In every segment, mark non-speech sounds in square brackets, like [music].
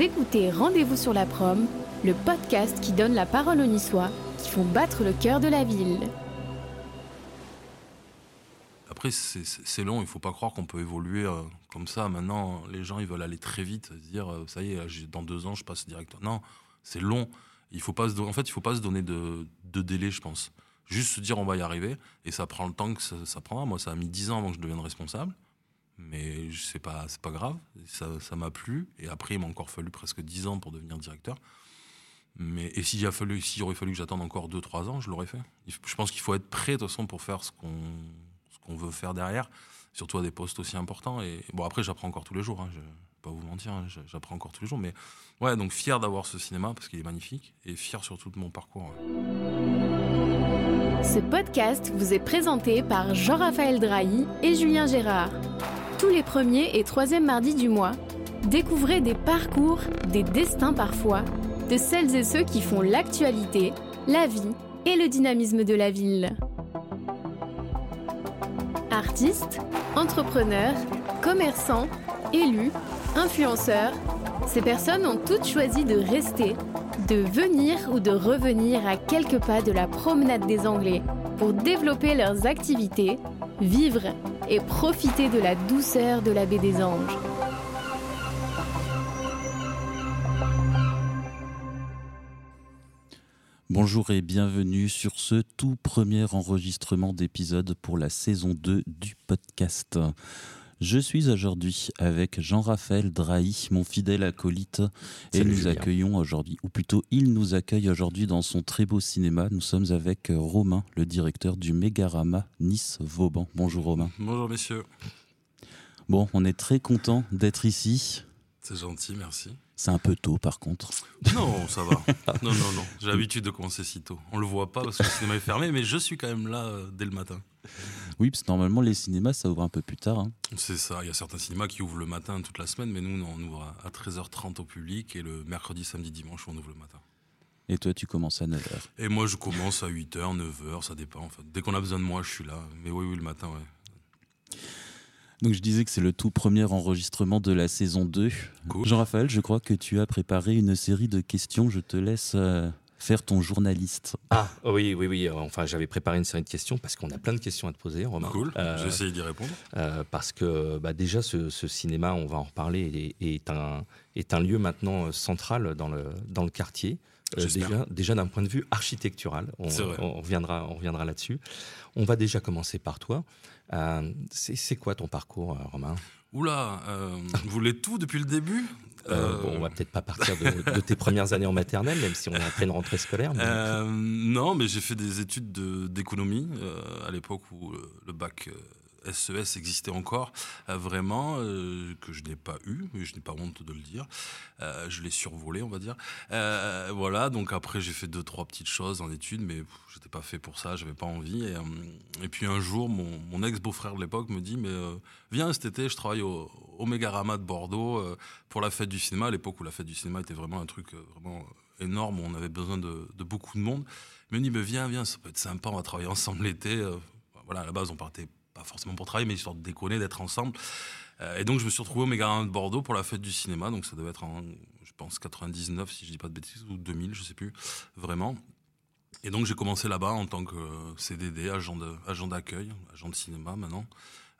Écoutez Rendez-vous sur la prom, le podcast qui donne la parole aux Niçois qui font battre le cœur de la ville. Après, c'est long, il faut pas croire qu'on peut évoluer euh, comme ça. Maintenant, les gens, ils veulent aller très vite, dire, euh, ça y est, dans deux ans, je passe directeur. Non, c'est long. Il faut pas en fait, il faut pas se donner de, délai, je pense. Juste se dire, on va y arriver. Et ça prend le temps que ça, ça prendra. Moi, ça a mis dix ans avant que je devienne responsable. Mais c'est pas, pas grave. Ça m'a plu. Et après, il m'a encore fallu presque dix ans pour devenir directeur. Mais, et s'il, aurait fallu que j'attende encore deux, trois ans, je l'aurais fait. Je pense qu'il faut être prêt, de toute façon, pour faire ce qu'on qu'on veut faire derrière, surtout à des postes aussi importants. Et bon, après, j'apprends encore tous les jours, hein, je pas vous mentir, hein, j'apprends encore tous les jours. Mais ouais, donc fier d'avoir ce cinéma parce qu'il est magnifique et fier surtout de mon parcours. Ce podcast vous est présenté par Jean-Raphaël Drahi et Julien Gérard. Tous les premiers et troisièmes mardis du mois, découvrez des parcours, des destins parfois, de celles et ceux qui font l'actualité, la vie et le dynamisme de la ville. Artistes, entrepreneurs, commerçants, élus, influenceurs, ces personnes ont toutes choisi de rester, de venir ou de revenir à quelques pas de la promenade des Anglais pour développer leurs activités, vivre et profiter de la douceur de la baie des Anges. Bonjour et bienvenue sur ce tout premier enregistrement d'épisode pour la saison 2 du podcast. Je suis aujourd'hui avec Jean-Raphaël Drahi, mon fidèle acolyte, et nous accueillons aujourd'hui, ou plutôt il nous accueille aujourd'hui dans son très beau cinéma. Nous sommes avec Romain, le directeur du Mégarama Nice-Vauban. Bonjour Romain. Bonjour messieurs. Bon, on est très content d'être ici. C'est gentil, merci. C'est un peu tôt, par contre. Non, ça va. [laughs] non, non, non. J'ai l'habitude de commencer si tôt. On le voit pas parce que le cinéma est fermé, mais je suis quand même là euh, dès le matin. [laughs] Oui, parce que normalement, les cinémas, ça ouvre un peu plus tard. Hein. C'est ça. Il y a certains cinémas qui ouvrent le matin toute la semaine, mais nous, on ouvre à 13h30 au public et le mercredi, samedi, dimanche, on ouvre le matin. Et toi, tu commences à 9h Et moi, je commence à 8h, 9h, ça dépend. En fait. Dès qu'on a besoin de moi, je suis là. Mais oui, oui, le matin, ouais. Donc je disais que c'est le tout premier enregistrement de la saison 2. Jean-Raphaël, je crois que tu as préparé une série de questions. Je te laisse euh, faire ton journaliste. Ah oui, oui, oui. Enfin, j'avais préparé une série de questions parce qu'on a plein de questions à te poser, Romain. Cool, euh, j'ai essayé d'y répondre. Euh, parce que bah, déjà, ce, cinéma, on va en reparler, est, un, est un lieu maintenant central dans le, dans le quartier. déjà, déjà d'un point de vue architectural, on, on reviendra, on reviendra là-dessus. On va déjà commencer par toi. Euh, c'est quoi ton parcours, euh, Romain? Oula, euh, vous voulez tout depuis le début? Euh, bon, on va peut-être pas partir de, tes premières années en maternelle, même si on est en pleine rentrée scolaire. non, mais j'ai fait des études d'économie à l'époque où le bac SES e existait encore, euh, vraiment, euh, que je n'ai pas eu, mais je n'ai pas honte de le dire. Euh, je l'ai survolé, on va dire. voilà, donc après j'ai fait deux, trois petites choses en études, mais j'étais pas fait pour ça, j'avais pas envie. Et, puis un jour, mon, ex-beau-frère de l'époque me dit, mais viens cet été, je travaille au, au Mégarama de Bordeaux pour la fête du cinéma, à l'époque où la fête du cinéma était vraiment un truc vraiment énorme, on avait besoin de, beaucoup de monde. Il me dit, mais viens, viens, ça peut être sympa, on va travailler ensemble l'été. voilà, à la base, on partait pas forcément pour travailler, mais histoire de déconner, d'être ensemble. Euh, et donc, je me suis retrouvé au Mégarin de Bordeaux pour la fête du cinéma. Donc, ça devait être en, je pense, 99, si je dis pas de bêtises, ou 2000, je sais plus, vraiment. Et donc, j'ai commencé là-bas en tant que CDD, agent d'accueil, agent de cinéma maintenant.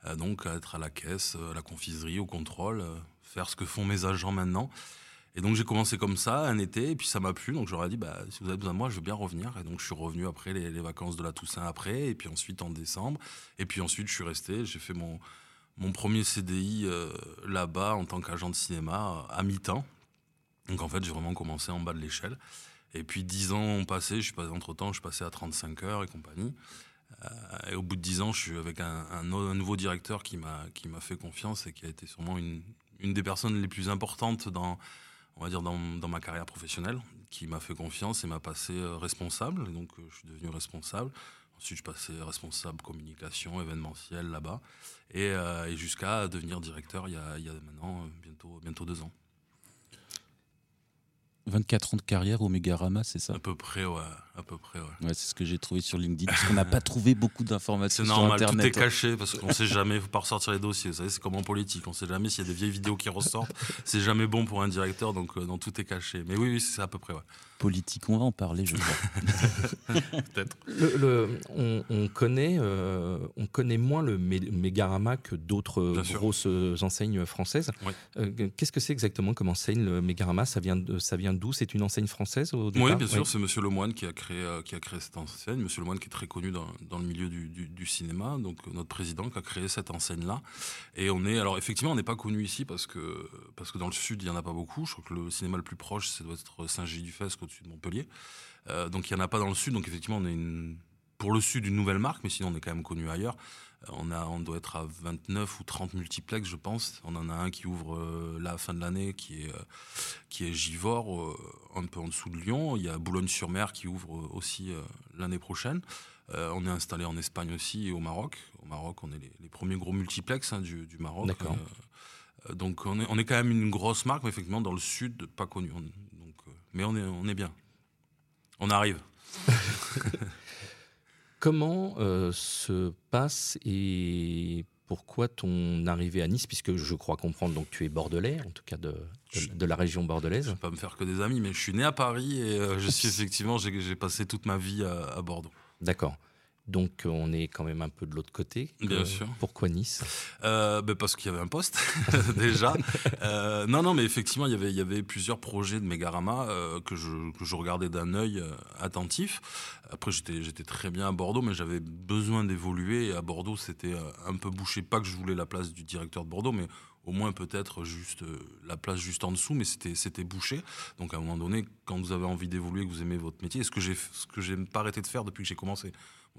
Euh, donc, à être à la caisse, à la confiserie, au contrôle, euh, faire ce que font mes agents maintenant. Et donc j'ai commencé comme ça un été et puis ça m'a plu. Donc j'aurais dit bah si vous avez besoin de moi je veux bien revenir. Et donc je suis revenu après les, vacances de la Toussaint après et puis ensuite en décembre. Et puis ensuite je suis resté j'ai fait mon mon premier CDI euh, là-bas en tant qu'agent de cinéma à mi-temps. Donc en fait j'ai vraiment commencé en bas de l'échelle. Et puis dix ans ont passé je suis passé entre temps je suis passé à 35 heures et compagnie. Euh, et au bout de dix ans je suis avec un, un, un nouveau directeur qui m'a fait confiance et qui a été sûrement une une des personnes les plus importantes dans on va dire, dans, ma carrière professionnelle, qui m'a fait confiance et m'a passé euh, responsable. Et donc, euh, je suis devenu responsable. Ensuite, je passais responsable communication, événementiel là-bas. Et, euh, jusqu'à devenir directeur il y, a, il y a, maintenant bientôt, bientôt deux ans. 24 ans de carrière au Megarama, c'est ça? À peu près, ouais. À peu près, ouais. ouais c'est ce que j'ai trouvé sur LinkedIn, parce qu'on n'a pas trouvé beaucoup d'informations sur normal, Internet. Tout est caché, parce qu'on ne sait [laughs] jamais, il ne faut pas ressortir les dossiers. Vous savez, c'est comme en politique, on ne sait jamais s'il y a des vieilles vidéos qui ressortent. [laughs] c'est jamais bon pour un directeur, donc euh, tout est caché. Mais oui, oui c'est à peu près, ouais politique. On va en parler, je crois. [laughs] [laughs] Peut-être. Le, on, connaît, euh, on connaît moins le Megarama que d'autres grosses enseignes françaises. Euh, qu'est-ce que c'est exactement comme enseigne le Megarama Ça vient de, ça vient d'où? C'est une enseigne française au Oui, bien sûr. C'est Monsieur Lemoine qui a créé, euh, qui a créé cette enseigne. Monsieur Lemoine qui est très connu dans, dans le milieu du, du, cinéma, donc notre président qui a créé cette enseigne-là. Et on est, alors effectivement, on n'est pas connu ici parce que parce que dans le sud, il y en a pas beaucoup. Je crois que le cinéma le plus proche, c'est doit être Saint-Gilles-du-Fesque au-dessus de Montpellier. Euh, donc il n'y en a pas dans le sud. Donc effectivement, on est une, pour le sud une nouvelle marque, mais sinon on est quand même connu ailleurs. Euh, on, a, on doit être à 29 ou 30 multiplex, je pense. On en a un qui ouvre euh, la fin de l'année, qui est, qui est Givors, un peu en dessous de Lyon. Il y a Boulogne-sur-Mer qui ouvre aussi l'année prochaine. on est installé en Espagne aussi et au Maroc. Au Maroc, on est les, premiers gros multiplex hein, du, du, Maroc. Donc on est, on est quand même une grosse marque, mais effectivement dans le sud, pas connu. Mais on est, on est bien. On arrive. [laughs] Comment euh, se passe et pourquoi ton arrivée à Nice, puisque je crois comprendre, donc tu es bordelais, en tout cas de, de, la région bordelaise. Je ne vais pas me faire que des amis, mais je suis né à Paris et euh, je suis effectivement, j'ai passé toute ma vie à Bordeaux. D'accord. Donc on est quand même un peu de l'autre côté. Bien sûr. Pourquoi Nice? Euh, ben Parce qu'il y avait un poste [laughs] déjà. Euh, non, non, mais effectivement, il y avait, il y avait plusieurs projets de Megarama euh, que, je, que je regardais d'un œil attentif. Après, j'étais, très bien à Bordeaux, mais j'avais besoin d'évoluer. Et à Bordeaux, c'était un peu bouché. Pas que je voulais la place du directeur de Bordeaux, mais au moins peut-être juste la place juste en dessous, mais c'était, bouché. Donc à un moment donné, quand vous avez envie d'évoluer, que vous aimez votre métier, ce que j'ai, ce que j'ai pas arrêté de faire depuis que j'ai commencé.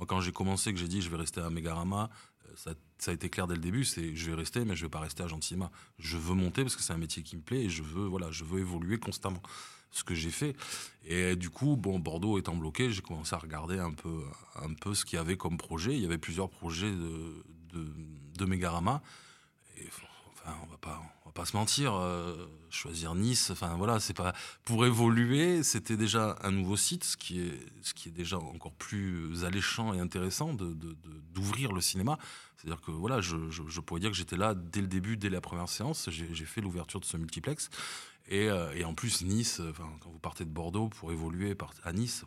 Quand j'ai commencé, que j'ai dit je vais rester à Megarama, euh, ça, a été clair dès le début, c'est je vais rester, mais je vais pas rester à Gentilma. Je veux monter parce que c'est un métier qui me plaît et je veux, voilà, je veux évoluer constamment. Ce que j'ai fait. Et du coup, bon, Bordeaux étant bloqué, j'ai commencé à regarder un peu, un peu ce qu'il y avait comme projet. Il y avait plusieurs projets de, de, de Megarama. Et enfin, on va pas, va pas se mentir, euh, choisir Nice, enfin voilà, c'est pas pour évoluer, c'était déjà un nouveau site, ce qui est ce qui est déjà encore plus alléchant et intéressant de d'ouvrir le cinéma. C'est-à-dire que voilà, je, je, pourrais dire que j'étais là dès le début, dès la première séance, j'ai fait l'ouverture de ce multiplex. Et, euh, et en plus, Nice, quand vous partez de Bordeaux pour évoluer à Nice,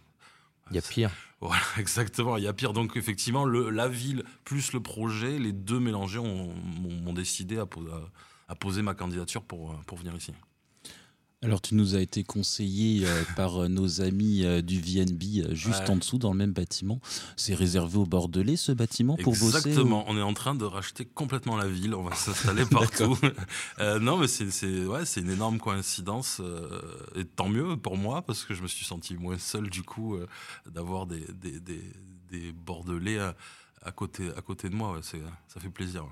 il y a pire. [laughs] Voilà, exactement. Il y a pire. Donc, effectivement, le, la ville plus le projet, les deux mélangés m'ont décidé à, à, poser ma candidature pour, pour venir ici. Alors tu nous as été conseillé euh, [laughs] par euh, nos amis euh, du VNB juste en dessous dans le même bâtiment. C'est réservé aux Bordelais ce bâtiment pour Exactement. bosser Exactement. On est en train de racheter complètement la ville. On va [laughs] s'installer partout. non mais c'est ouais, une énorme coïncidence et tant mieux pour moi parce que je me suis senti moins seul du coup d'avoir des, des, des, des, Bordelais à, côté, à côté de moi. ça fait plaisir.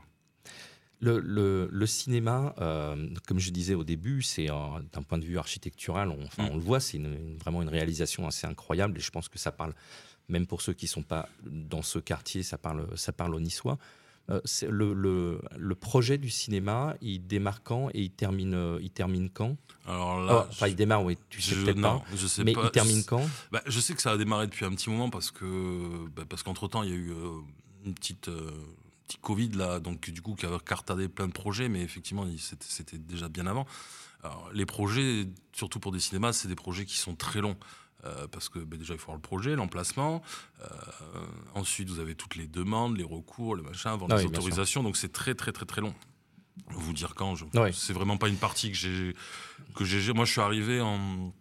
Le, le, cinéma, euh, comme je disais au début, c'est d'un point de vue architectural, on, enfin, on le voit, c'est vraiment une réalisation assez incroyable et je pense que ça parle, même pour ceux qui ne sont pas dans ce quartier, ça parle, ça parle aux Niçois. Euh, le, le, le, projet du cinéma, il démarre quand et il termine, euh, il termine quand? Alors là, enfin, il démarre, oui, tu sais peut-être pas. Je sais mais il termine quand? Bah, Je sais que ça a démarré depuis un petit moment parce que bah, parce qu'entre temps, il y a eu une petite Covid là, donc du coup qui a cartadé plein de projets, mais effectivement c'était déjà bien avant. les projets, surtout pour des cinémas, c'est des projets qui sont très longs. Euh, parce que ben, déjà il faut avoir le projet, l'emplacement. Euh, ensuite vous avez toutes les demandes, les recours, les machins, avant ah les autorisations. Donc c'est très très très très long. Vous dire quand, je... c'est vraiment pas une partie que j'ai que j'ai. Moi je suis arrivé en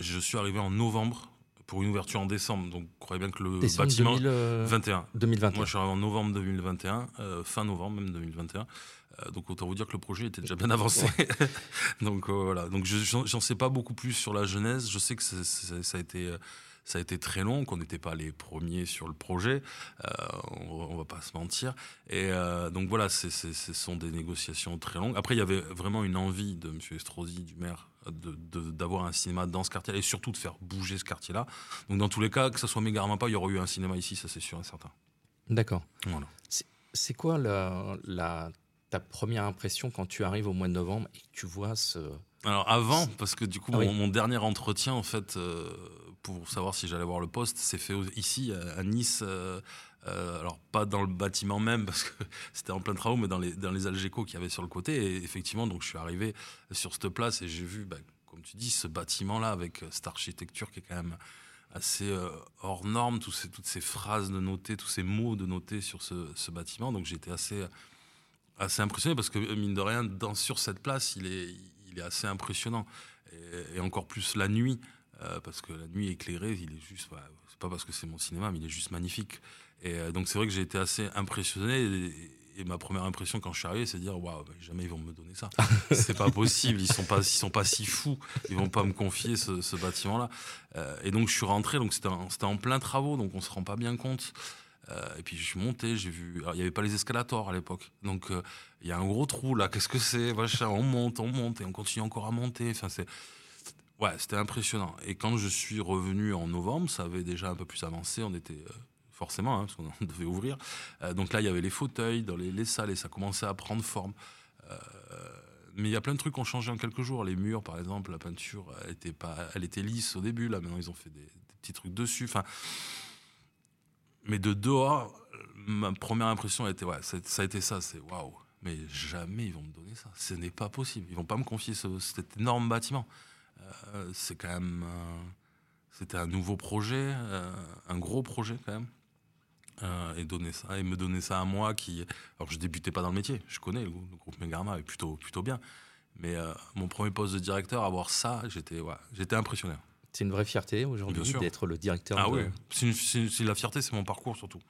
je suis arrivé en novembre pour une ouverture en décembre. Donc, croyez bien que le bâtiment. 2021. 2021. Moi, je suis arrivé en novembre 2021, euh, fin novembre même 2021. Euh, donc, autant vous dire que le projet était déjà bien avancé. [laughs] donc, euh, voilà. Donc, j'en sais pas beaucoup plus sur la genèse. Je sais que ça a été ça a été très long, qu'on n'était pas les premiers sur le projet, on, ne va pas se mentir. Et donc voilà, ce sont des négociations très longues. Après, il y avait vraiment une envie de M. Estrosi, du maire, d'avoir un cinéma dans ce quartier et surtout de faire bouger ce quartier-là. Donc dans tous les cas, que ce soit Mégarama pas, il y aurait eu un cinéma ici, ça c'est sûr et certain. D'accord. Voilà. C'est quoi la, la, ta première impression quand tu arrives au mois de novembre et que tu vois ce. Alors avant, parce que du coup, ah mon, dernier entretien, en fait, euh, pour savoir si j'allais voir le poste, c'est fait ici, à Nice. Euh, euh, alors pas dans le bâtiment même [laughs] parce que c'était en plein travaux, mais dans les dans les qu'il y avait sur le côté. Et effectivement, donc je suis arrivé sur cette place et j'ai vu, bah, comme tu dis, ce bâtiment-là avec cette architecture qui est quand même assez hors norme, tous ces, toutes ces phrases de noter, tous ces mots de noter sur ce, ce bâtiment. Donc j'étais assez assez impressionné parce que mine de rien, sur cette place, il est, il est assez impressionnant. Et, encore plus la nuit, euh, parce que la nuit éclairée, il est juste. c'est pas parce que c'est mon cinéma, mais il est juste magnifique. Et euh, donc c'est vrai que j'ai été assez impressionné. Et, ma première impression quand je suis arrivé, c'est de dire waouh, jamais ils vont me donner ça. [laughs] c'est pas possible. Ils sont pas, ils sont pas si fous. Ils vont pas me confier ce, bâtiment-là. Euh, et donc je suis rentré. Donc c'était en, plein travaux, donc on se rend pas bien compte. Euh, et puis je suis monté, j'ai vu. il n'y avait pas les escalators à l'époque. Donc euh, il y a un gros trou là, qu'est-ce que c'est On monte, on monte et on continue encore à monter. Enfin, c'est. Ouais, c'était impressionnant. Et quand je suis revenu en novembre, ça avait déjà un peu plus avancé. On était. Euh, forcément, hein, parce qu'on [laughs] devait ouvrir. donc là, il y avait les fauteuils dans les, salles et ça commençait à prendre forme. mais il y a plein de trucs qui ont changé en quelques jours. Les murs, par exemple, la peinture, elle était, pas, elle était lisse au début. Là, maintenant, ils ont fait des, petits trucs dessus. Enfin, mais de dehors, ma première impression a été, ouais, ça a été ça, c'est waouh, mais jamais ils vont me donner ça. Ce n'est pas possible. Ils vont pas me confier cet énorme bâtiment. Euh, c'est quand même, c'était un nouveau projet, euh, un gros projet quand même. Euh, et donner ça et me donner ça à moi qui alors je débutais pas dans le métier je connais le, groupe Megarma est plutôt plutôt bien mais mon premier poste de directeur avoir ça j'étais ouais, j'étais impressionné c'est une vraie fierté aujourd'hui d'être le directeur. Ah oui, c'est la fierté, c'est mon parcours surtout.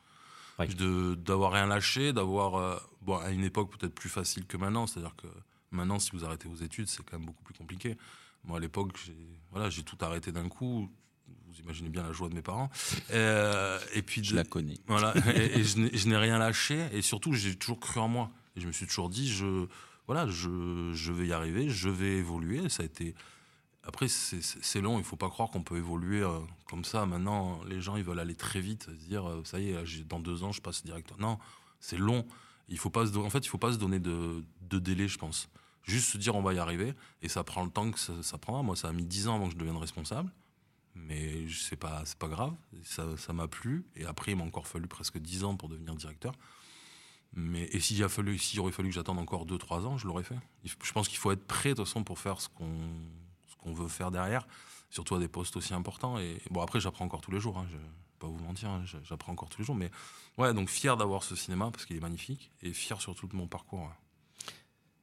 D'avoir rien lâché, d'avoir. Euh, bon, à une époque peut-être plus facile que maintenant, c'est-à-dire que maintenant, si vous arrêtez vos études, c'est quand même beaucoup plus compliqué. Moi, à l'époque, j'ai voilà, tout arrêté d'un coup. Vous imaginez bien la joie de mes parents. Euh, et puis je la connais. Voilà, et, je n'ai rien lâché, et surtout, j'ai toujours cru en moi. Et je me suis toujours dit, je, voilà, je, je vais y arriver, je vais évoluer. Ça a été après, c'est long, il ne faut pas croire qu'on peut évoluer euh, comme ça. Maintenant, les gens, ils veulent aller très vite, se dire, euh, ça y est, dans deux ans, je passe directeur. Non, c'est long. Il faut pas en fait, il ne faut pas se donner de, délai, je pense. Juste se dire, on va y arriver. Et ça prend le temps que ça, prendra. Moi, ça a mis dix ans avant que je devienne responsable. Mais ce n'est pas, pas grave. Ça m'a plu. Et après, il m'a encore fallu presque dix ans pour devenir directeur. Mais, et s'il, aurait fallu que j'attende encore deux, trois ans, je l'aurais fait. Je pense qu'il faut être prêt, de toute façon, pour faire ce qu'on qu'on veut faire derrière, surtout à des postes aussi importants. Et bon, après, j'apprends encore tous les jours, hein, je pas vous mentir, hein, j'apprends encore tous les jours. Mais ouais, donc fier d'avoir ce cinéma parce qu'il est magnifique et fier surtout de mon parcours.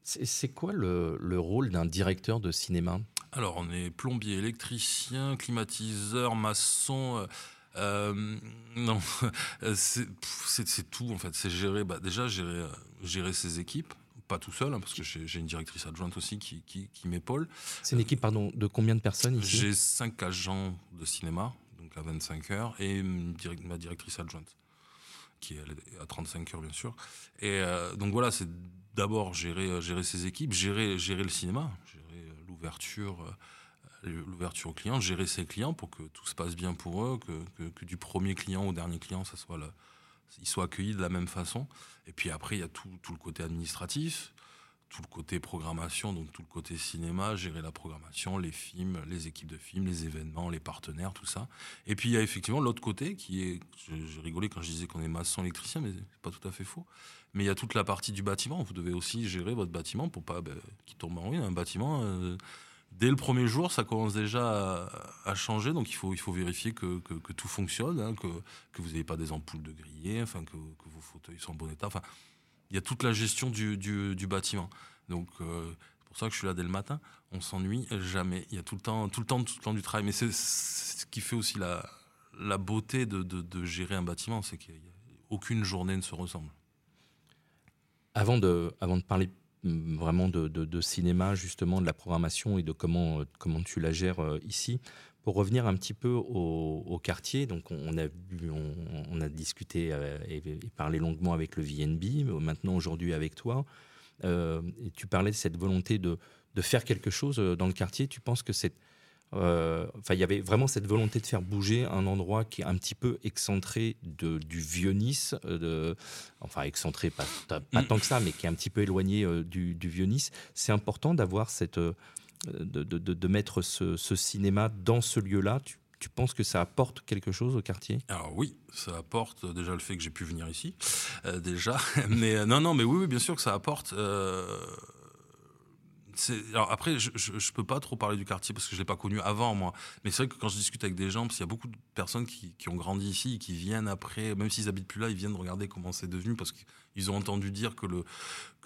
C'est quoi le, le rôle d'un directeur de cinéma? Alors, on est plombier, électricien, climatiseur, maçon. Euh, euh non, [laughs] c'est tout en fait. C'est gérer, bah, déjà gérer, gérer ses équipes, pas tout seul, hein, parce que j'ai une directrice adjointe aussi qui, qui, m'épaule. C'est une équipe pardon, de combien de personnes ici? J'ai cinq agents de cinéma, donc à 25 heures, et ma directrice adjointe, qui est à 35 heures bien sûr. Et euh, donc voilà, c'est d'abord gérer, euh, gérer ses équipes, gérer, gérer le cinéma, gérer euh, l'ouverture l'ouverture aux clients, gérer ses clients pour que tout se passe bien pour eux, que, que, du premier client au dernier client, ça soit le, ils soient accueillis de la même façon. Et puis après, il y a tout, tout, le côté administratif, tout le côté programmation, donc tout le côté cinéma, gérer la programmation, les films, les équipes de films, les événements, les partenaires, tout ça. Et puis il y a effectivement l'autre côté qui est, j'ai rigolé quand je disais qu'on est maçon électricien, mais c'est pas tout à fait faux. Mais il y a toute la partie du bâtiment. Vous devez aussi gérer votre bâtiment pour pas ben, qu'il tombe en ruine. Un bâtiment, euh, dès le premier jour, ça commence déjà à, changer. Donc il faut, il faut vérifier que, que, tout fonctionne, hein, que, que, vous n'avez pas des ampoules de grillé, enfin, que, vos fauteuils sont en bon état. Enfin, il y a toute la gestion du, du, bâtiment. Donc euh, c'est pour ça que je suis là dès le matin. On s'ennuie jamais. Il y a tout le temps, tout le temps, tout le temps du travail. Mais c'est ce qui fait aussi la, la beauté de, de, de gérer un bâtiment, c'est qu'aucune journée ne se ressemble. Avant de, avant de parler vraiment de, cinéma, justement, de la programmation et de comment, euh, comment tu la gères euh, ici. Pour revenir un petit peu au, quartier, donc on a, on, a discuté euh, et, parlé longuement avec le VNB, maintenant aujourd'hui avec toi. tu parlais de cette volonté de, de, faire quelque chose dans le quartier. Tu penses que c'est Enfin, il y avait vraiment cette volonté de faire bouger un endroit qui est un petit peu excentré du vieux Nice, de, enfin excentré pas, tant que ça, mais qui est un petit peu éloigné du, du vieux Nice. C'est important d'avoir cette de, mettre ce, cinéma dans ce lieu-là. Tu, penses que ça apporte quelque chose au quartier? Alors oui, ça apporte déjà le fait que j'ai pu venir ici, euh, déjà. [laughs] Mais euh, non, non, mais oui, oui, bien sûr que ça apporte. Euh, alors après, je, je, peux pas trop parler du quartier parce que je l'ai pas connu avant moi. Mais c'est vrai que quand je discute avec des gens, parce qu'il y a beaucoup de personnes qui, ont grandi ici, qui viennent après, même s'ils habitent plus là, ils viennent regarder comment c'est devenu parce qu'ils ont entendu dire que le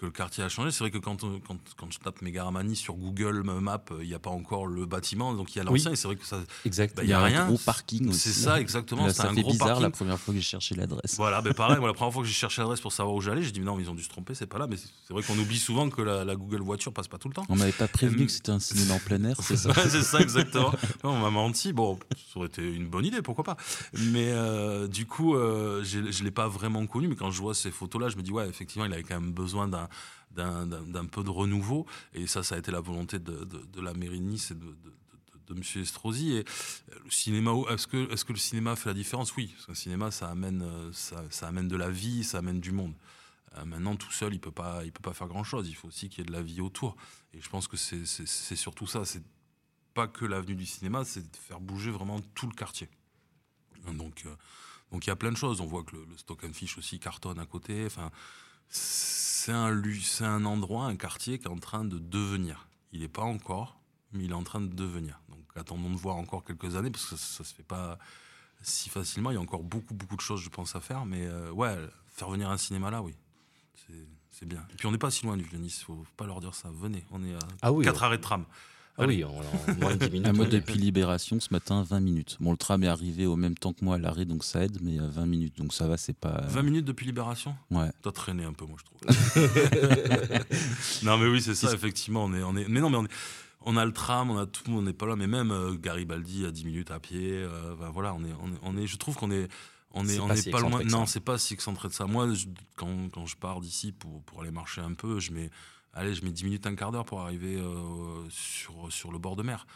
que le quartier a changé. C'est vrai que quand, quand, quand je tape Megaramani sur Google Maps, il n'y a pas encore le bâtiment, donc il y a l'ancien. Et c'est vrai que ça, exact. Bah, il y, a, rien. Un gros parking. C'est ça, exactement. ça un fait gros bizarre la première fois que j'ai cherché l'adresse. Voilà, mais pareil, [laughs] la première fois que j'ai cherché l'adresse pour savoir où j'allais, j'ai dit non, ils ont dû se tromper, c'est pas là. Mais c'est vrai qu'on oublie souvent que la, Google voiture passe pas tout le temps. On m'avait pas prévenu que c'était un cinéma en plein air, c'est ça [laughs] C'est ça, exactement. [laughs] on m'a menti. Bon, ça aurait été une bonne idée, pourquoi pas. Mais euh, du coup, euh, je l'ai pas vraiment connu, mais quand je vois ces photos-là, je me dis ouais, effectivement, il avait quand même besoin d'un d'un peu de renouveau. Et ça, ça a été la volonté de, la mairie de Nice et de, de M. Estrosi. Et le cinéma, est-ce que, est que le cinéma fait la différence? Oui, parce le cinéma, ça amène, ça, amène de la vie, ça amène du monde. Euh, maintenant, tout seul, il peut pas, il peut pas faire grand-chose. Il faut aussi qu'il y ait de la vie autour. Et je pense que c'est surtout ça. C'est pas que l'avenue du cinéma, c'est de faire bouger vraiment tout le quartier. Donc, euh, donc il y a plein de choses. On voit que le, le Stock and Fish aussi cartonne à côté. Enfin, c'est un, c'est un endroit, un quartier qui est en train de devenir. Il n'est pas encore, mais il est en train de devenir. Donc attendons de voir encore quelques années, parce que ça ne se fait pas si facilement. Il y a encore beaucoup, beaucoup de choses, je pense, à faire. Mais euh, ouais, faire venir un cinéma là, oui. C'est bien. Et puis on n'est pas si loin du Nice, il ne faut pas leur dire ça. Venez, on est à ah 4 arrêts de tram. Ah oui, en, moins de 10 [laughs] minutes. moi, depuis Libération, ce matin, 20 minutes. Bon, le tram est arrivé au même temps que moi à l'arrêt, donc ça aide, mais 20 minutes, donc ça va, c'est pas. 20 minutes depuis Libération Ouais. T'as traîné un peu, moi, je trouve. [laughs] non, mais oui, c'est ça, effectivement. On est, on est... Mais non, mais on est on a le tram, on a tout, on n'est pas là, mais même euh, Garibaldi à 10 minutes à pied. Euh, voilà, on est, on est, je trouve qu'on est, on est, on pas, pas loin. Non, c'est pas si excentré de ça. Moi, quand, quand, je pars d'ici pour, pour aller marcher un peu, je mets allez, je mets 10 minutes, un quart d'heure pour arriver euh, sur, le bord de mer.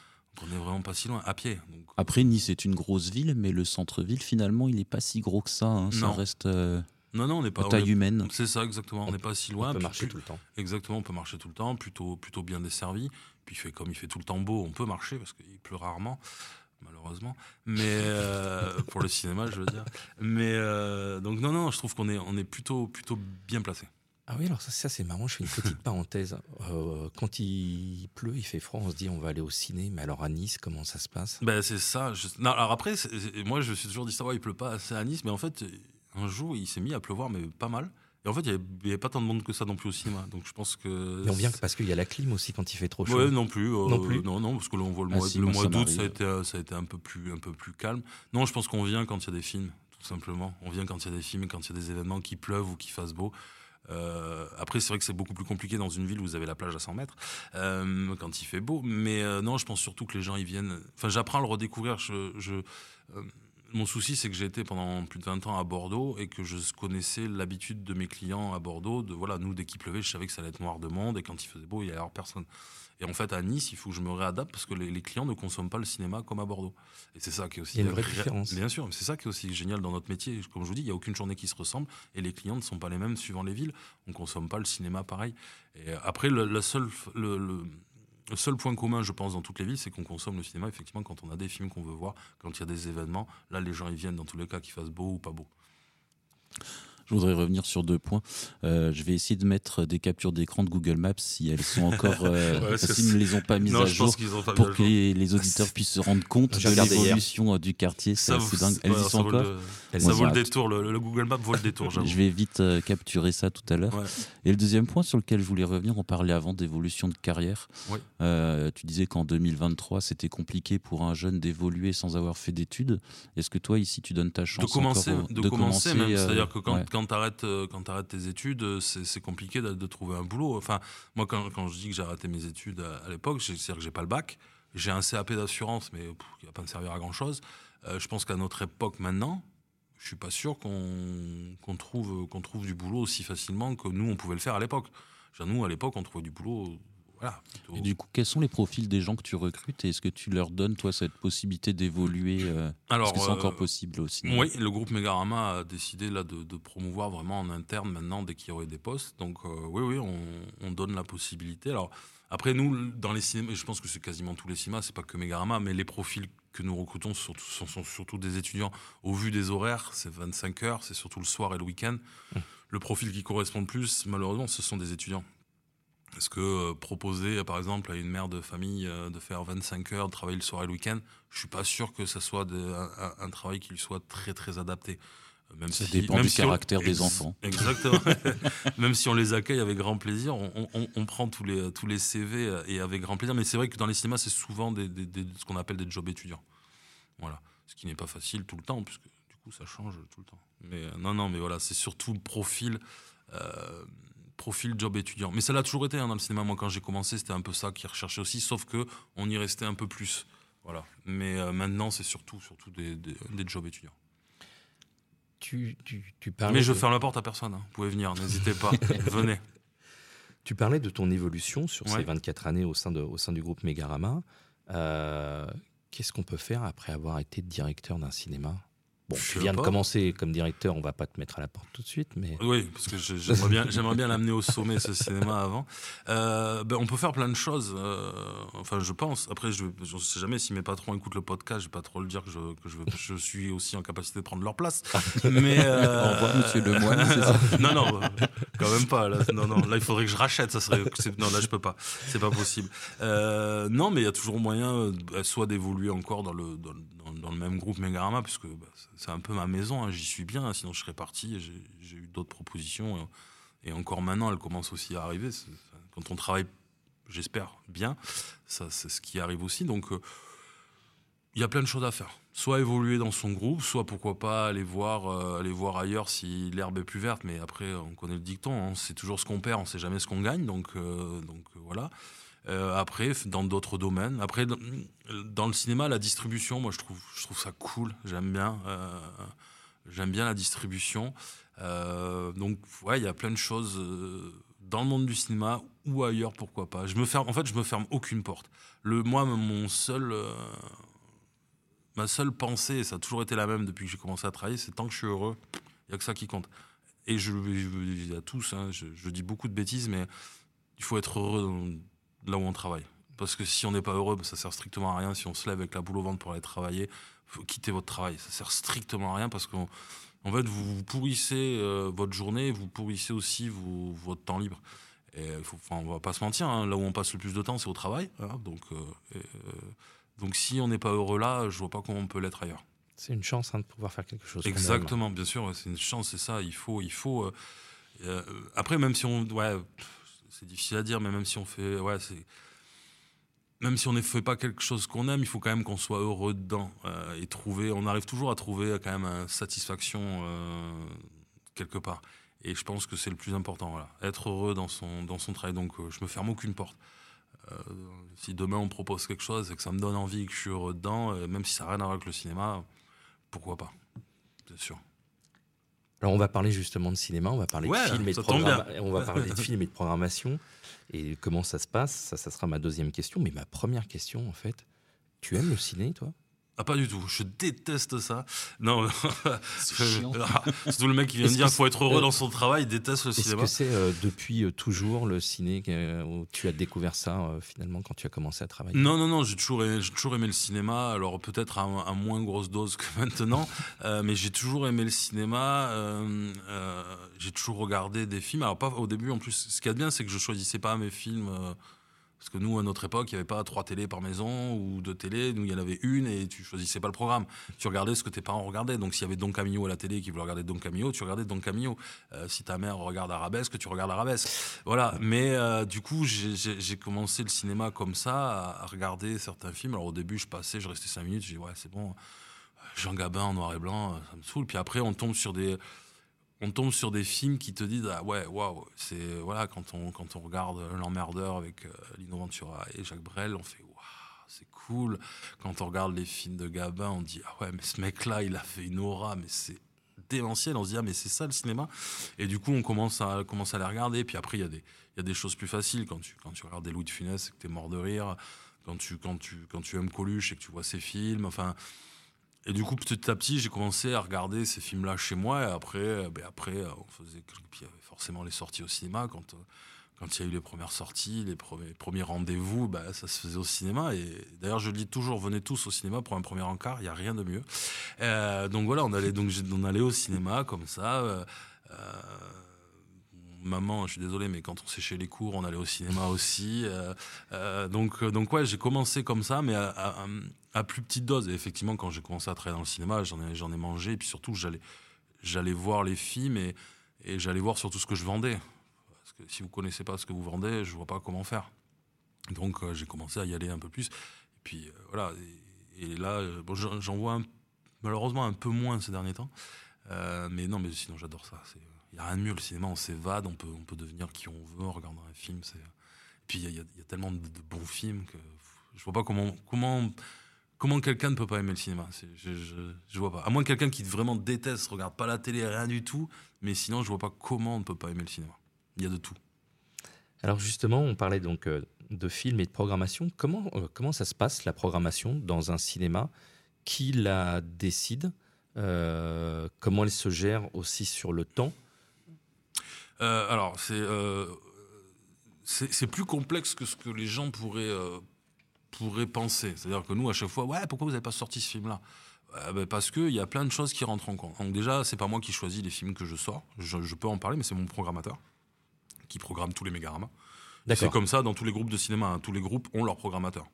on n'est vraiment pas si loin, à pied. Après, Nice est une grosse ville, mais le centre-ville, finalement, il n'est pas si gros que ça. Hein. Ça reste. Euh, non, non, on n'est pas. taille humaine. C'est ça, exactement. On n'est pas si loin. On peut marcher tout le temps. Exactement, on peut marcher tout le temps, plutôt, plutôt bien desservi. Puis fait, comme il fait tout le temps beau, on peut marcher parce qu'il pleut rarement malheureusement. Mais euh, pour le cinéma, je veux dire. Mais donc non, non, je trouve qu'on est, on est plutôt, plutôt bien placé. Ah oui, alors ça, c'est marrant, je fais une petite [laughs] parenthèse. Euh, quand il pleut, il fait froid, on se dit on va aller au ciné, mais alors à Nice, comment ça se passe? Ben, C'est ça. Non, alors après, moi je me suis toujours dit ça, ouais, il pleut pas assez à Nice, mais en fait, un jour, il s'est mis à pleuvoir, mais pas mal. Et en fait, il n'y avait, pas tant de monde que ça non plus au cinéma. Donc je pense que. Et on vient parce qu'il y a la clim aussi quand il fait trop chaud. Ouais, non plus. Euh, non plus. Non, non, parce que là, on voit le ah mois, le mois d'août, ça, a été, ça a été un peu plus, un peu plus calme. Non, je pense qu'on vient quand il y a des films, tout simplement. On vient quand il y a des films, quand il y a des événements qui pleuvent ou qui fassent beau. Euh, après, c'est vrai que c'est beaucoup plus compliqué dans une ville où vous avez la plage à 100 mètres euh, quand il fait beau. Mais euh, non, je pense surtout que les gens ils viennent. Enfin, j'apprends à le redécouvrir. Mon souci, c'est que j'ai été pendant plus de 20 ans à Bordeaux et que je connaissais l'habitude de mes clients à Bordeaux. De voilà, nous dès qu'il pleuvait, je savais que ça allait être noir de monde et quand il faisait beau, il y avait personne. Et en fait, à Nice, il faut que je me réadapte parce que les, clients ne consomment pas le cinéma comme à Bordeaux. Et c'est ça qui est aussi. une vraie différence. Bien sûr, c'est ça qui est aussi génial dans notre métier. Comme je vous dis, il n'y a aucune journée qui se ressemble et les clients ne sont pas les mêmes suivant les villes. On ne consomme pas le cinéma pareil. Et après, le, la seule, le, le seul point commun, je pense, dans toutes les villes, c'est qu'on consomme le cinéma, effectivement, quand on a des films qu'on veut voir, quand il y a des événements. Là, les gens, ils viennent dans tous les cas, qu'il fasse beau ou pas beau. Je voudrais revenir sur deux points. Euh, je vais essayer de mettre des captures d'écran de Google Maps si elles sont encore, euh, [laughs] s'ils ne les ont pas mises à jour, pour que les, auditeurs [laughs] puissent se rendre compte de l'évolution euh, du quartier. C'est dingue. Elles y sont encore. ça vaut le détour. Le, Google Maps vaut le détour. Je vais vite capturer ça tout à l'heure. Et le deuxième point sur lequel je voulais revenir, on parlait avant d'évolution de carrière. tu disais qu'en 2023, c'était compliqué pour un jeune d'évoluer sans avoir fait d'études. Est-ce que toi, ici, tu donnes ta chance de commencer, de, commencer, même. C'est-à-dire que quand quand tu arrêtes, euh, quand arrêtes tes études, euh, c'est compliqué de, trouver un boulot. Enfin, moi, quand, je dis que j'ai arrêté mes études à, l'époque, c'est-à-dire que j'ai pas le bac. J'ai un CAP d'assurance, mais qui va pas me servir à grand-chose. Euh, je pense qu'à notre époque maintenant, je suis pas sûr qu'on trouve, qu'on trouve du boulot aussi facilement que nous, on pouvait le faire à l'époque. Nous, à l'époque, on trouvait du boulot voilà. Et du coup, quels sont les profils des gens que tu recrutes et est-ce que tu leur donnes, toi, cette possibilité d'évoluer Alors, Est-ce que c'est encore possible aussi Oui, le groupe Megarama a décidé là, de, promouvoir vraiment en interne maintenant dès qu'il y aurait des postes. Donc, oui, oui, on, on, donne la possibilité. Alors, après, nous, dans les cinémas, je pense que c'est quasiment tous les cinémas, c'est pas que Megarama, mais les profils que nous recrutons sont, sont, surtout des étudiants. Au vu des horaires, c'est 25 heures, c'est surtout le soir et le week-end. Mmh. Le profil qui correspond le plus, malheureusement, ce sont des étudiants. Est-ce que euh, proposer, par exemple, à une mère de famille euh, de faire 25 heures, de travailler le soir et le week-end, je suis pas sûr que ce soit un, un, travail qui lui soit très très adapté. Même ça dépend du caractère des enfants. Exactement. [laughs] [laughs] même si on les accueille avec grand plaisir, on, prend tous les, tous les CV euh, et avec grand plaisir. Mais c'est vrai que dans les cinémas, c'est souvent des, ce qu'on appelle des jobs étudiants. Voilà. Ce qui n'est pas facile tout le temps, puisque du coup, ça change tout le temps. Mais euh, non, non, mais voilà, c'est surtout le profil. Euh, profil job étudiant. Mais ça l'a toujours été hein, dans le cinéma. Moi, quand j'ai commencé, c'était un peu ça qui recherchait aussi, sauf que on y restait un peu plus. Voilà. Mais maintenant, c'est surtout, surtout des, des, jobs étudiants. Mais je ferme la porte à personne. Hein. Vous pouvez venir, n'hésitez pas. [laughs] Venez. Tu parlais de ton évolution sur ces 24 années au sein, de, au sein du groupe Megarama. Euh, qu'est-ce qu'on peut faire après avoir été directeur d'un cinéma? Bon, tu viens de commencer comme directeur, on va pas te mettre à la porte tout de suite, mais oui, parce que j'aimerais bien, j'aimerais bien l'amener au sommet ce cinéma avant. Euh, ben, on peut faire plein de choses. Euh, enfin, je pense. Après, je ne sais jamais si mes patrons écoutent le podcast, je vais pas trop le dire que je, que je, je suis aussi en capacité de prendre leur place. Mais euh, [laughs] au revoir, Monsieur Lemoine. ça [laughs] non, non, quand même pas. Là, non, non, là, il faudrait que je rachète. Ça serait. Non, là, je peux pas. C'est pas possible. Euh, non, mais il y a toujours moyen, soit d'évoluer encore dans le dans, dans, le même groupe Megarama, puisque bah, c'est un peu ma maison, hein, j'y suis bien, sinon je serais parti. J'ai eu d'autres propositions. Et, encore maintenant, elles commencent aussi à arriver. Quand on travaille, j'espère, bien, c'est ce qui arrive aussi. Donc euh, il y a plein de choses à faire. Soit évoluer dans son groupe, soit pourquoi pas aller voir, euh, aller voir ailleurs si l'herbe est plus verte. Mais après, on connaît le dicton, hein, c'est toujours ce qu'on perd, on sait jamais ce qu'on gagne. Donc, euh, donc voilà. Euh, après, dans d'autres domaines. Après, dans, le cinéma, la distribution, moi, je trouve, je trouve ça cool. J'aime bien. Euh, j'aime bien la distribution. Euh, donc, ouais, il y a plein de choses dans le monde du cinéma ou ailleurs, pourquoi pas. Je me ferme, en fait, je me ferme aucune porte. Le, moi, mon seul, ma seule pensée, et ça a toujours été la même depuis que j'ai commencé à travailler, c'est tant que je suis heureux, il n'y a que ça qui compte. Et je le dis à tous, hein, je, dis beaucoup de bêtises, mais il faut être heureux là où on travaille. Parce que si on n'est pas heureux, ça sert strictement à rien. Si on se lève avec la boule au ventre pour aller travailler, faut quitter votre travail. Ça sert strictement à rien parce qu'en en fait, vous, pourrissez euh, votre journée, vous pourrissez aussi votre temps libre. Et faut, on va pas se mentir, hein, là où on passe le plus de temps, c'est au travail. Hein. donc, euh, euh, donc si on n'est pas heureux là, je vois pas comment on peut l'être ailleurs. C'est une chance hein, de pouvoir faire quelque chose. Exactement, bien sûr, c'est une chance, c'est ça. Il faut, il faut. après, même si on, ouais, c'est difficile à dire, mais même si on fait, ouais, c'est même si on ne fait pas quelque chose qu'on aime, il faut quand même qu'on soit heureux dedans euh, et trouver. On arrive toujours à trouver quand même une satisfaction euh, quelque part. Et je pense que c'est le plus important. Voilà. Être heureux dans son dans son travail. Donc euh, je me ferme aucune porte. si demain on propose quelque chose et que ça me donne envie, que je suis heureux dedans, même si ça n'a rien à voir avec le cinéma, pourquoi pas? Bien sûr. Alors on va parler justement de cinéma, on va parler de films et de on va parler de [laughs] films et de programmation et comment ça se passe? Ça, ça sera ma deuxième question. Mais ma première question, en fait, tu aimes le ciné, toi? Ah, pas du tout. Je déteste ça. Non, c'est [laughs] tout le mec qui vient me dire qu'il faut être heureux dans son travail, il déteste le cinéma. Est-ce que c'est euh, depuis euh, toujours le ciné euh, où tu as découvert ça finalement quand tu as commencé à travailler? Non, non, non, j'ai toujours, aimé, toujours aimé le cinéma. Alors peut-être à, moins grosse dose que [laughs] maintenant, mais j'ai toujours aimé le cinéma. j'ai toujours regardé des films. Alors pas au début en plus. Ce qui est bien, c'est que je choisissais pas mes films parce que nous, à notre époque, il n'y avait pas trois télés par maison ou deux télés. Nous, il y en avait une et tu choisissais pas le programme. Tu regardais ce que tes parents regardaient. Donc, s'il y avait Don Camillo à la télé qui voulait regarder Don Camillo, tu regardais Don Camillo. Euh, si ta mère regarde Arabesque, tu regardes Arabesque. Voilà. Mais euh, du coup, j'ai commencé le cinéma comme ça, à regarder certains films. Alors, au début, je passais, je restais cinq minutes. Je dis, ouais, c'est bon. Jean Gabin en noir et blanc, ça me saoule. Puis après, on tombe sur des on tombe sur des films qui te disent ah ouais waouh c'est voilà quand on quand on regarde l'emmerdeur avec euh, Lino Ventura et Jacques Brel on fait waouh c'est cool quand on regarde les films de Gabin on dit ah ouais mais ce mec là il a fait une aura mais c'est démentiels. On se dit, ah, mais c'est ça le cinéma. Et du coup, on commence à, commence à les regarder. Puis après, il y, a des, y a des choses plus faciles. Quand tu, quand tu regardes des Louis de Funès et que tu es mort de rire. Quand tu, quand, tu, quand tu aimes Coluche et que tu vois ses films. Enfin. Et du coup, petit à petit, j'ai commencé à regarder ces films-là chez moi. Et après, ben après on faisait. Puis il y avait forcément les sorties au cinéma. Quand quand il y a eu les premières sorties, les premiers, premiers rendez-vous, bah, ça se faisait au cinéma. Et d'ailleurs, je le dis toujours, venez tous au cinéma pour un premier encart, il n'y a rien de mieux. Euh, donc voilà, on allait, donc, on allait au cinéma comme ça. Euh, euh, maman, je suis désolé, mais quand on séchait les cours, on allait au cinéma aussi. donc, donc ouais, j'ai commencé comme ça, mais à, plus petite dose. Et effectivement, quand j'ai commencé à travailler dans le cinéma, j'en ai, mangé. Et puis surtout, j'allais, voir les films et, j'allais voir surtout ce que je vendais que si vous connaissez pas ce que vous vendez, je vois pas comment faire. Donc euh, j'ai commencé à y aller un peu plus. Et puis euh, voilà. Et, là, euh, j'en vois malheureusement un peu moins ces derniers temps. mais non, mais sinon j'adore ça. Il n'y a rien de mieux. Le cinéma, on s'évade, on peut, on peut devenir qui on veut en regardant un film. Et puis il y, a tellement de, bons films que je vois pas comment, comment, comment quelqu'un ne peut pas aimer le cinéma. Je, je, vois pas. À moins quelqu'un qui vraiment déteste, regarde pas la télé, rien du tout. Mais sinon, je vois pas comment on ne peut pas aimer le cinéma. Il y a de tout. Alors justement, on parlait donc euh, de films et de programmation. Comment, euh, comment ça se passe, la programmation, dans un cinéma? Qui la décide? Euh, Comment elle se gère aussi sur le temps? Alors, c'est c'est plus complexe que ce que les gens pourraient, pourraient penser. C'est-à-dire que nous, à chaque fois, ouais, pourquoi vous n'avez pas sorti ce film-là? Ben Parce qu'il y a plein de choses qui rentrent en compte. Donc déjà, c'est pas moi qui choisis les films que je sors. je peux en parler, mais c'est mon programmateur qui programme tous les Mégaramas. C'est comme ça dans tous les groupes de cinéma. Hein. Tous les groupes ont leur programmateur.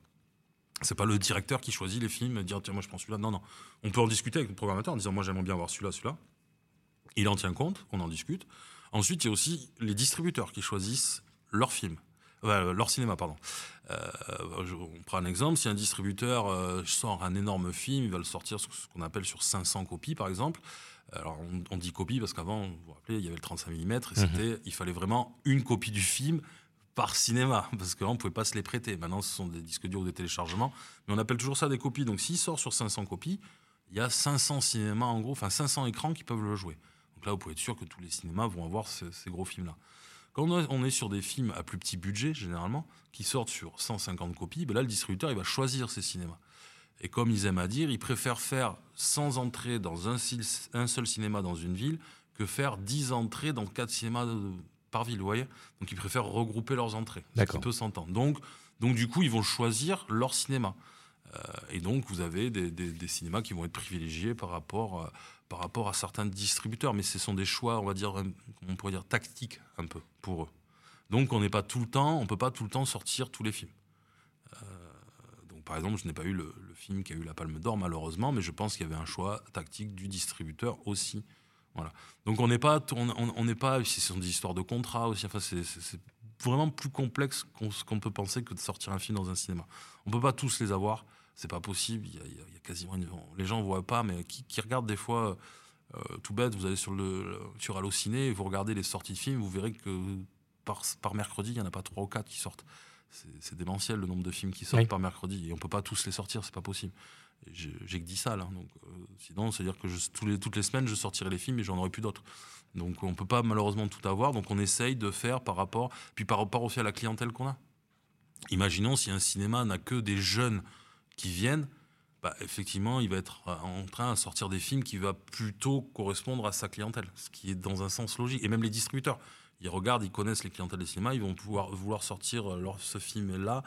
C'est pas le directeur qui choisit les films et dire tiens moi je prends celui-là. Non non. On peut en discuter avec le programmateur en disant moi j'aimerais bien voir celui-là, celui-là. Il en tient compte, on en discute. Ensuite il y a aussi les distributeurs qui choisissent leurs films, euh, leur cinéma pardon. Euh, on prend un exemple, si un distributeur euh, sort un énorme film, il va le sortir ce qu'on appelle sur 500 copies par exemple. Alors, on, dit copie parce qu'avant, vous vous rappelez, il y avait le 35 mm et mhm. c'était, il fallait vraiment une copie du film par cinéma [laughs] parce qu'on ne pouvait pas se les prêter. Maintenant, ce sont des disques durs ou des téléchargements, mais on appelle toujours ça des copies. Donc, s'il sort sur 500 copies, il y a 500 cinémas en gros, enfin 500 écrans qui peuvent le jouer. Donc là, vous pouvez être sûr que tous les cinémas vont avoir ces, gros films-là. Quand on est sur des films à plus petit budget, généralement, qui sortent sur 150 copies, ben là, le distributeur, il va choisir ces cinémas. Et comme ils aiment à dire, ils préfèrent faire 100 entrées dans un, seul cinéma dans une ville que faire 10 entrées dans 4 cinémas par ville, vous voyez? Donc ils préfèrent regrouper leurs entrées, qui peut s'entendre. Donc, donc du coup, ils vont choisir leur cinéma. Euh, et donc vous avez des, cinémas qui vont être privilégiés par rapport, par rapport à certains distributeurs. Mais ce sont des choix, on va dire, on pourrait dire tactiques un peu pour eux. Donc on n'est pas tout le temps, on peut pas tout le temps sortir tous les films. Par exemple, je n'ai pas eu le, film qui a eu la Palme d'Or malheureusement, mais je pense qu'il y avait un choix tactique du distributeur aussi. Voilà. Donc on n'est pas, on n'est pas, ce sont des histoires de contrat aussi. Enfin, c'est vraiment plus complexe qu'on peut penser que de sortir un film dans un cinéma. On peut pas tous les avoir, c'est pas possible. Il y, a, quasiment les gens voient pas, mais qui, regardent des fois. Euh, tout bête, vous allez sur le sur Allociné, vous regardez les sorties de films, vous verrez que par, par mercredi, il n'y en a pas trois ou quatre qui sortent c'est démentiel le nombre de films qui sortent par mercredi et on peut pas tous les sortir, c'est pas possible. J'ai que 10 salles, hein, donc euh, sinon c'est à dire que tous les, toutes les semaines je sortirai les films et j'en aurai plus d'autres. Donc on peut pas malheureusement tout avoir, donc on essaye de faire par rapport, puis par rapport aussi à la clientèle qu'on a. Imaginons si un cinéma n'a que des jeunes qui viennent, bah, effectivement, il va être en train de sortir des films qui va plutôt correspondre à sa clientèle, ce qui est dans un sens logique. Et même les distributeurs ils regardent, ils connaissent les clientèles des cinémas, ils vont pouvoir vouloir sortir leur, ce film-là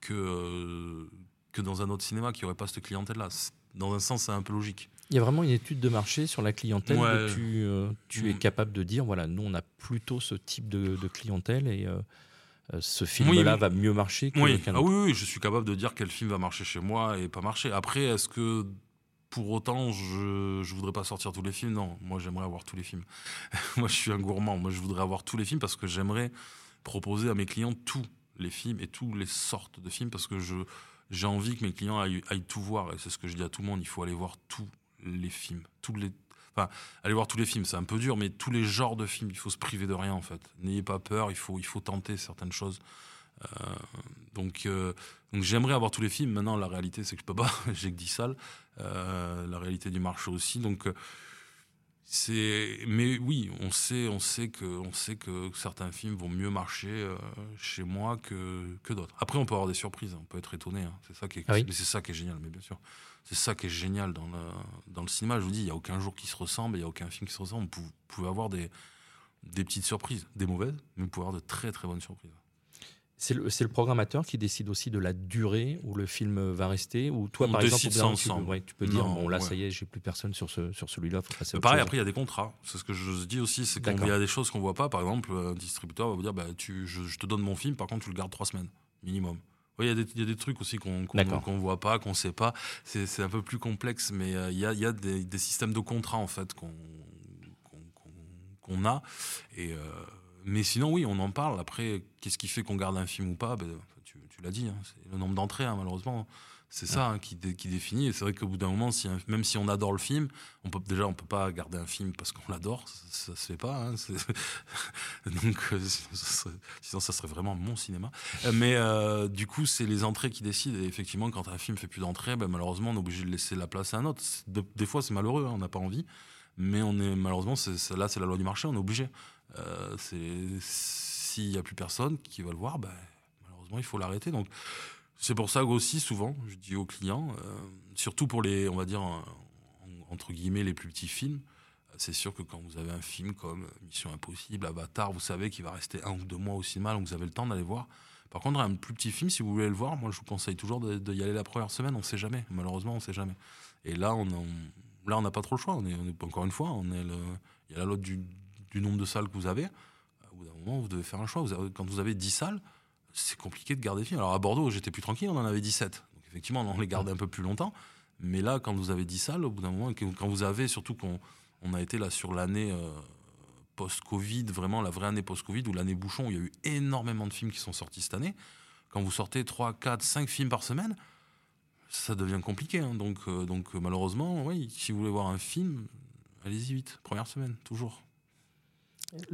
que, euh, que dans un autre cinéma qui n'aurait pas cette clientèle-là. Dans un sens, c'est un peu logique. Il y a vraiment une étude de marché sur la clientèle que tu, euh, tu es mm. capable de dire, voilà, nous, on a plutôt ce type de, clientèle et euh, ce film-là va mieux marcher que oui. Ah oui, oui, je suis capable de dire quel film va marcher chez moi et pas marcher. Après, est-ce que pour autant, je ne voudrais pas sortir tous les films? Non, moi j'aimerais avoir tous les films. [laughs] moi je suis un gourmand. Moi je voudrais avoir tous les films parce que j'aimerais proposer à mes clients tous les films et toutes les sortes de films parce que je j'ai envie que mes clients aillent, tout voir. Et c'est ce que je dis à tout le monde. Il faut aller voir tous les films. Tous les, enfin, aller voir tous les films, c'est un peu dur, mais tous les genres de films. Il faut se priver de rien en fait. N'ayez pas peur. Il faut, il faut tenter certaines choses. Euh, donc, euh, donc j'aimerais avoir tous les films. Maintenant, la réalité, c'est que je peux pas. [laughs] J'ai que 10 salles. Euh, la réalité du marché aussi. Donc, C'est, mais oui, on sait, on sait que, on sait que certains films vont mieux marcher chez moi que, que d'autres. Après, on peut avoir des surprises, on peut être étonné. Hein. C'est ça qui est, ah c'est ça qui est génial, mais bien sûr, c'est ça qui est génial dans le, dans le cinéma. Je vous dis, il y a aucun jour qui se ressemble, il y a aucun film qui se ressemble. Vous pouvez avoir des, des petites surprises, des mauvaises, mais vous pouvez avoir de très très bonnes surprises. C'est le, le, programmateur qui décide aussi de la durée où le film va rester Ou toi, par exemple, tu, tu, peux dire bon, là, ça y est, j'ai plus personne sur, ce, sur celui-là. Pareil, après, il y a des contrats. C'est ce que je dis aussi c'est qu'il y a des choses qu'on voit pas. Par exemple, un distributeur va vous dire bah, tu, je, te donne mon film, par contre, tu le gardes trois semaines, minimum. Il y, y, a des trucs aussi qu'on ne voit pas, qu'on ne sait pas. C'est un peu plus complexe, mais euh, il y, a, y a des, des, systèmes de contrats en fait qu'on a. Et, euh, mais sinon, oui, on en parle. Après, qu'est-ce qui fait qu'on garde un film ou pas? Ben, Tu, l'as dit, hein, c'est le nombre d'entrées, hein, malheureusement. C'est ça hein, qui, définit. Et c'est vrai qu'au bout d'un moment, même si on adore le film, on peut déjà on peut pas garder un film parce qu'on l'adore, ça, ne se fait pas. [laughs] Donc euh, sinon, ça serait vraiment mon cinéma. Euh, mais euh, du coup, c'est les entrées qui décident. Et effectivement, quand un film fait plus d'entrées, ben, malheureusement, on est obligé de laisser la place à un autre. des fois, c'est malheureux, on n'a pas envie. Mais on est malheureusement, là, c'est la loi du marché, on est obligé. S'il n'y a plus personne qui va le voir, ben, malheureusement, il faut l'arrêter. Donc, c'est pour ça aussi, souvent, je dis aux clients, euh, surtout pour les, on va dire, entre guillemets, les plus petits films, c'est sûr que quand vous avez un film comme Mission Impossible, Avatar, vous savez qu'il va rester un ou deux mois au cinéma, donc vous avez le temps d'aller voir. Par contre, un plus petit film, si vous voulez le voir, moi je vous conseille toujours d'y aller la première semaine, on ne sait jamais. Malheureusement, on ne sait jamais. Et là, on, n'a pas trop le choix. On est, encore une fois, il y a la du, du nombre de salles que vous avez, au bout d'un moment, vous devez faire un choix. quand vous avez 10 salles, c'est compliqué de garder des films. Alors à Bordeaux, j'étais plus tranquille, on en avait 17. Donc effectivement, on les gardait un peu plus longtemps. Mais là, quand vous avez 10 salles, au bout d'un moment, quand vous avez, surtout qu'on on a été là sur l'année euh, post-Covid, vraiment la vraie année post-Covid, ou l'année bouchon, où il y a eu énormément de films qui sont sortis cette année. Quand vous sortez 3, 4, 5 films par semaine, ça devient compliqué. Hein. Donc, euh, donc malheureusement, oui, si vous voulez voir un film, allez-y vite, première semaine, toujours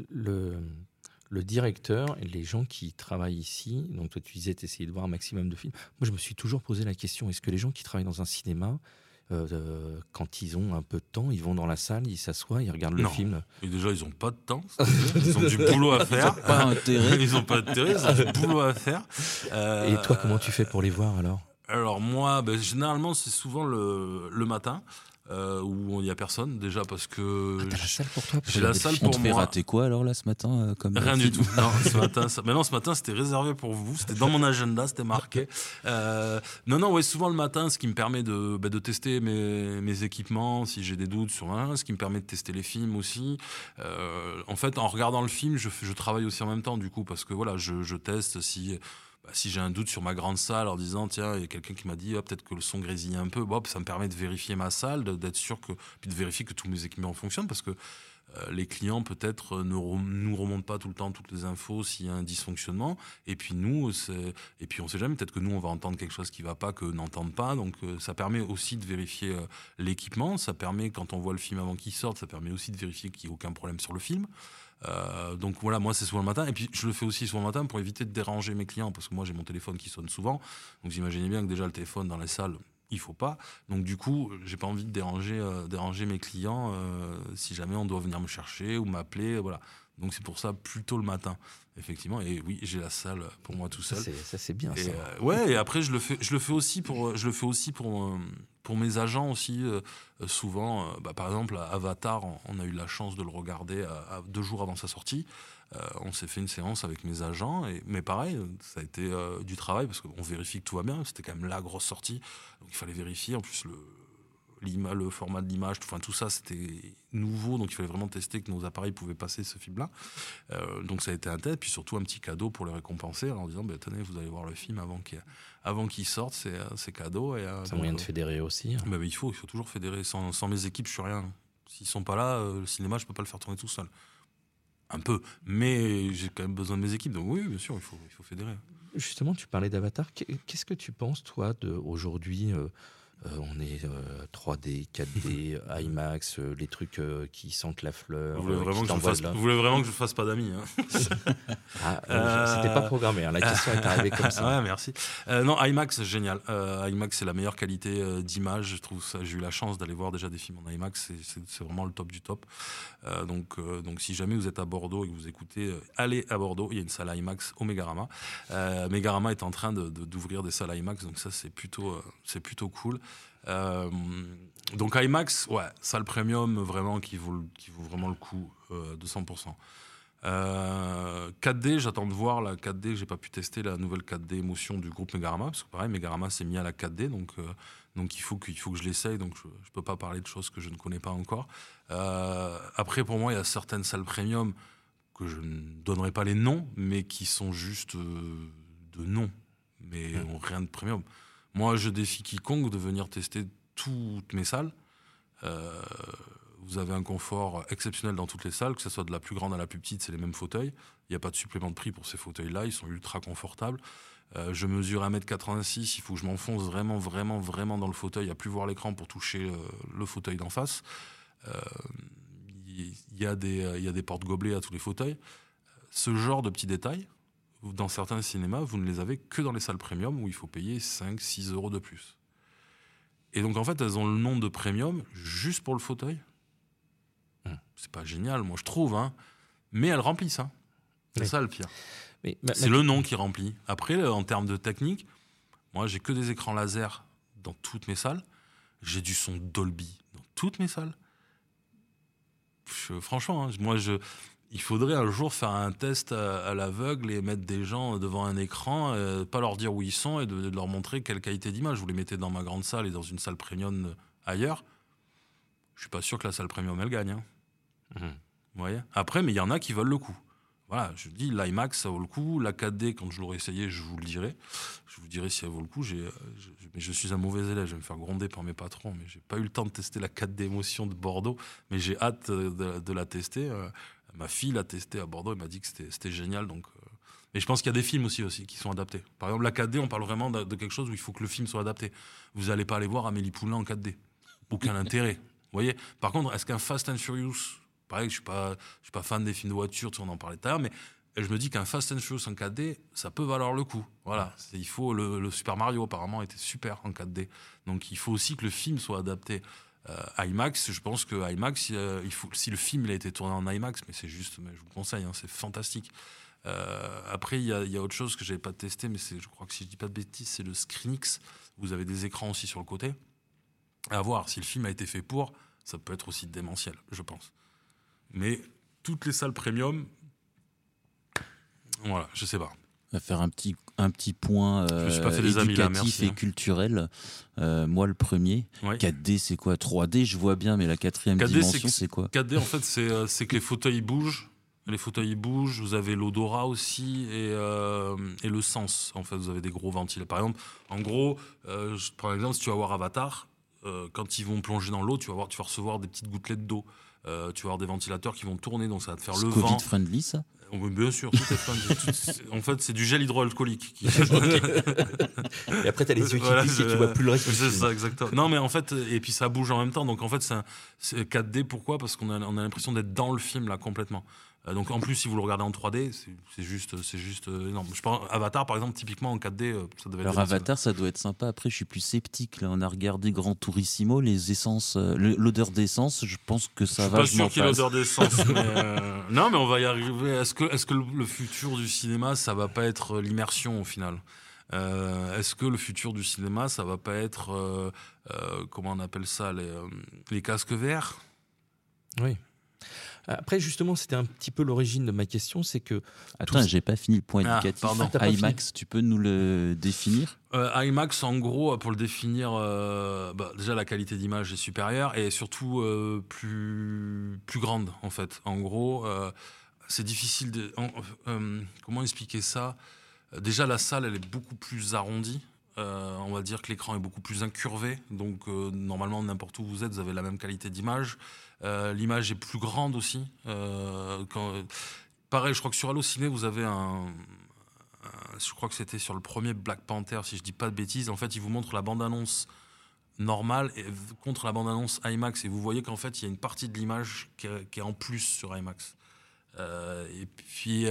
le, le directeur et les gens qui travaillent ici, donc toi tu disais essayer de voir un maximum de films. Moi je me suis toujours posé la question, est-ce que les gens qui travaillent dans un cinéma, euh, euh, quand ils ont un peu de temps, ils vont dans la salle, ils s'assoient, ils regardent le film? Et déjà, ils n'ont [laughs] [laughs] pas de temps. Ils ont du boulot à faire. Pas intérêt. Ils n'ont pas d'intérêt, ils ont du boulot à faire. Et toi, comment tu fais pour les voir alors? alors moi, ben, généralement c'est souvent le, le matin. Euh, où il n'y a personne déjà parce que ah, t'as la salle pour toi j'ai la salle pour moi. raté quoi alors là ce matin euh, comme rien du tout. Non ce [laughs] matin ça... mais non ce matin c'était réservé pour vous. C'était dans mon agenda c'était marqué. Euh... non non ouais souvent le matin ce qui me permet de, bah, de tester mes, mes équipements si j'ai des doutes sur un ce qui me permet de tester les films aussi. Euh, en fait en regardant le film je, je travaille aussi en même temps du coup parce que voilà je, je teste si bah, si j'ai un doute sur ma grande salle en disant tiens il y a quelqu'un qui m'a dit oh, peut-être que le son grésille un peu. Bon, ça me permet de vérifier ma salle d'être sûr que puis de vérifier que tous mes équipements fonctionnent parce que euh, les clients peut-être ne nous remontent pas tout le temps toutes les infos s'il y a un dysfonctionnement. Et puis nous et puis on sait jamais peut-être que nous on va entendre quelque chose qui va pas que n'entendent pas. Donc euh, ça permet aussi de vérifier euh, l'équipement. Ça permet quand on voit le film avant qu'il sorte ça permet aussi de vérifier qu'il n'y a aucun problème sur le film euh, donc voilà, moi c'est souvent le matin. Et puis je le fais aussi souvent le matin pour éviter de déranger mes clients parce que moi j'ai mon téléphone qui sonne souvent. Donc vous imaginez bien que déjà le téléphone dans les salles, il faut pas. Donc du coup, j'ai pas envie de déranger, euh, déranger mes clients euh, si jamais on doit venir me chercher ou m'appeler. Voilà. Donc c'est pour ça plutôt le matin, effectivement. Et oui, j'ai la salle pour moi tout seul. Ça c'est bien. ça. ouais. Et après je le fais, je le fais aussi pour, je le fais aussi pour pour mes agents aussi, euh, euh, souvent, euh, bah, par exemple, Avatar, on, a eu la chance de le regarder deux jours avant sa sortie. on s'est fait une séance avec mes agents, mais pareil, ça a été du travail parce qu'on vérifie que tout va bien. C'était quand même la grosse sortie, donc il fallait vérifier. En plus, le, le format de l'image, enfin tout ça c'était nouveau, donc il fallait vraiment tester que nos appareils pouvaient passer ce film-là. Euh, donc ça a été un test, puis surtout un petit cadeau pour les récompenser en disant bah, tenez, vous allez voir le film avant qu'il avant qu'il sorte, c'est euh, cadeau. Euh, c'est un moyen de fédérer aussi. Hein. Bah, il faut, il faut toujours fédérer. Sans, sans mes équipes, je suis rien. S'ils sont pas là, le cinéma, je peux pas le faire tourner tout seul. Un peu, mais j'ai quand même besoin de mes équipes, donc oui, bien sûr, il faut, il faut fédérer. Justement, tu parlais d'Avatar. Qu'est-ce que tu penses, toi, de aujourd'hui on est 3D, 4D, [laughs] IMAX, les trucs qui sentent la fleur. Vous voulez vraiment, que je, fasse, vous voulez vraiment que je fasse pas d'amis hein [laughs] [laughs] ah, C'était pas programmé, hein. la question est arrivée comme ça. ouais, merci. non, IMAX, génial. IMAX, c'est la meilleure qualité d'image. Je trouve ça. J'ai eu la chance d'aller voir déjà des films en IMAX. C'est vraiment le top du top. donc, donc, si jamais vous êtes à Bordeaux et que vous écoutez, allez à Bordeaux. Il y a une salle IMAX au Megarama. Megarama est en train d'ouvrir de, des salles IMAX, donc ça c'est plutôt, c'est plutôt cool. Euh, donc IMAX, ouais, salle premium vraiment qui vaut, qui vaut vraiment le coup euh, de 100%. 4D, euh, j'attends de voir la 4D, j'ai pas pu tester la nouvelle 4D émotion du groupe Megarama, parce que pareil, Megarama s'est mis à la 4D, donc, donc il, faut que, faut que je l'essaye, donc je, ne peux pas parler de choses que je ne connais pas encore. après, pour moi, il y a certaines salles premium que je ne donnerai pas les noms, mais qui sont juste de noms, mais mmh. rien de premium. Moi, je défie quiconque de venir tester toutes mes salles. Euh, vous avez un confort exceptionnel dans toutes les salles, que ce soit de la plus grande à la plus petite, c'est les mêmes fauteuils. Il n'y a pas de supplément de prix pour ces fauteuils-là, ils sont ultra confortables. Euh, je mesure 1m86, il faut que je m'enfonce vraiment, vraiment, vraiment dans le fauteuil, à plus voir l'écran pour toucher euh, le fauteuil d'en face. Il y, a des, des portes-gobelets à tous les fauteuils. Ce genre de petits détails, dans certains cinémas, vous ne les avez que dans les salles premium où il faut payer 5, 6 euros de plus. Et donc en fait, elles ont le nom de premium juste pour le fauteuil. C'est pas génial, moi je trouve, hein. mais elles remplissent. Hein. C'est ça le pire. C'est le nom qui remplit. Après, euh, en termes de technique, moi j'ai que des écrans laser dans toutes mes salles. J'ai du son Dolby dans toutes mes salles. franchement, hein, moi je il faudrait un jour faire un test à, l'aveugle et mettre des gens devant un écran, euh, pas leur dire où ils sont et de, leur montrer quelle qualité d'image. Vous les mettez dans ma grande salle et dans une salle premium euh, ailleurs. Je suis pas sûr que la salle premium elle gagne. Hein. Mhm. Vous voyez? Après, mais il y en a qui veulent le coup. Voilà, je dis l'IMAX ça vaut le coup. La 4D, quand je l'aurai essayé, je vous le dirai. Je vous dirai si elle vaut le coup. J'ai, euh, je, mais je suis un mauvais élève, je vais me faire gronder par mes patrons. Mais j'ai pas eu le temps de tester la 4D émotion de Bordeaux, mais j'ai hâte de, la tester. Ma fille l'a testé à Bordeaux, elle m'a dit que c'était génial. Donc, euh. Et je pense qu'il y a des films aussi, qui sont adaptés. Par exemple, la 4D, on parle vraiment de, quelque chose où il faut que le film soit adapté. Vous n'allez pas aller voir Amélie Poulain en 4D. Aucun intérêt. Vous voyez? Par contre, est-ce qu'un Fast and Furious, pareil, je ne suis, suis, pas fan des films de voiture, on en parlait tout à l'heure, mais je me dis qu'un Fast and Furious en 4D, ça peut valoir le coup. Voilà. Il faut le, le, Super Mario apparemment était super en 4D. Donc il faut aussi que le film soit adapté. Euh, IMAX, je pense que IMAX, euh, il faut, si le film il a été tourné en IMAX, mais c'est juste, mais je vous conseille, hein, c'est fantastique. Euh, après, il y, a, autre chose que j'avais pas testé, mais je crois que si je dis pas de bêtises, c'est le Screenix. Vous avez des écrans aussi sur le côté. À voir, si le film a été fait pour, ça peut être aussi démentiel, je pense. Mais toutes les salles premium, voilà, je sais pas va faire un petit, un petit point euh, éducatif et hein. culturel. Euh, moi, le premier. 4D, c'est quoi? 3D, je vois bien, mais la quatrième dimension, c'est quoi? 4D, en fait, euh, c'est que les fauteuils bougent. Les fauteuils bougent, vous avez l'odorat aussi et, et, le sens. En fait, vous avez des gros ventilateurs. Par exemple, en gros, par exemple, si tu vas voir Avatar, quand ils vont plonger dans l'eau, tu, vas voir, tu vas recevoir des petites gouttelettes d'eau. tu vas avoir des ventilateurs qui vont tourner, donc ça va te faire le vent. Covid friendly, ça? Bien sûr, en fait, c'est du gel hydroalcoolique. [laughs] et après, tu as les yeux qui voilà, et tu vois plus le reste. C'est ça, exactement. Non, mais en fait, et puis ça bouge en même temps. Donc en fait, c'est 4D. Pourquoi? Parce qu'on a, on a l'impression d'être dans le film là complètement. Euh, donc en plus, si vous le regardez en 3D, c'est juste, c'est juste euh, énorme. Je pense Avatar, par exemple, typiquement en 4D, euh, ça devait. Alors Avatar, ça doit être sympa. Après, je suis plus sceptique. Là, on a regardé Grand Turissimo, les essences, l'odeur d'essence. Je pense que ça va. Je suis pas sûr qu'il y ait l'odeur [laughs] d'essence. non, mais on va y arriver. Est-ce que, est-ce que le futur du cinéma, ça va pas être l'immersion au final? Est-ce que le futur du cinéma, ça va pas être comment on appelle ça, les, les casques verts? Oui. Après, justement, c'était un petit peu l'origine de ma question, c'est que... Attends, j'ai pas fini le point ah, éducatif. IMAX, tu peux nous le définir? Euh, IMAX, en gros, pour le définir, euh, bah, déjà la qualité d'image est supérieure et surtout euh, plus, plus grande, en fait. En gros, c'est difficile de... comment expliquer ça? Déjà, la salle, elle est beaucoup plus arrondie. on va dire que l'écran est beaucoup plus incurvé, donc normalement n'importe où vous êtes, vous avez la même qualité d'image. Euh, l'image est plus grande aussi. Euh, pareil, je crois que sur Allociné, vous avez un, je crois que c'était sur le premier Black Panther, si je dis pas de bêtises. En fait, il vous montre la bande-annonce normal contre la bande-annonce IMAX. Et vous voyez qu'en fait, il y a une partie de l'image qui, est en plus sur IMAX. Euh, et puis,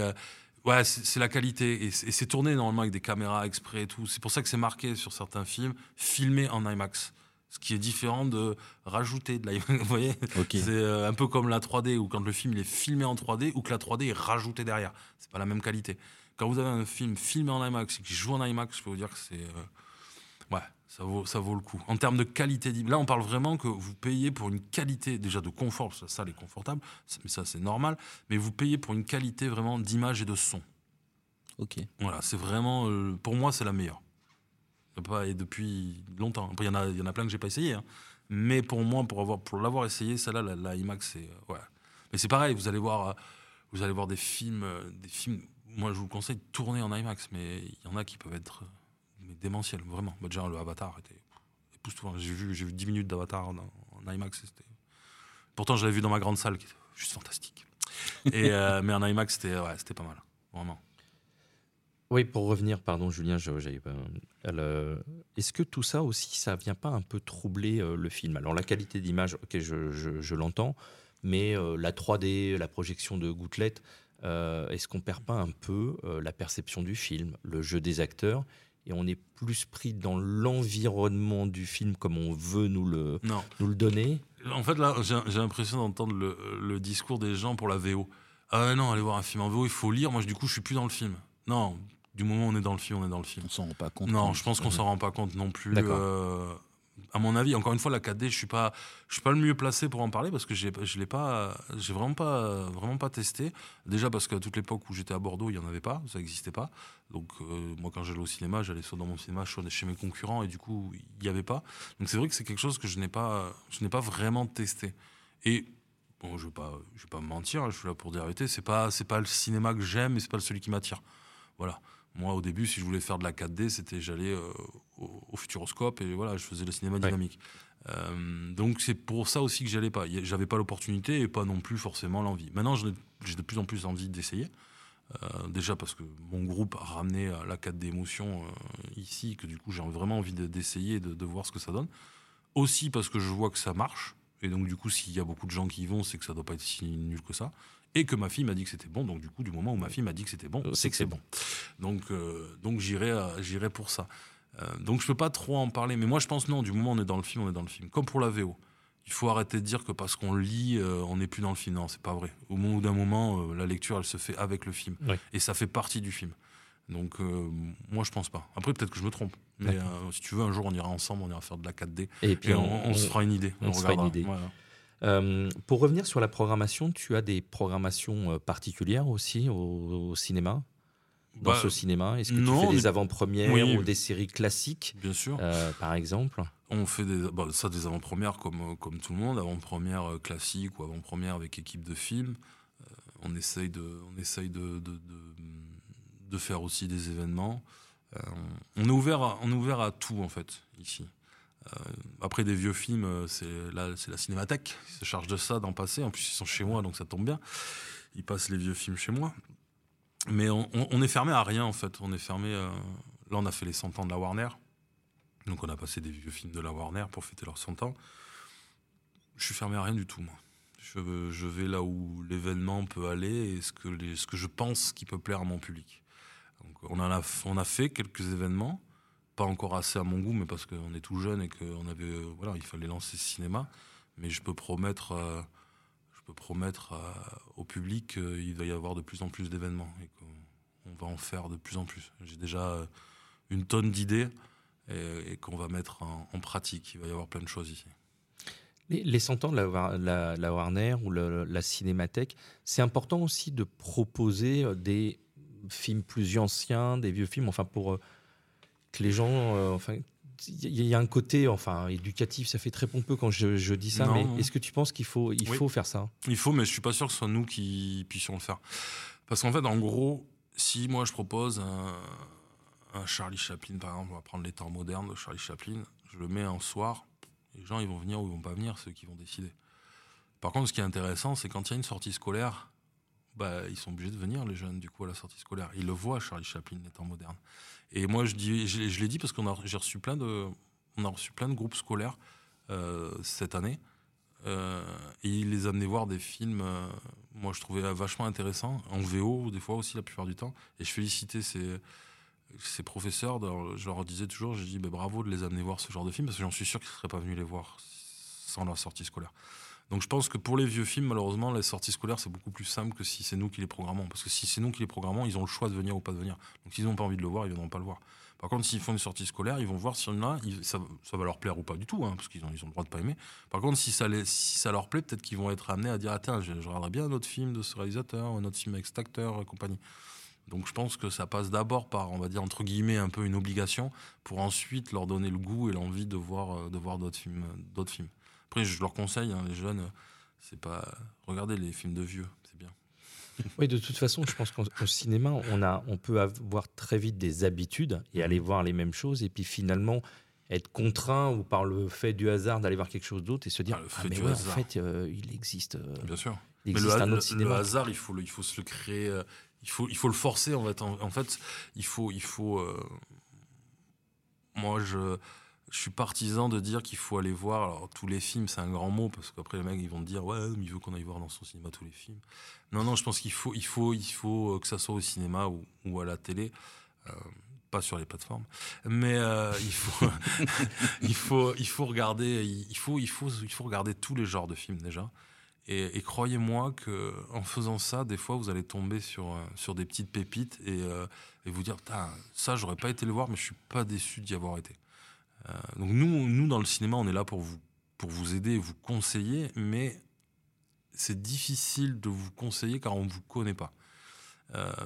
ouais, c'est la qualité. Et c'est tourné normalement avec des caméras exprès et tout. C'est pour ça que c'est marqué sur certains films, filmé en IMAX. Ce qui est différent de rajouter de l'IMAX. [laughs] Vous voyez C'est euh, un peu comme la 3D, ou quand le film il est filmé en 3D, ou que la 3D est rajoutée derrière. C'est pas la même qualité. Quand vous avez un film filmé en IMAX et qui joue en IMAX, je peux vous dire que c'est. ouais, ça vaut, ça vaut le coup. En termes de qualité, là on parle vraiment que vous payez pour une qualité déjà de confort, ça, ça est confortable, mais ça c'est normal, mais vous payez pour une qualité vraiment d'image et de son. Ok. Voilà, c'est vraiment, euh, pour moi c'est la meilleure. Et depuis longtemps. Après il y en a, y en a plein que j'ai pas essayé, hein. mais pour moi, pour avoir, pour l'avoir essayé, celle-là, la, IMAX, c'est euh, ouais. Mais c'est pareil, vous allez voir, euh, vous allez voir des films, des films. Moi je vous conseille de tourner en IMAX, mais il y en a qui peuvent être démentiel, vraiment. Bah, déjà, le Avatar était époustouflant. J'ai vu, j'ai vu 10 minutes d'Avatar en, IMAX. Pourtant, je l'avais vu dans ma grande salle, qui était juste fantastique. Euh, mais en IMAX, c'était ouais, c'était pas mal, vraiment. Oui, pour revenir, pardon Julien, euh, est-ce que tout ça aussi, ça vient pas un peu troubler euh, le film? Alors la qualité d'image, ok, je, je, l'entends, mais la 3D, la projection de gouttelettes, est-ce qu'on perd pas un peu la perception du film, le jeu des acteurs et on est plus pris dans l'environnement du film comme on veut nous le, Nous le donner? En fait, là, j'ai l'impression d'entendre le, discours des gens pour la VO. Ah non, aller voir un film en VO, il faut lire. Moi, du coup, je suis plus dans le film. Non, du moment où on est dans le film, on est dans le film. On s'en rend pas compte. Non, je pense qu'on s'en rend pas compte non plus. Euh, à mon avis, encore une fois, la 4D, je suis pas, je suis pas le mieux placé pour en parler parce que je l'ai pas, j'ai vraiment pas, vraiment pas testé. Déjà parce qu'à toute l'époque où j'étais à Bordeaux, il y en avait pas, ça n'existait pas. Donc euh, moi, quand j'allais au cinéma, j'allais soit dans mon cinéma, soit chez mes concurrents et du coup, il y avait pas. Donc c'est vrai que c'est quelque chose que je n'ai pas, je n'ai pas vraiment testé. Et bon, je vais pas, je vais pas me mentir, je suis là pour dire la vérité, c'est pas, c'est pas le cinéma que j'aime, et c'est pas celui qui m'attire. Voilà. Moi, au début, si je voulais faire de la 4D, c'était j'allais euh, au, Futuroscope et voilà, je faisais le cinéma dynamique. Euh, donc c'est pour ça aussi que j'allais pas. J'avais pas l'opportunité et pas non plus forcément l'envie. Maintenant, j'ai de plus en plus envie d'essayer. Euh, déjà parce que mon groupe a ramené la 4D émotion ici, que du coup j'ai vraiment envie d'essayer, de, de, voir ce que ça donne. Aussi parce que je vois que ça marche. Et donc du coup, s'il y a beaucoup de gens qui y vont, c'est que ça doit pas être si nul que ça et que ma fille m'a dit que c'était bon. Donc du coup, du moment où ma fille m'a dit que c'était bon, c'est que c'est bon. Donc euh, donc j'irai euh, j'irai pour ça. Euh, donc je peux pas trop en parler, mais moi je pense non. Du moment où on est dans le film, on est dans le film. Comme pour la VO. Il faut arrêter de dire que parce qu'on lit, on n'est plus dans le film. Non, c'est pas vrai. Au bout d'un moment, la lecture, elle se fait avec le film. Et ça fait partie du film. Donc, moi, je pense pas. Après, peut-être que je me trompe. Mais si tu veux, un jour, on ira ensemble, on ira faire de la 4D. Et puis, on, se fera une idée. On, se fera une idée. Euh, pour revenir sur la programmation, tu as des programmations euh, particulières aussi au, cinéma? Dans bah, ce cinéma Est-ce que tu fais des avant-premières ou des séries classiques Bien sûr. Euh, par exemple? On fait des, bah, ça des avant-premières comme, comme tout le monde, avant-premières classiques ou avant-premières avec équipe de film. on essaye, de, on essaye de, de, de, faire aussi des événements. on, est ouvert on est ouvert à tout en fait ici. Euh, après des vieux films, euh, c'est la, la cinémathèque qui se charge de ça, d'en passer. En plus, ils sont chez moi, donc ça tombe bien. Ils passent les vieux films chez moi. Mais on, est fermé à rien, en fait. On est fermé. Euh, là, on a fait les 100 ans de la Warner. Donc, on a passé des vieux films de la Warner pour fêter leurs 100 ans. Je suis fermé à rien du tout, moi. Je, vais là où l'événement peut aller et ce que, ce que je pense qui peut plaire à mon public. Donc, on, a, on a fait quelques événements pas encore assez à mon goût, mais parce qu'on est tout jeune et qu'on avait, euh, voilà, il fallait lancer ce cinéma. Mais je peux promettre, euh, je peux promettre euh, au public qu'il va y avoir de plus en plus d'événements et qu'on va en faire de plus en plus. J'ai déjà une tonne d'idées et, qu'on va mettre en, pratique. Il va y avoir plein de choses ici. Les, les 100 ans de la, Warner ou la Cinémathèque, c'est important aussi de proposer des films plus anciens, des vieux films, enfin pour que les gens, euh, enfin, il y a un côté enfin éducatif, ça fait très pompeux quand je, dis ça, mais est-ce que tu penses qu'il faut, il faut faire ça Il faut, mais je suis pas sûr que ce soit nous qui puissions le faire. Parce qu'en fait, en gros, si moi je propose un, Charlie Chaplin, par exemple, on va prendre les temps modernes de Charlie Chaplin, je le mets un soir, les gens ils vont venir ou ils vont pas venir, ceux qui vont décider. Par contre, ce qui est intéressant, c'est quand il y a une sortie scolaire, bah, ils sont obligés de venir, les jeunes, du coup, à la sortie scolaire. Ils le voient, Charlie Chaplin, les temps modernes. Et moi, je, je, l'ai dit parce que j'ai reçu plein de, on a reçu plein de groupes scolaires cette année. et ils les amenaient voir des films, moi je trouvais vachement intéressants, en VO des fois aussi la plupart du temps. Et je félicitais ces, ces professeurs, je leur disais toujours, j'ai dit bah, bravo de les amener voir ce genre de film, parce que j'en suis sûr qu'ils ne seraient pas venus les voir sans leur sortie scolaire. Donc je pense que pour les vieux films, malheureusement, les sorties scolaires, c'est beaucoup plus simple que si c'est nous qui les programmons. Parce que si c'est nous qui les programmons, ils ont le choix de venir ou pas de venir. Donc s'ils n'ont pas envie de le voir, ils ne viendront pas le voir. Par contre, s'ils font une sortie scolaire, ils vont voir si là, ça, ça, va leur plaire ou pas du tout, hein, parce qu'ils ont, le droit de pas aimer. Par contre, si ça, leur plaît, peut-être qu'ils vont être amenés à dire Attends, je, je regarderai bien un autre film de ce réalisateur, un autre film avec cet acteur et compagnie. Donc je pense que ça passe d'abord par, on va dire, entre guillemets, un peu une obligation, pour ensuite leur donner le goût et l'envie de voir, euh, de voir d'autres films, d'autres films. Après, je leur conseille, hein, les jeunes, c'est pas. Regardez les films de vieux, c'est bien. [laughs] Oui, de toute façon, je pense qu'au cinéma, on, a, on peut avoir très vite des habitudes et aller voir les mêmes choses, et puis finalement être contraint ou par le fait du hasard d'aller voir quelque chose d'autre et se dire ah, ah mais ouais, en fait euh, il existe euh, bien sûr il existe un autre cinéma. le hasard il faut le, il faut se le créer il faut, il faut le forcer en fait. En, fait, il faut, il faut. Euh, moi, je, je suis partisan de dire qu'il faut aller voir. Tous les films, c'est un grand mot parce qu'après les mecs, ils vont te dire ouais, mais il veut qu'on aille voir dans son cinéma tous les films. Non, non, je pense qu'il faut, il faut, il faut que ça soit au cinéma ou, à la télé. Euh, pas sur les plateformes, mais euh, [laughs] il faut, [laughs] il faut, il faut regarder, il faut, il faut, il faut regarder tous les genres de films déjà. Et, croyez-moi que en faisant ça, des fois, vous allez tomber sur, euh, sur des petites pépites euh, et vous dire ça, j'aurais pas été le voir, mais je suis pas déçu d'y avoir été. Euh, donc nous, nous, dans le cinéma, on est là pour vous, pour vous aider, vous conseiller, mais c'est difficile de vous conseiller car on ne vous connaît pas.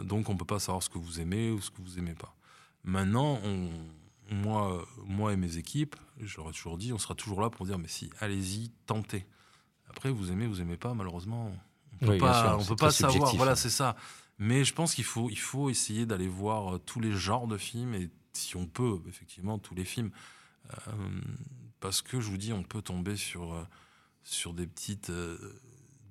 donc on peut pas savoir ce que vous aimez ou ce que vous aimez pas. Maintenant, on, moi, moi et mes équipes, je leur ai toujours dit, on sera toujours là pour dire mais si, allez-y, tentez. Après, vous aimez, vous aimez pas, malheureusement. On peut pas, on peut pas savoir. Voilà, c'est ça. Mais je pense qu'il faut, il faut essayer d'aller voir euh, tous les genres de films et si on peut, effectivement, tous les films. Euh, parce que je vous dis, on peut tomber sur, euh, sur des petites,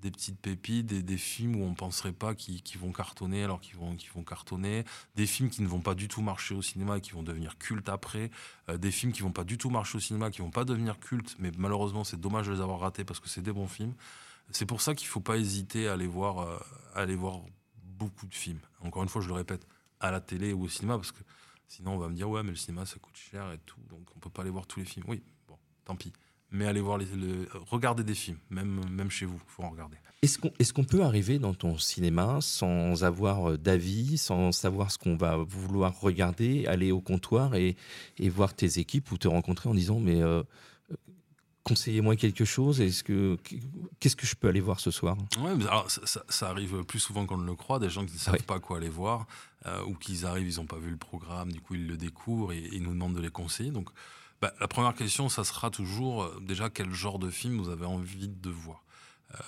des petites pépites, des, films où on ne penserait pas qu'ils vont cartonner alors qu'ils vont, vont cartonner, des films qui ne vont pas du tout marcher au cinéma et qui vont devenir cultes après, euh, des films qui vont pas du tout marcher au cinéma, qui vont pas devenir cultes, mais malheureusement c'est dommage de les avoir ratés parce que c'est des bons films. C'est pour ça qu'il faut pas hésiter à aller voir, euh, à aller voir beaucoup de films. Encore une fois, je le répète, à la télé ou au cinéma parce que sinon on va me dire ouais mais le cinéma ça coûte cher et tout, donc on peut pas aller voir tous les films. Oui, bon, tant pis mais allez voir les, regarder des films, même, même chez vous, il faut en regarder. Est-ce qu'on est qu'on peut arriver dans ton cinéma sans avoir euh, d'avis, sans savoir ce qu'on va vouloir regarder, aller au comptoir et, et, voir tes équipes ou te rencontrer en disant mais euh, conseillez-moi quelque chose Est-ce que qu'est-ce que je peux aller voir ce soir? Ouais, alors, ça, ça, arrive plus souvent qu'on ne le croit, des gens qui ne savent pas quoi aller voir euh, ou qu'ils arrivent, ils n'ont pas vu le programme, du coup ils le découvrent et, ils nous demandent de les conseiller. Donc bah, la première question, ça sera toujours euh, déjà quel genre de film vous avez envie de voir?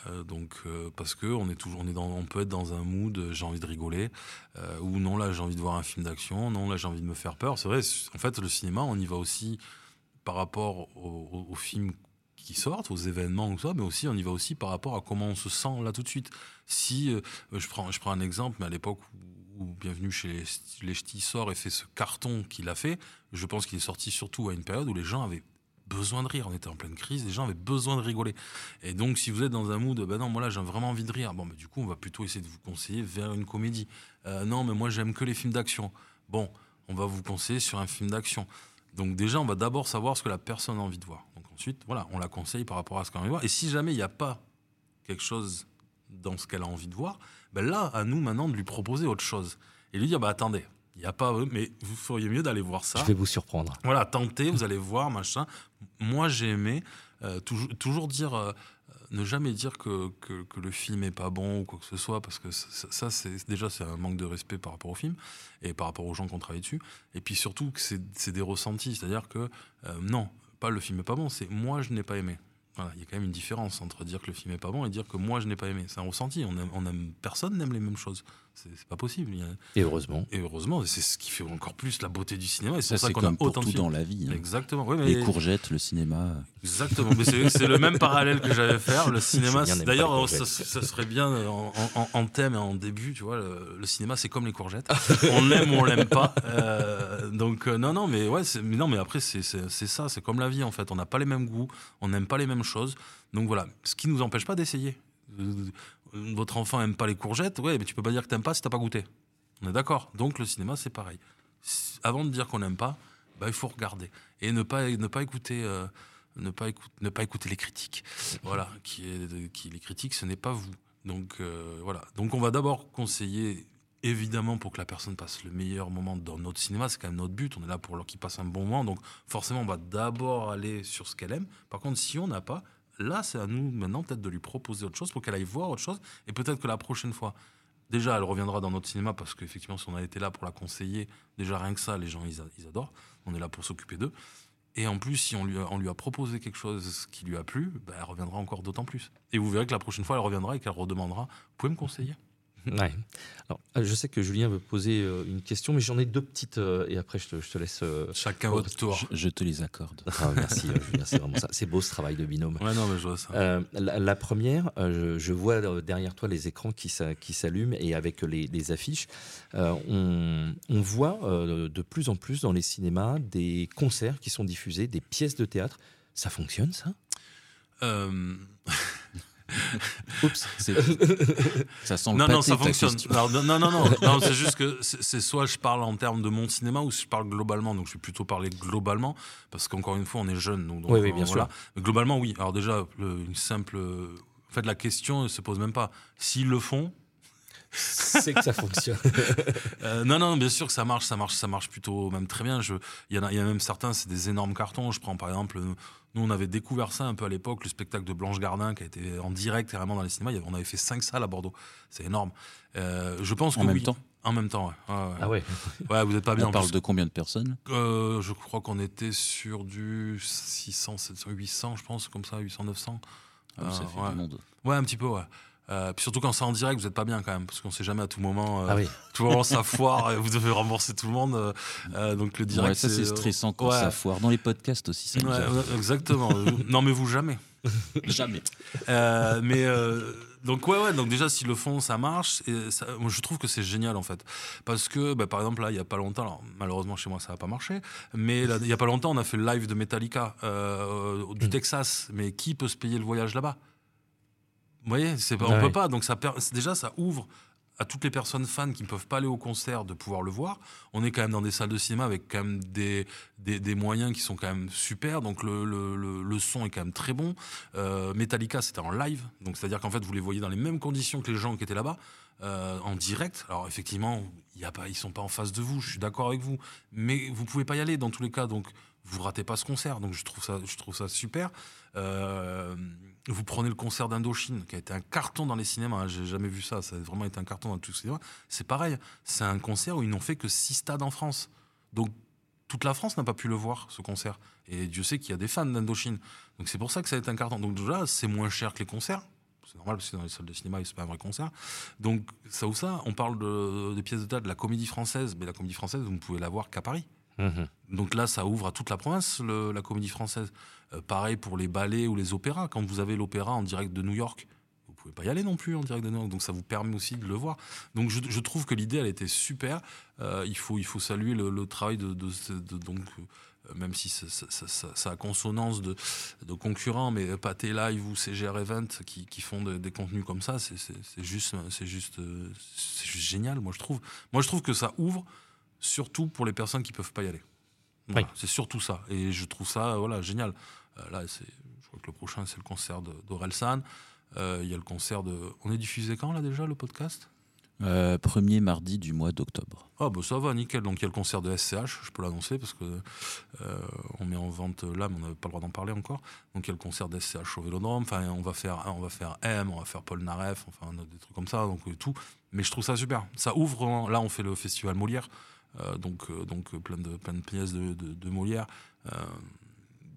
Euh, donc euh, parce que on est toujours on est dans on peut être dans un mood j'ai envie de rigoler ou non là j'ai envie de voir un film d'action non là j'ai envie de me faire peur c'est vrai en fait le cinéma on y va aussi par rapport aux, films sortent aux événements ou ça mais aussi on y va aussi par rapport à comment on se sent là tout de suite si je prends je prends un exemple mais à l'époque où, Bienvenue chez les, les Ch'tis sort et fait ce carton qu'il a fait je pense qu'il est sorti surtout à une période où les gens avaient besoin de rire. On était en pleine crise, les gens avaient besoin de rigoler. Et donc, si vous êtes dans un mood, ben non, moi là, j'ai vraiment envie de rire. Bon, mais du coup, on va plutôt essayer de vous conseiller vers une comédie. Euh, non, mais moi, j'aime que les films d'action. Bon, on va vous conseiller sur un film d'action. Donc, déjà, on va d'abord savoir ce que la personne a envie de voir. Donc, ensuite, voilà, on la conseille par rapport à ce qu'elle a envie de voir. Et si jamais il n'y a pas quelque chose dans ce qu'elle a envie de voir, ben là, à nous maintenant de lui proposer autre chose. Et lui dire, bah attendez, il n'y a pas, mais vous feriez mieux d'aller voir ça. Je vais vous surprendre. Voilà, tentez, vous allez voir, machin. Moi, j'ai aimé euh, toujours, toujours, dire, euh, ne jamais dire que, que, le film est pas bon ou quoi que ce soit, parce que ça, c'est déjà c'est un manque de respect par rapport au film et par rapport aux gens qui ont travaillé dessus. Et puis surtout que c'est des ressentis, c'est-à-dire que euh, non, pas le film est pas bon, c'est moi je n'ai pas aimé. Voilà, il y a quand même une différence entre dire que le film est pas bon et dire que moi je n'ai pas aimé. C'est un ressenti. On aime, on aime personne n'aime les mêmes choses. C'est pas possible. Et heureusement. Et heureusement, c'est ce qui fait encore plus la beauté du cinéma. Et c'est ça, qu'on a autant tout dans la vie. Hein. Exactement. Les courgettes, le cinéma. Exactement. mais c'est le même [laughs] parallèle que j'avais faire. Le cinéma, d'ailleurs, ça, serait bien en, thème et en début. Tu vois, le, cinéma, c'est comme les courgettes. [laughs] on l'aime ou on l'aime pas. Euh, donc non, non, mais ouais, mais non, mais après c'est ça, c'est comme la vie en fait. On n'a pas les mêmes goûts, on n'aime pas les mêmes choses. Donc voilà, ce qui nous empêche pas d'essayer. Votre enfant aime pas les courgettes, ouais, mais tu peux pas dire que t'aimes pas si t'as pas goûté. On est d'accord. Donc le cinéma, c'est pareil. Avant de dire qu'on n'aime pas, bah, il faut regarder et ne pas ne pas écouter. ne pas, écouter, ne pas écouter les critiques. Voilà, qui, est, qui les critiques, ce n'est pas vous. Donc euh, voilà. Donc on va d'abord conseiller évidemment pour que la personne passe le meilleur moment dans notre cinéma, c'est quand même notre but, on est là pour qu'il passe un bon moment, donc forcément on va d'abord aller sur ce qu'elle aime. Par contre, si on n'a pas, là c'est à nous maintenant peut-être de lui proposer autre chose pour qu'elle aille voir autre chose, et peut-être que la prochaine fois, déjà elle reviendra dans notre cinéma parce qu'effectivement si on a été là pour la conseiller, déjà rien que ça, les gens ils adorent, on est là pour s'occuper d'eux. Et en plus, si on lui, a, proposé quelque chose qui lui a plu, bah, elle reviendra encore d'autant plus. Et vous verrez que la prochaine fois, elle reviendra et qu'elle redemandera Vous pouvez me conseiller [laughs] Ouais. Alors, euh, je sais que Julien veut poser euh, une question, mais j'en ai deux petites euh, et après je te, je te laisse. Chacun votre tour. Je, te les accorde. Ah, merci Julien, c'est vraiment ça. C'est beau ce travail de binôme. Ouais, non, mais je vois ça. La, première, je, vois derrière toi les écrans qui, qui s'allument et avec les, affiches, on, on, voit de plus en plus dans les cinémas des concerts qui sont diffusés, des pièces de théâtre. Ça fonctionne ça? [laughs] [laughs] Oups, ça sent Non, non, ça fonctionne. non, non, non, non, [laughs] c'est juste que c'est soit je parle en termes de mon cinéma ou je parle globalement. Donc je vais plutôt parler globalement parce qu'encore une fois, on est jeune. Donc, oui, oui, bien sûr. Mais globalement, oui. Alors déjà, une simple. En fait, la question ne se pose même pas. S'ils le font, [laughs] c'est que ça fonctionne. Euh, non, non, bien sûr que ça marche, ça marche, ça marche plutôt même très bien. Il y, en a, y a même certains, c'est des énormes cartons. Je prends par exemple, nous on avait découvert ça un peu à l'époque, le spectacle de Blanche Gardin qui a été en direct carrément dans les cinémas. On avait fait cinq salles à Bordeaux. C'est énorme. Euh, je pense en même temps. En même temps, ouais. Ah ouais. [laughs] Ouais, vous n'êtes pas bien. On parle de combien de personnes? Euh, Je crois qu'on était sur du 600, 700, 800, je pense, comme ça, 800, 900. Ah, ça fait du monde. Ouais, un petit peu, ouais. Euh, puis surtout quand c'est en direct, vous n'êtes pas bien quand même, parce qu'on sait jamais à tout moment. Euh, ah oui. [laughs] Tout moment ça [laughs] foire, et vous devez rembourser tout le monde. Euh, donc le direct. ça c'est stressant quand ça foire. Dans les podcasts aussi, ça. exactement. [laughs] non mais vous jamais. jamais. mais donc ouais ouais. Donc déjà s'ils le font, ça marche. Et ça, moi, je trouve que c'est génial en fait, parce que bah, par exemple là, il y a pas longtemps, alors, malheureusement chez moi ça n'a pas marché, mais il y a pas longtemps, on a fait le live de Metallica du mm. Texas. Mais qui peut se payer le voyage là-bas? Vous voyez, c'est, on peut pas. Donc ça, déjà, ça ouvre à toutes les personnes fans qui ne peuvent pas aller au concert de pouvoir le voir. On est quand même dans des salles de cinéma avec quand même des, des, moyens qui sont quand même super. Donc le, le, le, son est quand même très bon. Euh, Metallica, c'était en live. Donc c'est-à-dire qu'en fait, vous les voyez dans les mêmes conditions que les gens qui étaient là-bas. Euh, en direct. Alors effectivement, y a pas, ils sont pas en face de vous. Je suis d'accord avec vous, mais vous pouvez pas y aller dans tous les cas. Donc vous ratez pas ce concert. Donc je trouve ça, je trouve ça super. Euh, vous prenez le concert d'Indochine, qui a été un carton dans les cinémas. J'ai jamais vu ça. Ça a vraiment été un carton dans tous les cinémas. C'est pareil. C'est un concert où ils n'ont fait que six stades en France. Donc toute la France n'a pas pu le voir, ce concert. Et Dieu sait qu'il y a des fans d'Indochine. Donc c'est pour ça que ça a été un carton. Donc déjà, c'est moins cher que les concerts. C'est normal parce que dans les salles de cinéma, c'est pas un vrai concert. Donc ça ou ça, on parle de, des pièces de théâtre, de la comédie française. Mais la comédie française, vous ne pouvez la voir qu'à Paris. Mhm. Donc là, ça ouvre à toute la province, la comédie française. Euh, pareil pour les ballets ou les opéras. Quand vous avez l'opéra en direct de New York, vous pouvez pas y aller non plus en direct de New York. Donc ça vous permet aussi de le voir. Donc je, trouve que l'idée, elle était super. Euh, il, faut, il faut saluer le, travail de, donc euh, même si ça, a consonance de, concurrents, mais Pathé Live ou CGR Event qui, font des contenus comme ça, c'est juste, juste, juste génial. Moi je trouve, moi je trouve que ça ouvre surtout pour les personnes qui peuvent pas y aller. C'est surtout ça. Et je trouve ça voilà, génial. Euh, là, je crois que le prochain, c'est le concert d'Orelsan. Euh, il y a le concert de. On est diffusé quand, là, déjà, le podcast? Euh, Premier mardi du mois d'octobre. Ah, bah ça va, nickel. Donc, il y a le concert de SCH, je peux l'annoncer, parce que on met en vente là, mais on n'avait pas le droit d'en parler encore. Donc, il y a le concert de SCH au Vélodrome. Enfin, on va faire, on va faire M, on va faire Paul Naref, enfin, des trucs comme ça, donc tout. Mais je trouve ça super. Ça ouvre. Là, on fait le festival Molière. Donc, donc plein, de, plein de pièces de, de, de Molière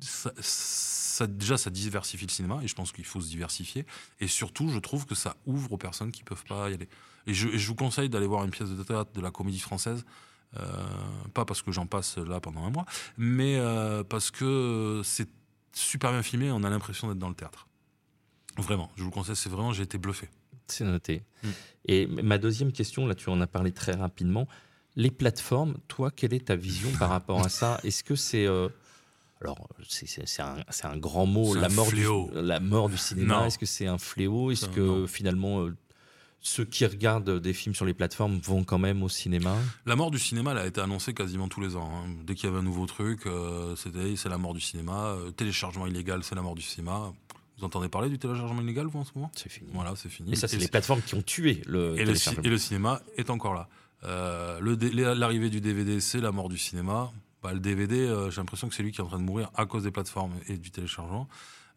ça, déjà, ça diversifie le cinéma et je pense qu'il faut se diversifier. Et surtout, je trouve que ça ouvre aux personnes qui peuvent pas y aller. Et je, je vous conseille d'aller voir une pièce de théâtre de la comédie française. Euh, pas parce que j'en passe là pendant un mois, mais euh, parce que c'est super bien filmé. On a l'impression d'être dans le théâtre. Vraiment, je vous le conseille. C'est vraiment, j'ai été bluffé. C'est noté. Mm. Et ma deuxième question, là, tu en as parlé très rapidement. Les plateformes, toi, quelle est ta vision par rapport à ça? Est-ce que c'est alors, c'est un, un, grand mot, la mort, du, la mort du cinéma. Est-ce que c'est un fléau? Est-ce que finalement, euh, ceux qui regardent des films sur les plateformes vont quand même au cinéma? La mort du cinéma, elle a été annoncée quasiment tous les ans. Hein. Dès qu'il y avait un nouveau truc, euh, c'était c'est la mort du cinéma. Euh, téléchargement illégal, c'est la mort du cinéma. Vous entendez parler du téléchargement illégal, vous, en ce moment? C'est fini. Voilà, c'est fini. Et ça, c'est les plateformes qui ont tué le et téléchargement. Le, et le cinéma est encore là. L'arrivée du DVD, c'est la mort du cinéma. Bah, le DVD, euh, j'ai l'impression que c'est lui qui est en train de mourir à cause des plateformes et du téléchargement.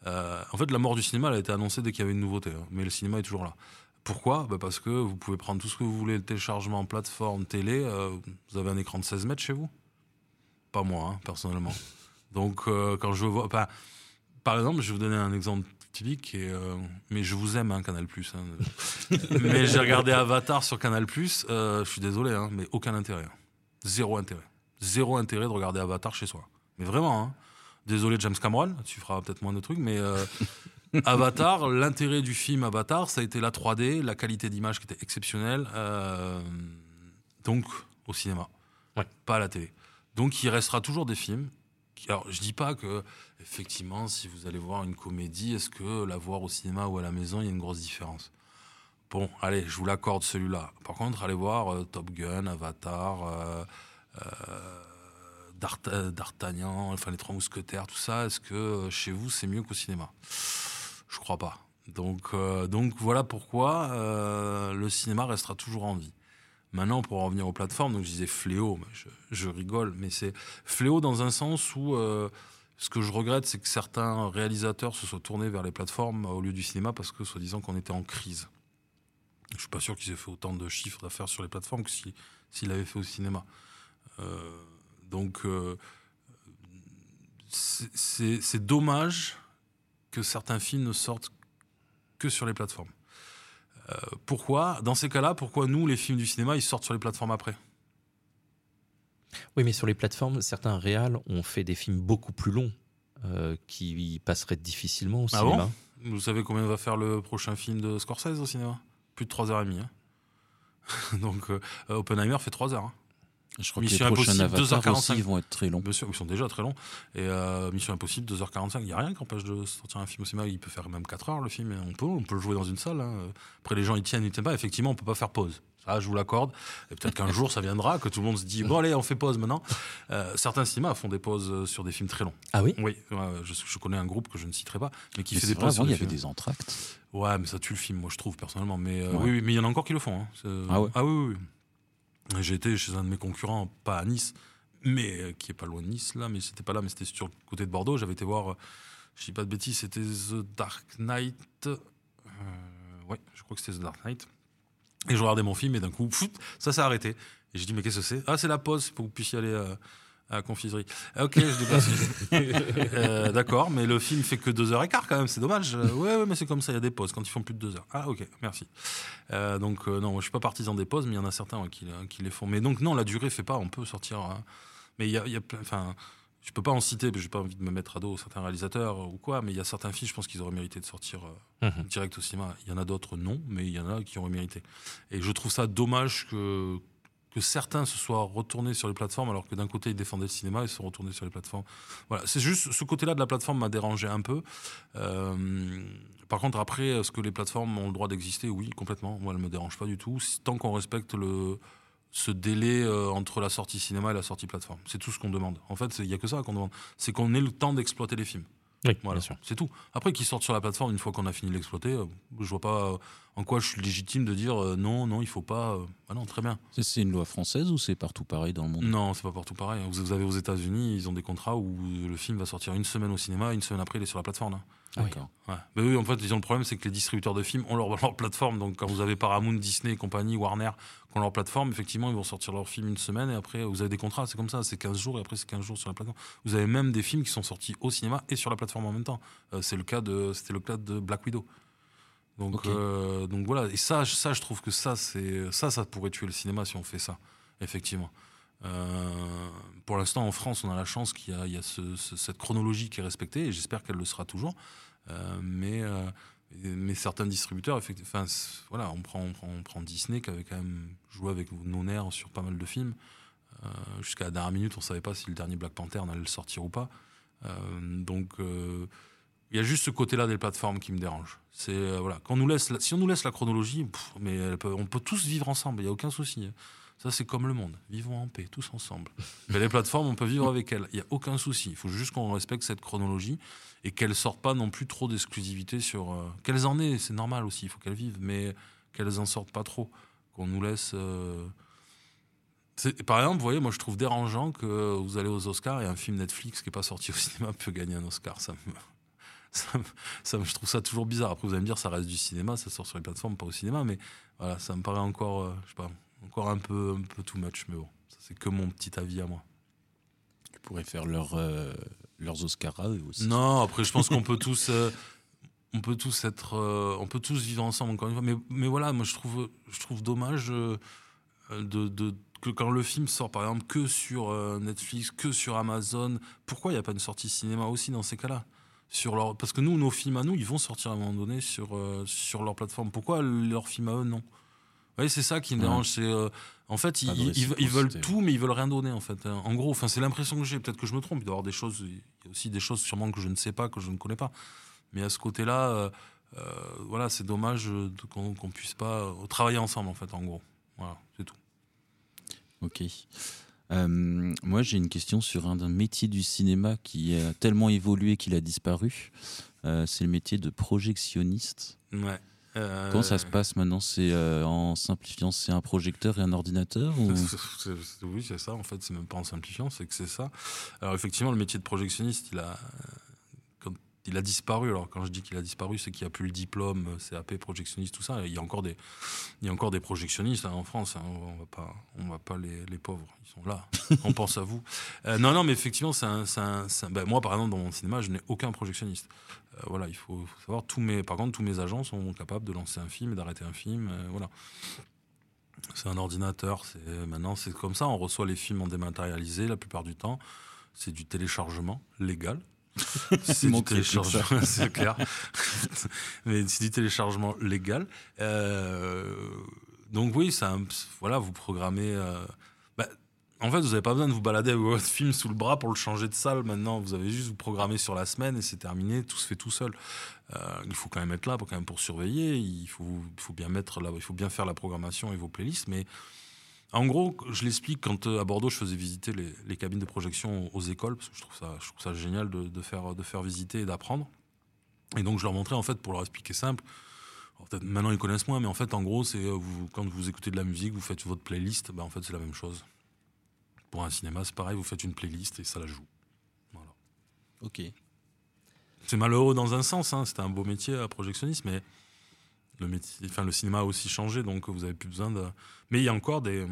Euh, en fait, la mort du cinéma elle a été annoncée dès qu'il y avait une nouveauté, hein. mais le cinéma est toujours là. Pourquoi? Bah Parce que vous pouvez prendre tout ce que vous voulez, le téléchargement, plateforme, télé. Euh, vous avez un écran de 16 mètres chez vous? Pas moi, hein, personnellement. Donc, quand je vois. par exemple, je vais vous donner un exemple typique, et, mais je vous aime, hein, Canal Plus. [laughs] mais j'ai regardé Avatar sur Canal Plus, je suis désolé, mais aucun intérêt. Zéro intérêt zéro intérêt de regarder Avatar chez soi. Mais vraiment, hein. désolé James Cameron, tu feras peut-être moins de trucs, mais euh, [laughs] Avatar, l'intérêt du film Avatar, ça a été la 3D, la qualité d'image qui était exceptionnelle, euh, donc au cinéma, pas à la télé. Donc il restera toujours des films. Alors je dis pas que effectivement, si vous allez voir une comédie, est-ce que la voir au cinéma ou à la maison, il y a une grosse différence? Bon, allez, je vous l'accorde celui-là. Par contre, allez voir euh, Top Gun, Avatar. Euh, D'Artagnan, enfin les Trois Mousquetaires, tout ça, est-ce que euh, chez vous c'est mieux qu'au cinéma? Je crois pas. Donc, euh, donc voilà pourquoi le cinéma restera toujours en vie. Maintenant, pour en revenir aux plateformes, donc je disais fléau, je, rigole, mais c'est fléau dans un sens où ce que je regrette, c'est que certains réalisateurs se soient tournés vers les plateformes au lieu du cinéma parce que, soi-disant, qu'on était en crise. Je suis pas sûr qu'ils aient fait autant de chiffres d'affaires sur les plateformes que s'ils si, avaient fait au cinéma. Euh, donc, euh, c'est dommage que certains films ne sortent que sur les plateformes. Euh, pourquoi Dans ces cas-là, pourquoi nous, les films du cinéma, ils sortent sur les plateformes après? Oui, mais sur les plateformes, certains réals ont fait des films beaucoup plus longs qui passeraient difficilement au ah cinéma. Vous savez combien va faire le prochain film de Scorsese au cinéma? Plus de 3h30. Hein. [laughs] Donc, Oppenheimer fait 3 heures. Hein. Je crois Mission que les prochains Avatar aussi vont être très longs. Sûr, ils sont déjà très longs. Et euh, Mission Impossible, 2h45, il n'y a rien qui empêche de sortir un film au cinéma. Il peut faire même 4 heures le film. on peut, on peut le jouer dans une salle. Hein. Après, les gens, ils tiennent, ils tiennent pas. Effectivement, on peut pas faire pause. Ça, je vous l'accorde. Et peut-être qu'un [laughs] jour, ça viendra, que tout le monde se dit bon, allez, on fait pause maintenant. Euh, certains cinémas font des pauses euh, sur des films très longs. Ah oui? Oui. je, connais un groupe que je ne citerai pas, mais qui fait des pauses. Avant, il y avait des entractes. Ouais, mais ça tue le film, moi, je trouve, personnellement. Mais oui, mais il y en a encore qui le font. Hein. Ah, ouais? ah oui, oui. J'ai été chez un de mes concurrents, pas à Nice, mais euh, qui est pas loin de Nice là, mais c'était pas là, mais c'était sur le côté de Bordeaux. J'avais été voir, euh, je dis pas de bêtises, c'était The Dark Knight. Euh, ouais, je crois que c'était The Dark Knight. Et je regardais mon film et d'un coup, ça s'est arrêté. Et j'ai dit mais qu'est-ce que c'est? Ah c'est la pause pour que vous puissiez aller à confiserie. Ah, ok, je déplace. [laughs] euh, D'accord, mais le film fait que deux heures et quart quand même, c'est dommage. Euh, ouais, ouais, mais c'est comme ça, il y a des pauses quand ils font plus de deux heures. Ah, ok, merci. Euh, donc, euh, non, je suis pas partisan des pauses, mais il y en a certains qui, qui, les font. Mais donc, non, la durée fait pas, on peut sortir. Hein. Mais il y a, y a enfin, je peux pas en citer, j'ai pas envie de me mettre à dos certains réalisateurs ou quoi, mais il y a certains films, je pense qu'ils auraient mérité de sortir mhm. direct au cinéma. Il y en a d'autres, non, mais il y en a qui auraient mérité. Et je trouve ça dommage que que certains se soient retournés sur les plateformes alors que d'un côté ils défendaient le cinéma, ils se sont retournés sur les plateformes. Voilà, c'est juste ce côté-là de la plateforme m'a dérangé un peu. Euh, par contre, après, est-ce que les plateformes ont le droit d'exister? Oui, complètement. Moi, elles me dérange pas du tout. Tant qu'on respecte le, ce délai euh, entre la sortie cinéma et la sortie plateforme. C'est tout ce qu'on demande. En fait, il n'y a que ça qu'on demande. C'est qu'on ait le temps d'exploiter les films. Oui, voilà, c'est tout. Après, qu'ils sortent sur la plateforme une fois qu'on a fini de l'exploiter, euh, je vois pas en quoi je suis légitime de dire euh, non, non, il faut pas. Ah non, très bien. C'est une loi française ou c'est partout pareil dans le monde? Non, c'est pas partout pareil. Vous avez aux États-Unis, ils ont des contrats où le film va sortir une semaine au cinéma, une semaine après, il est sur la plateforme. Hein. D'accord. Ouais. Mais oui, en fait, ils ont le problème, c'est que les distributeurs de films ont leur, [laughs] leur, plateforme. Donc, quand vous avez Paramount, Disney, compagnie, Warner, qui ont leur plateforme, effectivement, ils vont sortir leur film une semaine et après, vous avez des contrats, c'est comme ça, c'est 15 jours et après, c'est 15 jours sur la plateforme. Vous avez même des films qui sont sortis au cinéma et sur la plateforme en même temps. Euh, c'est le cas de, c'était le cas de Black Widow. Donc, euh, donc voilà. Et ça, ça, je trouve que ça, c'est, ça, ça pourrait tuer le cinéma si on fait ça, effectivement. Euh, pour l'instant, en France, on a la chance qu'il y a, il y a ce, cette chronologie qui est respectée, et j'espère qu'elle le sera toujours. Euh, mais, mais certains distributeurs, enfin, voilà, on prend, on prend, Disney qui avait quand même joué avec non sur pas mal de films. Jusqu'à la dernière minute, on savait pas si le dernier Black Panther allait le sortir ou pas. Donc, il y a juste ce côté-là des plateformes qui me dérange. C'est voilà, quand on nous laisse, si on nous laisse la chronologie, mais on peut tous vivre ensemble, il y a aucun souci. Ça, c'est comme le monde. Vivons en paix, tous ensemble. [laughs] Mais les plateformes, on peut vivre avec elles. Il n'y a aucun souci. Il faut juste qu'on respecte cette chronologie et qu'elles ne sortent pas non plus trop d'exclusivité sur. Euh, qu'elles en aient, c'est normal aussi, il faut qu'elles vivent, mais qu'elles en sortent pas trop. Qu'on nous laisse. Euh, par exemple, vous voyez, moi je trouve dérangeant que vous allez aux Oscars et un film Netflix qui n'est pas sorti au cinéma peut gagner un Oscar. Ça me. Ça, je trouve ça toujours bizarre. Après, vous allez me dire, ça reste du cinéma, ça sort sur les plateformes, pas au cinéma, mais voilà, ça me paraît encore, euh, je sais pas, encore un peu, un peu too much, mais bon, c'est que mon petit avis à moi. Ils pourraient faire leur, euh, leurs Oscars à eux aussi. Non, après, je pense qu'on peut tous. Euh, on peut tous être, on peut tous vivre ensemble encore une fois. Mais, mais voilà, moi je trouve, je trouve dommage de, de, que quand le film sort par exemple que sur Netflix, que sur Amazon, pourquoi il n'y a pas une sortie cinéma aussi dans ces cas-là? Sur leur... Parce que nous, nos films à nous, ils vont sortir à un moment donné sur, sur leur plateforme. Pourquoi leurs films à eux, non? Oui, c'est ça qui me dérange. C'est euh, en fait, ils, veulent tout, mais ils veulent rien donner. En fait, hein. en gros, enfin, c'est l'impression que j'ai. Peut-être que je me trompe. Il doit y avoir des choses. Il y a aussi des choses sûrement que je ne sais pas, que je ne connais pas. Mais à ce côté-là, euh, euh, voilà, c'est dommage qu'on ne puisse pas travailler ensemble. En fait, en gros, voilà, c'est tout. Ok. Moi, j'ai une question sur un, un métier du cinéma qui a tellement évolué qu'il a disparu. c'est le métier de projectionniste. Ouais. Euh, Comment ça se passe maintenant? C'est euh, en simplifiant, c'est un projecteur et un ordinateur [laughs] Oui, c'est ça. En fait, c'est même pas en simplifiant, c'est que c'est ça. Alors effectivement, le métier de projectionniste, il a, il a disparu. Alors quand je dis qu'il a disparu, c'est qu'il n'y a plus le diplôme CAP projectionniste, tout ça. Il y a encore des, il y a encore des projectionnistes hein, en France. Hein. On va pas, on va pas les, les, pauvres. Ils sont là. on [laughs] pense à vous. Euh, non, non, mais effectivement, un, ben, moi par exemple dans mon cinéma, je n'ai aucun projectionniste. Euh, voilà, il faut, savoir tous mes, par contre, tous mes agents sont capables de lancer un film et d'arrêter un film. Euh, voilà. C'est un ordinateur. C'est maintenant c'est comme ça. On reçoit les films en dématérialisé la plupart du temps. C'est du téléchargement légal. [laughs] c'est du téléchargement, [laughs] c'est clair. Mais c'est du téléchargement légal. Euh, donc oui, ça, voilà, vous programmez. Euh, bah, en fait, vous n'avez pas besoin de vous balader avec votre film sous le bras pour le changer de salle. Maintenant, vous avez juste vous programmer sur la semaine et c'est terminé. Tout se fait tout seul. Euh, il faut quand même être là pour quand même pour surveiller. Il faut, faut bien mettre là, il faut bien faire la programmation et vos playlists, mais en gros, je l'explique quand euh, à Bordeaux, je faisais visiter les, cabines de projection aux écoles, parce que je trouve ça, je trouve ça génial de, faire, de faire visiter et d'apprendre. Et donc, je leur montrais, en fait, pour leur expliquer simple, maintenant ils connaissent moins, mais en fait, en gros, c'est euh, quand vous écoutez de la musique, vous faites votre playlist, ben, en fait, c'est la même chose. Pour un cinéma, c'est pareil, vous faites une playlist et ça la joue. Voilà. Ok. C'est malheureux dans un sens, hein, c'était un beau métier à projectionniste, mais le, métier, enfin, le cinéma a aussi changé, donc vous avez plus besoin de. Mais il y a encore des,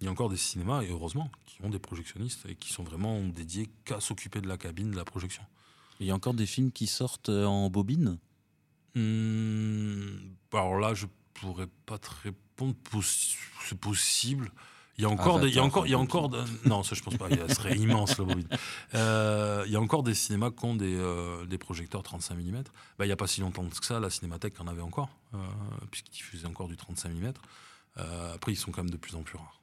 il y a encore des cinémas, et heureusement, qui ont des projectionnistes et qui sont vraiment dédiés qu'à s'occuper de la cabine, de la projection. Il y a encore des films qui sortent euh, en bobine? Hmm, Alors là, je pourrais pas te répondre. C'est possible. Il y a encore, des, il y a encore, il y a encore, non, ça je pense pas. Ce serait immense la bobine. Euh, il y a encore des cinémas qui ont des, euh, des projecteurs 35 mm. Bah, il n'y a pas si longtemps que ça, la Cinémathèque en avait encore, euh, puisqu'ils diffusaient encore du 35 mm. Après, ils sont quand même de plus en plus rares.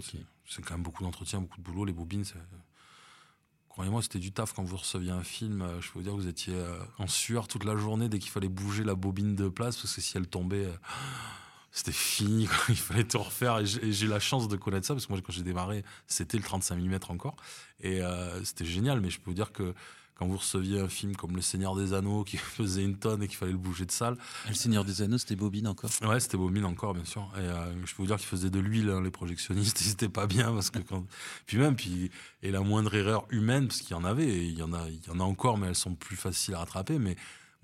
C'est quand même beaucoup d'entretien, beaucoup de boulot. Les bobines, croyez-moi, c'était du taf quand vous receviez un film. Je peux vous dire que vous étiez en sueur toute la journée dès qu'il fallait bouger la bobine de place, parce que si elle tombait c'était fini, [laughs] il fallait tout refaire. Et j'ai la chance de connaître ça, parce que moi, quand j'ai démarré, c'était le 35 mm encore. Et euh, c'était génial, mais je peux vous dire que quand vous receviez un film comme Le Seigneur des Anneaux qui [laughs] faisait une tonne et qu'il fallait le bouger de salle. Le Seigneur des Anneaux, c'était bobine encore Ouais, c'était bobine encore, bien sûr. Et euh, je peux vous dire qu'ils faisaient de l'huile, hein, les projectionnistes, [laughs] c'était pas bien parce que quand. Puis même, puis, et la moindre erreur humaine, parce qu'il y en avait, et il y en a, il y en a encore, mais elles sont plus faciles à rattraper, mais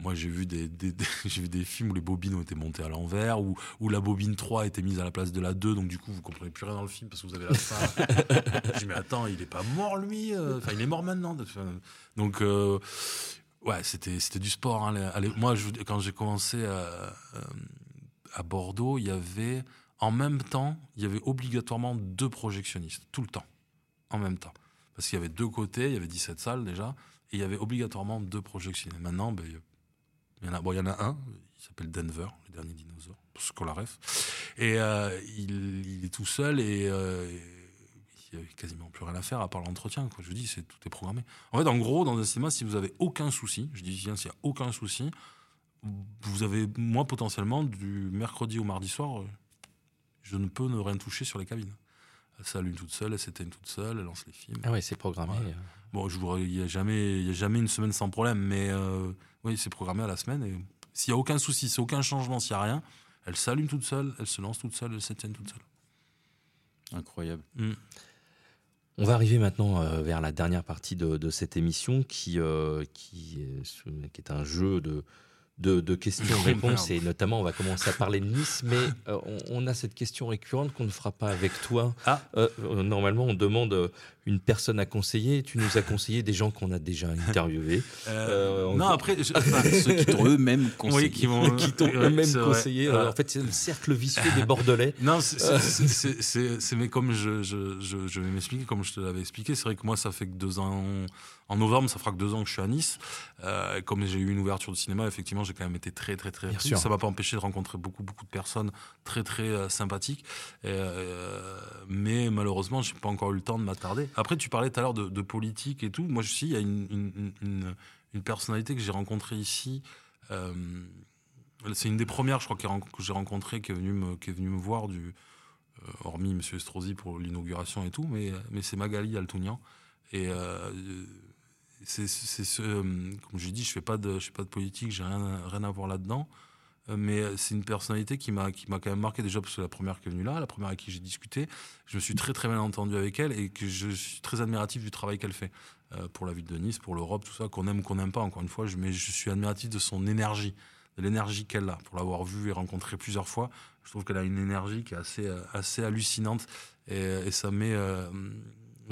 moi, j'ai vu des, [laughs] j'ai vu des films où les bobines ont été montées à l'envers, où, où la bobine 3 était mise à la place de la 2, donc du coup, vous comprenez plus rien dans le film parce que vous avez la fin. [laughs] j'ai mais attends, il est pas mort, lui euh. Enfin, il est mort maintenant. Donc, euh, ouais, c'était, c'était du sport. Hein, moi, je, quand j'ai commencé à, euh, à Bordeaux, il y avait, en même temps, il y avait obligatoirement deux projectionnistes, tout le temps, en même temps. Parce qu'il y avait deux côtés, il y avait 17 salles déjà, et il y avait obligatoirement deux projectionnistes. Maintenant, ben, Il y en a, bon, il y en a un, il s'appelle Denver, le dernier dinosaure, parce qu'on la ref. Et il, est tout seul et il n'y a quasiment plus rien à faire à part l'entretien. Je vous dis, c'est tout est programmé. En fait, en gros, dans un cinéma, si vous avez aucun souci, je dis bien s'il n'y a aucun souci, vous avez, moi, potentiellement, du mercredi au mardi soir, je ne peux ne rien toucher sur les cabines. Elle s'allume toute seule, elle s'éteint toute seule, elle lance les films. Ah ouais, c'est programmé. Bon, il n'y a, jamais, a jamais une semaine sans problème, mais euh, oui, c'est programmé à la semaine. Et s'il n'y a aucun souci, s'il n'y a aucun changement, s'il n'y a rien, elle s'allume toute seule, elle se lance toute seule, elle s'éteint toute seule. Incroyable. Mm. On va arriver maintenant euh, vers la dernière partie de, cette émission qui, euh, qui, qui, est un jeu de, de, questions-réponses [laughs] et notamment on va commencer à parler de Nice, mais euh, on, a cette question récurrente qu'on ne fera pas avec toi. Ah. Euh, euh, normalement, on demande une personne à conseiller. Tu nous as conseillé des gens qu'on a déjà interviewés. [laughs] non, après, [laughs] ceux qui t'ont eux-mêmes conseillé. qui eux-mêmes conseillé. en fait, c'est le cercle vicieux des Bordelais. Non, c'est mais comme je, je, je vais m'expliquer, comme je te l'avais expliqué, c'est vrai que moi, ça fait que deux ans en novembre, ça fera que deux ans que je suis à Nice. Euh, comme j'ai eu une ouverture de cinéma, effectivement, j'ai quand même été très, très, très. Bien sûr. Ça m'a pas empêché de rencontrer beaucoup, beaucoup de personnes très, très euh, sympathiques. Euh, mais malheureusement, j'ai pas encore eu le temps de m'attarder. Après, tu parlais tout à l'heure de, politique et tout. Moi, je suis, il y a une, une, personnalité que j'ai rencontrée ici. c'est une des premières, je crois, que j'ai rencontrée, qui est venue me, qui est venue me voir du, hormis M. Estrosi pour l'inauguration et tout, mais, mais c'est Magali Altounian. Et c'est ce, euh, comme je dis, je fais je fais pas de politique, j'ai rien, rien à voir là-dedans. Euh, mais c'est une personnalité qui m'a quand même marqué déjà parce que la première qui est venue là, la première avec qui j'ai discuté, je me suis très très bien entendu avec elle et que je suis très admiratif du travail qu'elle fait euh, pour la ville de Nice, pour l'Europe, tout ça, qu'on aime ou qu'on n'aime pas. Encore une fois, je, mais je suis admiratif de son énergie, de l'énergie qu'elle a. Pour l'avoir vue et rencontrée plusieurs fois, je trouve qu'elle a une énergie qui est assez assez hallucinante et ça met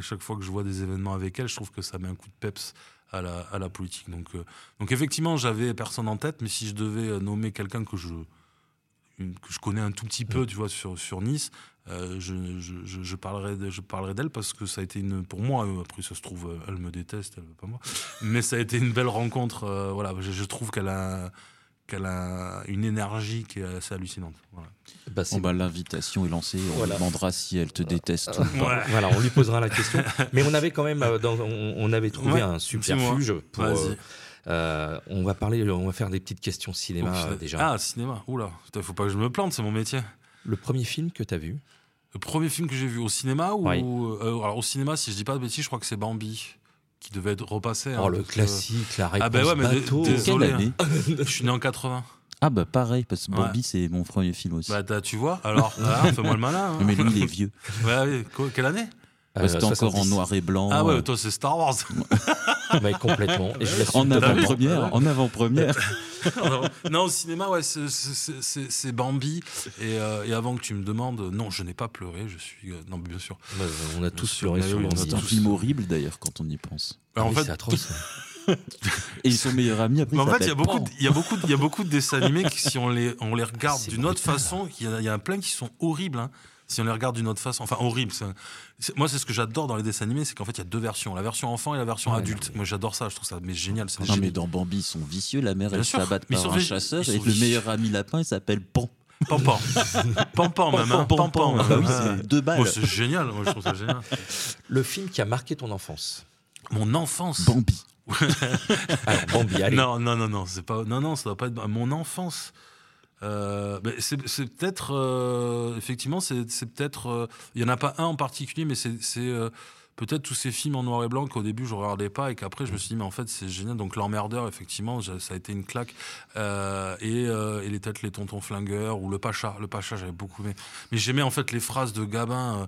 chaque fois que je vois des événements avec elle, je trouve que ça met un coup de peps à la, à la politique. Donc, euh, donc effectivement, j'avais personne en tête, mais si je devais euh, nommer quelqu'un que je, que je connais un tout petit peu, tu vois, sur, sur Nice, euh, je, je, je, parlerai je parlerai d'elle parce que ça a été une pour moi après ça se trouve elle me déteste elle veut pas moi mais ça a été une belle rencontre voilà je, trouve qu'elle a qu'elle a une énergie qui est assez hallucinante. Bah, bah, l'invitation est lancée. On demandera si elle te déteste ou pas. Voilà, on lui posera la question. Mais on avait quand même, euh, on, avait trouvé un subterfuge pour. Euh, euh, on va parler, on va faire des petites questions cinéma déjà. Ah, cinéma. Oula, il faut pas que je me plante, c'est mon métier. Le premier film que tu as vu? Le premier film que j'ai vu au cinéma ou alors au cinéma, si je dis pas de bêtises, je crois que c'est Bambi qui devait être repassé. Hein, oh, le classique, la réponse ah bah ouais, mais Désolé, hein. [laughs] je suis né en 80. Ah bah pareil, parce que Bambi c'est mon premier film aussi. Bah tu vois, alors, [laughs] ah, fais-moi le malin. Hein. Mais lui il est [laughs] vieux. Ouais, quelle année C'était encore en noir et blanc. Ah ouais, toi c'est Star Wars. [laughs] mais complètement. Et je en avant-première. En avant-première. [laughs] non, au cinéma, ouais, c'est Bambi. Et, euh, et, avant que tu me demandes, non, je n'ai pas pleuré. Je suis. Euh, non, bien sûr. Bah, on a tous pleuré sur Bambi. C'est un film horrible d'ailleurs quand on y pense. Bah, en fait, c'est atroce. [laughs] et son meilleur ami après. Mais en fait, il y a beaucoup, il y a beaucoup, il y a beaucoup de dessins animés qui, si on les, on les regarde d'une autre façon, il y, a, plein qui sont horribles. Hein si on les regarde d'une autre façon. Enfin, horrible. moi, c'est ce que j'adore dans les dessins animés, c'est qu'en fait, il y a deux versions, la version enfant et la version adulte. Moi, j'adore ça. Je trouve ça mais génial. Non, mais dans Bambi, ils sont vicieux. La mère, elle se bat par un chasseur et le meilleur ami lapin, il s'appelle Pan. Pampan. Pampan [laughs] même. Hein. Pampan. Bah oui, c'est deux balles. c'est génial. Moi, je trouve ça génial. Le film qui a marqué ton enfance. Mon enfance. Bambi. Alors, [laughs] Bambi, allez. Non, non, non, non, c'est pas. Non, non, ça doit pas être mon enfance. Euh, c'est peut-être, euh, effectivement, c'est peut-être, euh, il y en a pas un en particulier, mais c'est peut-être tous ces films en noir et blanc qu'au début je regardais pas et qu'après je me suis dit mais en fait c'est génial donc l'emmerdeur effectivement ça a été une claque et, et, les têtes les tontons flingueurs ou le pacha le pacha j'avais beaucoup aimé mais j'aimais en fait les phrases de Gabin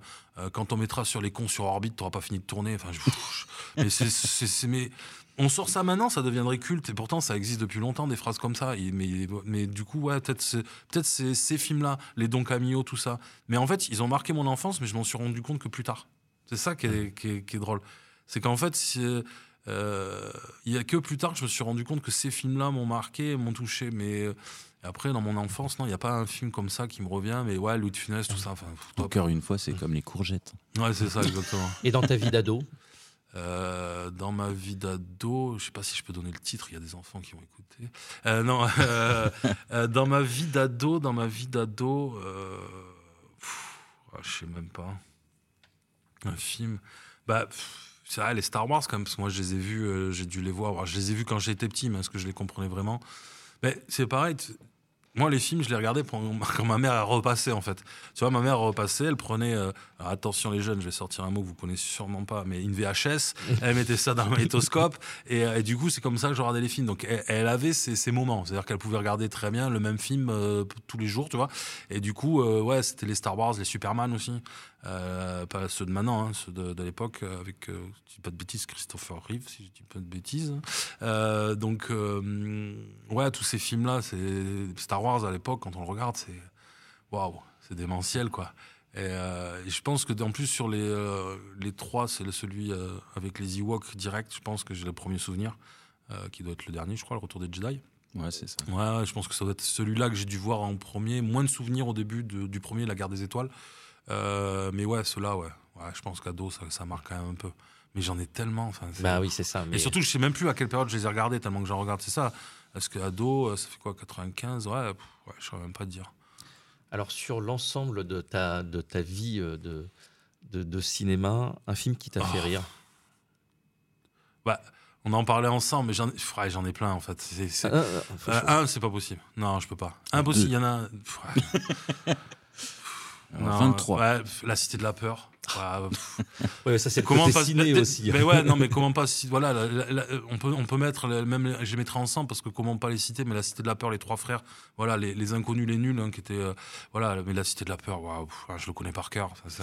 quand on mettra sur les cons sur orbite t'auras pas fini de tourner enfin [laughs] mais c'est mais on sort ça maintenant, ça deviendrait culte. Et pourtant, ça existe depuis longtemps, des phrases comme ça. mais, mais du coup, ouais, peut-être peut ces, ces films-là, les Don Camillo, tout ça. Mais en fait, ils ont marqué mon enfance, mais je m'en suis rendu compte que plus tard. C'est ça qui est, qui est, drôle. C'est qu'en fait, euh, il y a que plus tard que je me suis rendu compte que ces films-là m'ont marqué, m'ont touché. Mais euh, après, dans mon enfance, non, il n'y a pas un film comme ça qui me revient. Mais ouais, Louis de Funès, tout ça. Enfin, Encore une fois, c'est comme les courgettes. Ouais, c'est ça, exactement. [laughs] Et dans ta vie d'ado? Euh, dans ma vie d'ado, je sais pas si je peux donner le titre, il y a des enfants qui vont écouter. Euh, non, [laughs] euh, dans ma vie d'ado, dans ma vie d'ado, ah, je sais même pas. Un film. Bah, c'est vrai, les Star Wars, quand même, parce que moi, je les ai vus, j'ai dû les voir. je les ai vus quand j'étais petit, mais est-ce que je les comprenais vraiment? Mais c'est pareil, moi, les films, je les regardais [laughs] quand ma mère a repassé, en fait. Tu vois, ma mère a repassé, elle prenait, euh, attention les jeunes, je vais sortir un mot que vous connaissez sûrement pas, mais une VHS, elle mettait ça dans le magnétoscope, euh, et, du coup, c'est comme ça que je regardais les films. Donc, elle, avait ces, moments, c'est-à-dire qu'elle pouvait regarder très bien le même film euh, tous les jours, tu vois. Et du coup, ouais, c'était les Star Wars, les Superman aussi. Euh, pas ceux de maintenant, hein, ceux de, l'époque, euh, avec, euh, je dis pas de bêtises, Christopher Reeve, si je dis pas de bêtises. donc, ouais, tous ces films-là, c'est Star Wars à l'époque, quand on le regarde, c'est waouh, c'est démentiel, quoi. Et, je pense que en plus sur les les trois, c'est celui avec les Ewoks direct. Je pense que j'ai le premier souvenir, qui doit être le dernier, je crois, le Retour des Jedi. Ouais, c'est ça. Ouais, je pense que ça doit être celui-là que j'ai dû voir en premier. Moins de souvenirs au début du premier, La Guerre des Étoiles. Euh, mais ouais, ceux-là, ouais. ouais. Je pense qu'ado, ça, ça marque quand même un peu. Mais j'en ai tellement. Enfin, bah oui, c'est ça. Et surtout, je sais même plus à quelle période je les ai regardés, tellement que j'en regarde. C'est ça. Est-ce que ado, euh, ça fait quoi, 95 Ouais, ouais je saurais même pas te dire. Alors, sur l'ensemble de ta, de ta vie euh, de, de, de cinéma, un film qui t'a fait oh. rire? Bah, on en parlait ensemble, mais j'en ai, j'en ai plein en fait. Un, c'est pas possible. Non, je peux pas. Impossible, il y en a. [laughs] 23. Ouais, la Cité de la peur. ouais, [laughs] ça c'est comment pas ciné aussi. Mais ouais, non, mais comment pas voilà, on peut on peut mettre même je les mettrai ensemble parce que comment pas les citer, mais la Cité de la peur, les trois frères, voilà, les, les inconnus, les nuls, hein, qui étaient euh, voilà, mais la Cité de la peur, je le connais par cœur, ça c'est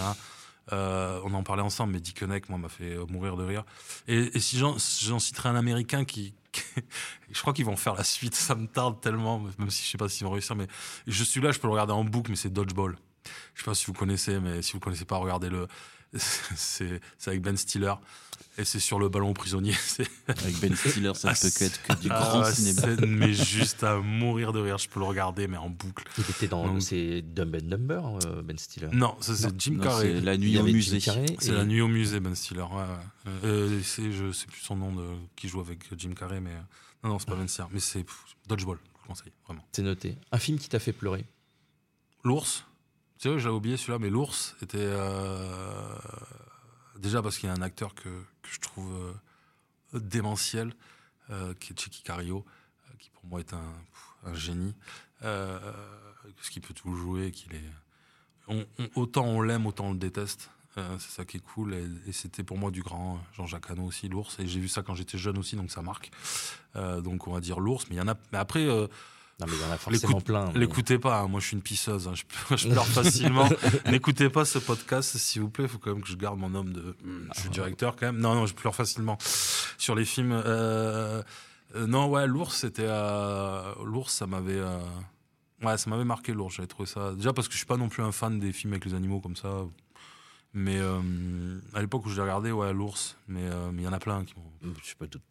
euh, on en parlait ensemble, mais Dick moi, m'a fait euh, mourir de rire. Et, et si j'en citerai un américain qui, [laughs] je crois qu'ils vont faire la suite, ça me tarde tellement, même si je sais pas s'ils vont réussir, mais je suis là, je peux le regarder en boucle, mais c'est Dodgeball. Je sais pas si vous connaissez, mais si vous connaissez pas, regardez-le. [laughs] C'est avec Ben Stiller et c'est sur le ballon prisonnier. [laughs] Avec Ben Stiller, ça ne peut qu'être que du ah, grand cinéma. Mais juste à mourir de rire, je peux le regarder, mais en boucle. Il était dans. C'est Dumb and Dumber, euh, Ben Stiller Non, ça c'est Jim Carrey. C'est La Nuit au musée. C'est La Nuit au musée, Ben Stiller. Ouais, euh, je sais plus son nom de, qui joue avec Jim Carrey, mais. Non, non, c'est pas Ben Stiller. Mais c'est Dodgeball, je vous conseille, vraiment. C'est noté. Un film qui t'a fait pleurer? L'ours? Tu sais, j'avais oublié celui-là, mais l'ours était. Euh, déjà parce qu'il y a un acteur que, je trouve euh, démentiel, euh, qui est Chicky Cario, qui pour moi est un, génie. parce qu'il peut tout jouer, qu'il est. autant on l'aime, autant on le déteste. c'est ça qui est cool. Et, c'était pour moi du grand Jean-Jacques Hano aussi, l'ours. Et j'ai vu ça quand j'étais jeune aussi, donc ça marque. donc on va dire l'ours. Mais y en a. Mais après non, mais il y en a forcément plein. L'écoutez pas, hein. moi je suis une pisseuse, hein. je, [laughs] pleure [laughs] facilement. N'écoutez pas ce podcast, s'il vous plaît, il faut quand même que je garde mon homme de. Je suis directeur quand même. Non, non, je pleure facilement. Sur les films. Euh, euh, non, ouais, l'ours, c'était. Euh, l'ours, ça m'avait. Ouais, ça m'avait marqué l'ours, j'avais trouvé ça. Déjà parce que je suis pas non plus un fan des films avec les animaux comme ça. Mais à l'époque où je l'ai regardé, ouais, l'ours, mais il y en a plein qui m'ont. Je sais pas tout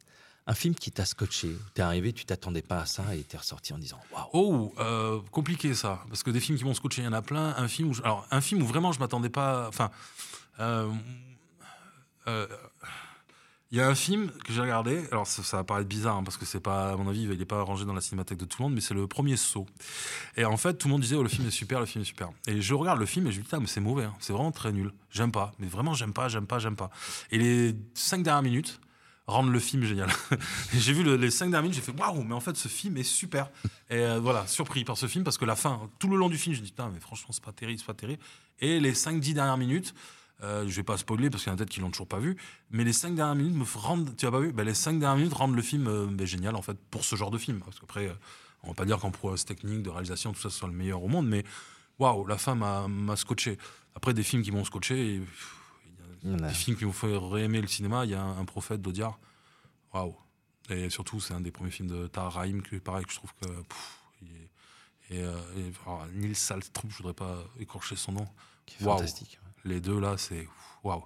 un film qui t'a scotché. T'es arrivé, tu t'attendais pas à ça et t'es ressorti en disant waouh. Oh, euh, compliqué ça, parce que des films qui m'ont scotché, il y en a plein. Un film où, alors un film où vraiment je m'attendais pas. Enfin, euh, euh, il y a un film que j'ai regardé. Alors ça, va paraître bizarre hein, parce que c'est pas, à mon avis, il n'est pas rangé dans la cinémathèque de tout le monde, mais c'est le premier saut. Et en fait, tout le monde disait oh le film est super, le film est super. Et je regarde le film et je me dis ah mais c'est mauvais, hein. c'est vraiment très nul. J'aime pas, mais vraiment j'aime pas, j'aime pas, j'aime pas. Et les cinq dernières minutes rendre le film génial. [laughs] j'ai vu les cinq dernières minutes, j'ai fait waouh, mais en fait ce film est super. [laughs] Et euh, voilà, surpris par ce film parce que la fin, tout le long du film, je dis putain, mais franchement c'est pas terrible, c'est pas terrible. Et les cinq dix dernières minutes, euh, je vais pas spoiler parce qu'il y en a peut-être qui l'ont toujours pas vu, mais les cinq dernières minutes me rendent, tu as pas vu, ben, les cinq dernières minutes rendent le film euh, ben, génial en fait pour ce genre de film. Parce qu'après, on va pas dire qu'en prouesse technique, de réalisation, tout ça, ce soit le meilleur au monde, mais waouh, la fin m'a scotché. Après des films qui m'ont scotché. Et, des films qui m'ont fait réaimer le cinéma. Il y a un, prophète d'Audiard. Waouh. Et surtout, c'est un des premiers films de Tahar Rahim que, pareil, que je trouve que. et, euh, Nils Salstrup, je voudrais pas écorcher son nom. fantastique. Les deux là, c'est waouh.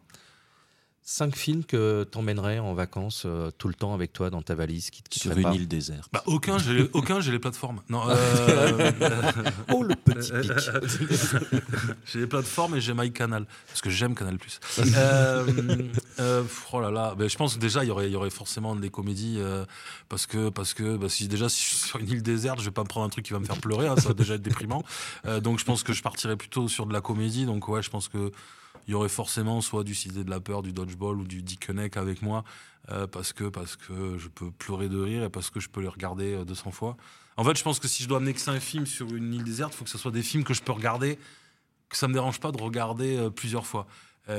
Cinq films que t'emmènerais en vacances euh, tout le temps avec toi dans ta valise qui, Sur une île déserte. Bah, aucun, j'ai [laughs] aucun, j'ai les plateformes. Non. Euh, [laughs] oh le petit [laughs] j'ai les plateformes et j'ai MyCanal, parce que j'aime Canal+. euh, euh, oh là là, ben, je pense que déjà, il y aurait, y aurait forcément des comédies, euh, parce que, parce que bah, si, déjà, si je suis sur une île déserte, je vais pas me prendre un truc qui va me faire pleurer, hein, ça va déjà être déprimant. Euh, donc je pense que je partirais plutôt sur de la comédie, donc ouais, je pense que il y aurait forcément soit du Cité de la peur, du dodgeball ou du Dick avec moi, euh, parce que parce que je peux pleurer de rire et parce que je peux les regarder 200 euh, fois. En fait, je pense que si je dois amener que un film sur une île déserte, il faut que ce soit des films que je peux regarder, que ça me dérange pas de regarder euh, plusieurs fois.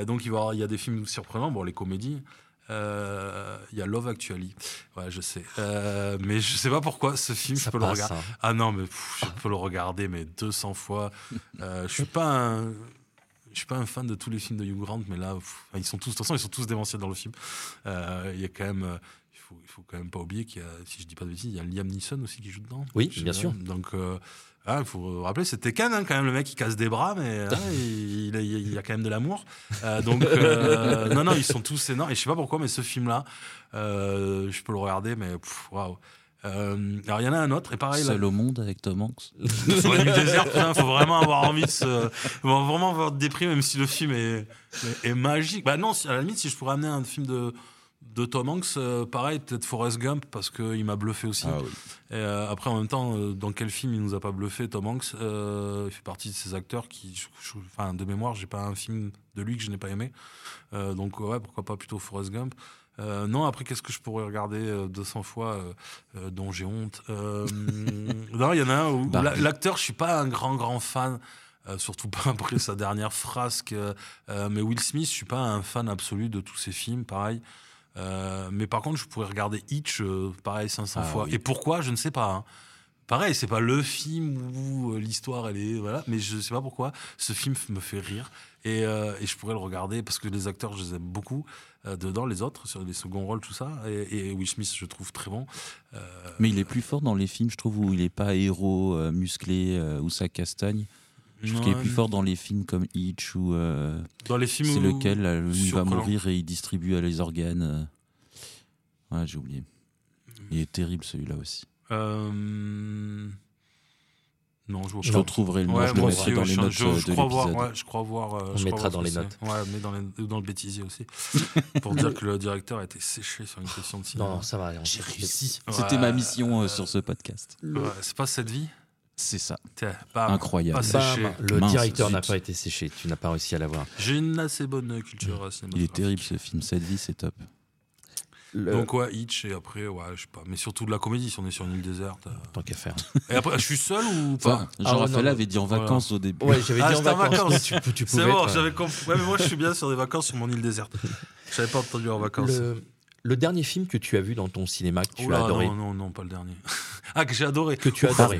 donc il, va il y a des films surprenants, bon les comédies. Il y a Love Actually, ouais je sais, mais je sais pas pourquoi ce film je peux le regarder. Hein. Ah non mais je peux le regarder mais 200 fois. je suis pas un, je suis pas un fan de tous les films de Hugh Grant, mais là, ils sont tous, de toute façon, ils sont tous démentiels dans le film. Euh, il y a quand même, euh, il faut, il faut quand même pas oublier qu'il y a, si je dis pas de bêtises, il y a Liam Neeson aussi qui joue dedans. Oui, bien sûr. Donc, euh, ah, il faut rappeler, c'était Tekken, hein, quand même, le mec qui casse des bras, mais hein, il, il, y a quand même de l'amour. donc, [laughs] non, non, ils sont tous énormes. Et je sais pas pourquoi, mais ce film-là, je peux le regarder, mais waouh. Euh, alors il y en a un autre et pareil. Seul au monde avec Tom Hanks. [laughs] Sur nuit déserte, il faut vraiment avoir envie de se, vraiment avoir de déprime, même si le film est, est, magique. Bah non, à la limite, si je pourrais amener un film de de Tom Hanks, euh, pareil, peut-être Forrest Gump parce qu'il m'a bluffé aussi. Ah et euh, après, en même temps, dans quel film il nous a pas bluffé, Tom Hanks Il fait partie de ces acteurs qui, enfin, de mémoire, j'ai pas un film de lui que je n'ai pas aimé. donc ouais, pourquoi pas plutôt Forrest Gump. Euh, non, après, qu'est-ce que je pourrais regarder 200 euh, fois euh, dont j'ai honte [laughs] Non, il y en a un où l'acteur, je suis pas un grand, grand fan. surtout pas après sa dernière frasque. mais Will Smith, je suis pas un fan absolu de tous ses films, pareil. mais par contre, je pourrais regarder Hitch, pareil, 500 ah fois. Et pourquoi Je ne sais pas. Hein. Pareil, c'est pas le film où l'histoire elle est voilà, mais je sais pas pourquoi ce film me fait rire et, et je pourrais le regarder parce que les acteurs je les aime beaucoup. Euh, dedans, les autres, sur les seconds rôles, tout ça. Et, Will Smith, je trouve très bon. Euh, Mais il est plus fort dans les films, je trouve, où il n'est pas héros euh, musclé ou sa castagne. Je trouve qu'il est plus fort dans les films comme Hitch ou. dans les films C'est lequel où il va mourir et il distribue les organes. Ouais, j'ai oublié. Il est terrible celui-là aussi. Non, je, je retrouverai le nom, je le mettrai dans les notes je, de crois voir, ouais, je crois voir. Euh, On mettra dans les notes. Ouais, mais dans, les, dans le bêtisier aussi. [laughs] pour dire que le directeur a été séché sur une question de cinéma. Non, ça va. J'ai réussi. C'était ma mission euh, sur ce podcast. c'est pas cette vie c'est ça. Bam, Incroyable. le directeur n'a pas été séché. Tu n'as pas réussi à l'avoir. J'ai une assez bonne culture Il est terrible ce film. Cette vie, c'est top. Donc ouais, Hitch et après ouais, je sais pas, mais surtout de la comédie si on est sur une île déserte. Euh. Tant qu'à faire. Et après, je suis seul ou pas? Jean-Raphaël ah, avait dit en vacances au début. Ouais, j'avais dit ah, en vacances. tu, tu C'est bon, j'avais compris. Ouais, mais moi je suis bien sur des vacances sur mon île déserte. J'avais pas entendu en vacances. Le... dernier film que tu as vu dans ton cinéma que tu as adoré Non, non, non, pas le dernier. [laughs] ah, que j'ai adoré. Que tu as adoré.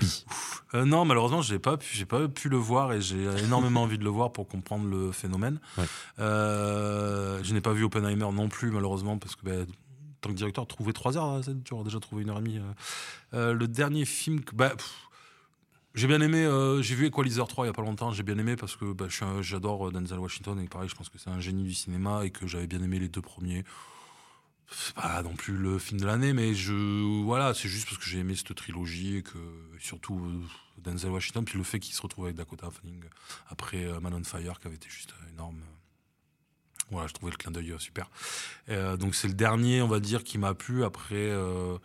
Euh, non, malheureusement, j'ai pas pu, j'ai pas pu le voir et j'ai énormément envie de le voir pour comprendre le phénomène. Euh, je n'ai pas vu Oppenheimer non plus, malheureusement, parce que ben, tant que directeur, trouver trois heures, tu auras déjà trouvé une heure et demie. Euh. Euh, le dernier film, bah, j'ai bien aimé, euh, j'ai vu Equalizer 3 il y a pas longtemps, j'ai bien aimé parce que bah, j'adore Denzel Washington et pareil, je pense que c'est un génie du cinéma et que j'avais bien aimé les deux premiers. C'est pas non plus le film de l'année, mais je voilà, c'est juste parce que j'ai aimé cette trilogie et que surtout Denzel Washington, puis le fait qu'il se retrouve avec Dakota Fanning après Man on Fire qui avait été juste énorme. Voilà, je trouvais le clin d'œil euh, super. Euh, donc c'est le dernier, on va dire, qui m'a plu. Après, euh,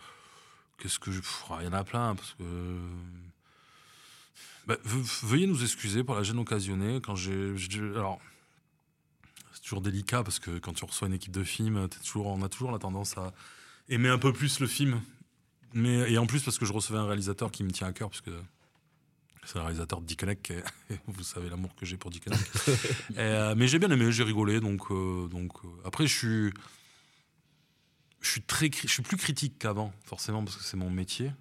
qu'est-ce que. Il y en a plein, parce que... Bah, veuillez nous excuser pour la gêne occasionnée. Quand j'ai... Alors, c'est toujours délicat, parce que quand tu reçois une équipe de films, toujours, on a toujours la tendance à aimer un peu plus le film. Mais, et en plus, parce que je recevais un réalisateur qui me tient à cœur, puisque c'est le réalisateur de Dickeneck. [laughs] Vous savez l'amour que j'ai pour Dickeneck. [laughs] euh, mais j'ai bien aimé, j'ai rigolé. Donc, euh, donc euh, après, je suis, je suis très, je suis plus critique qu'avant, forcément parce que c'est mon métier.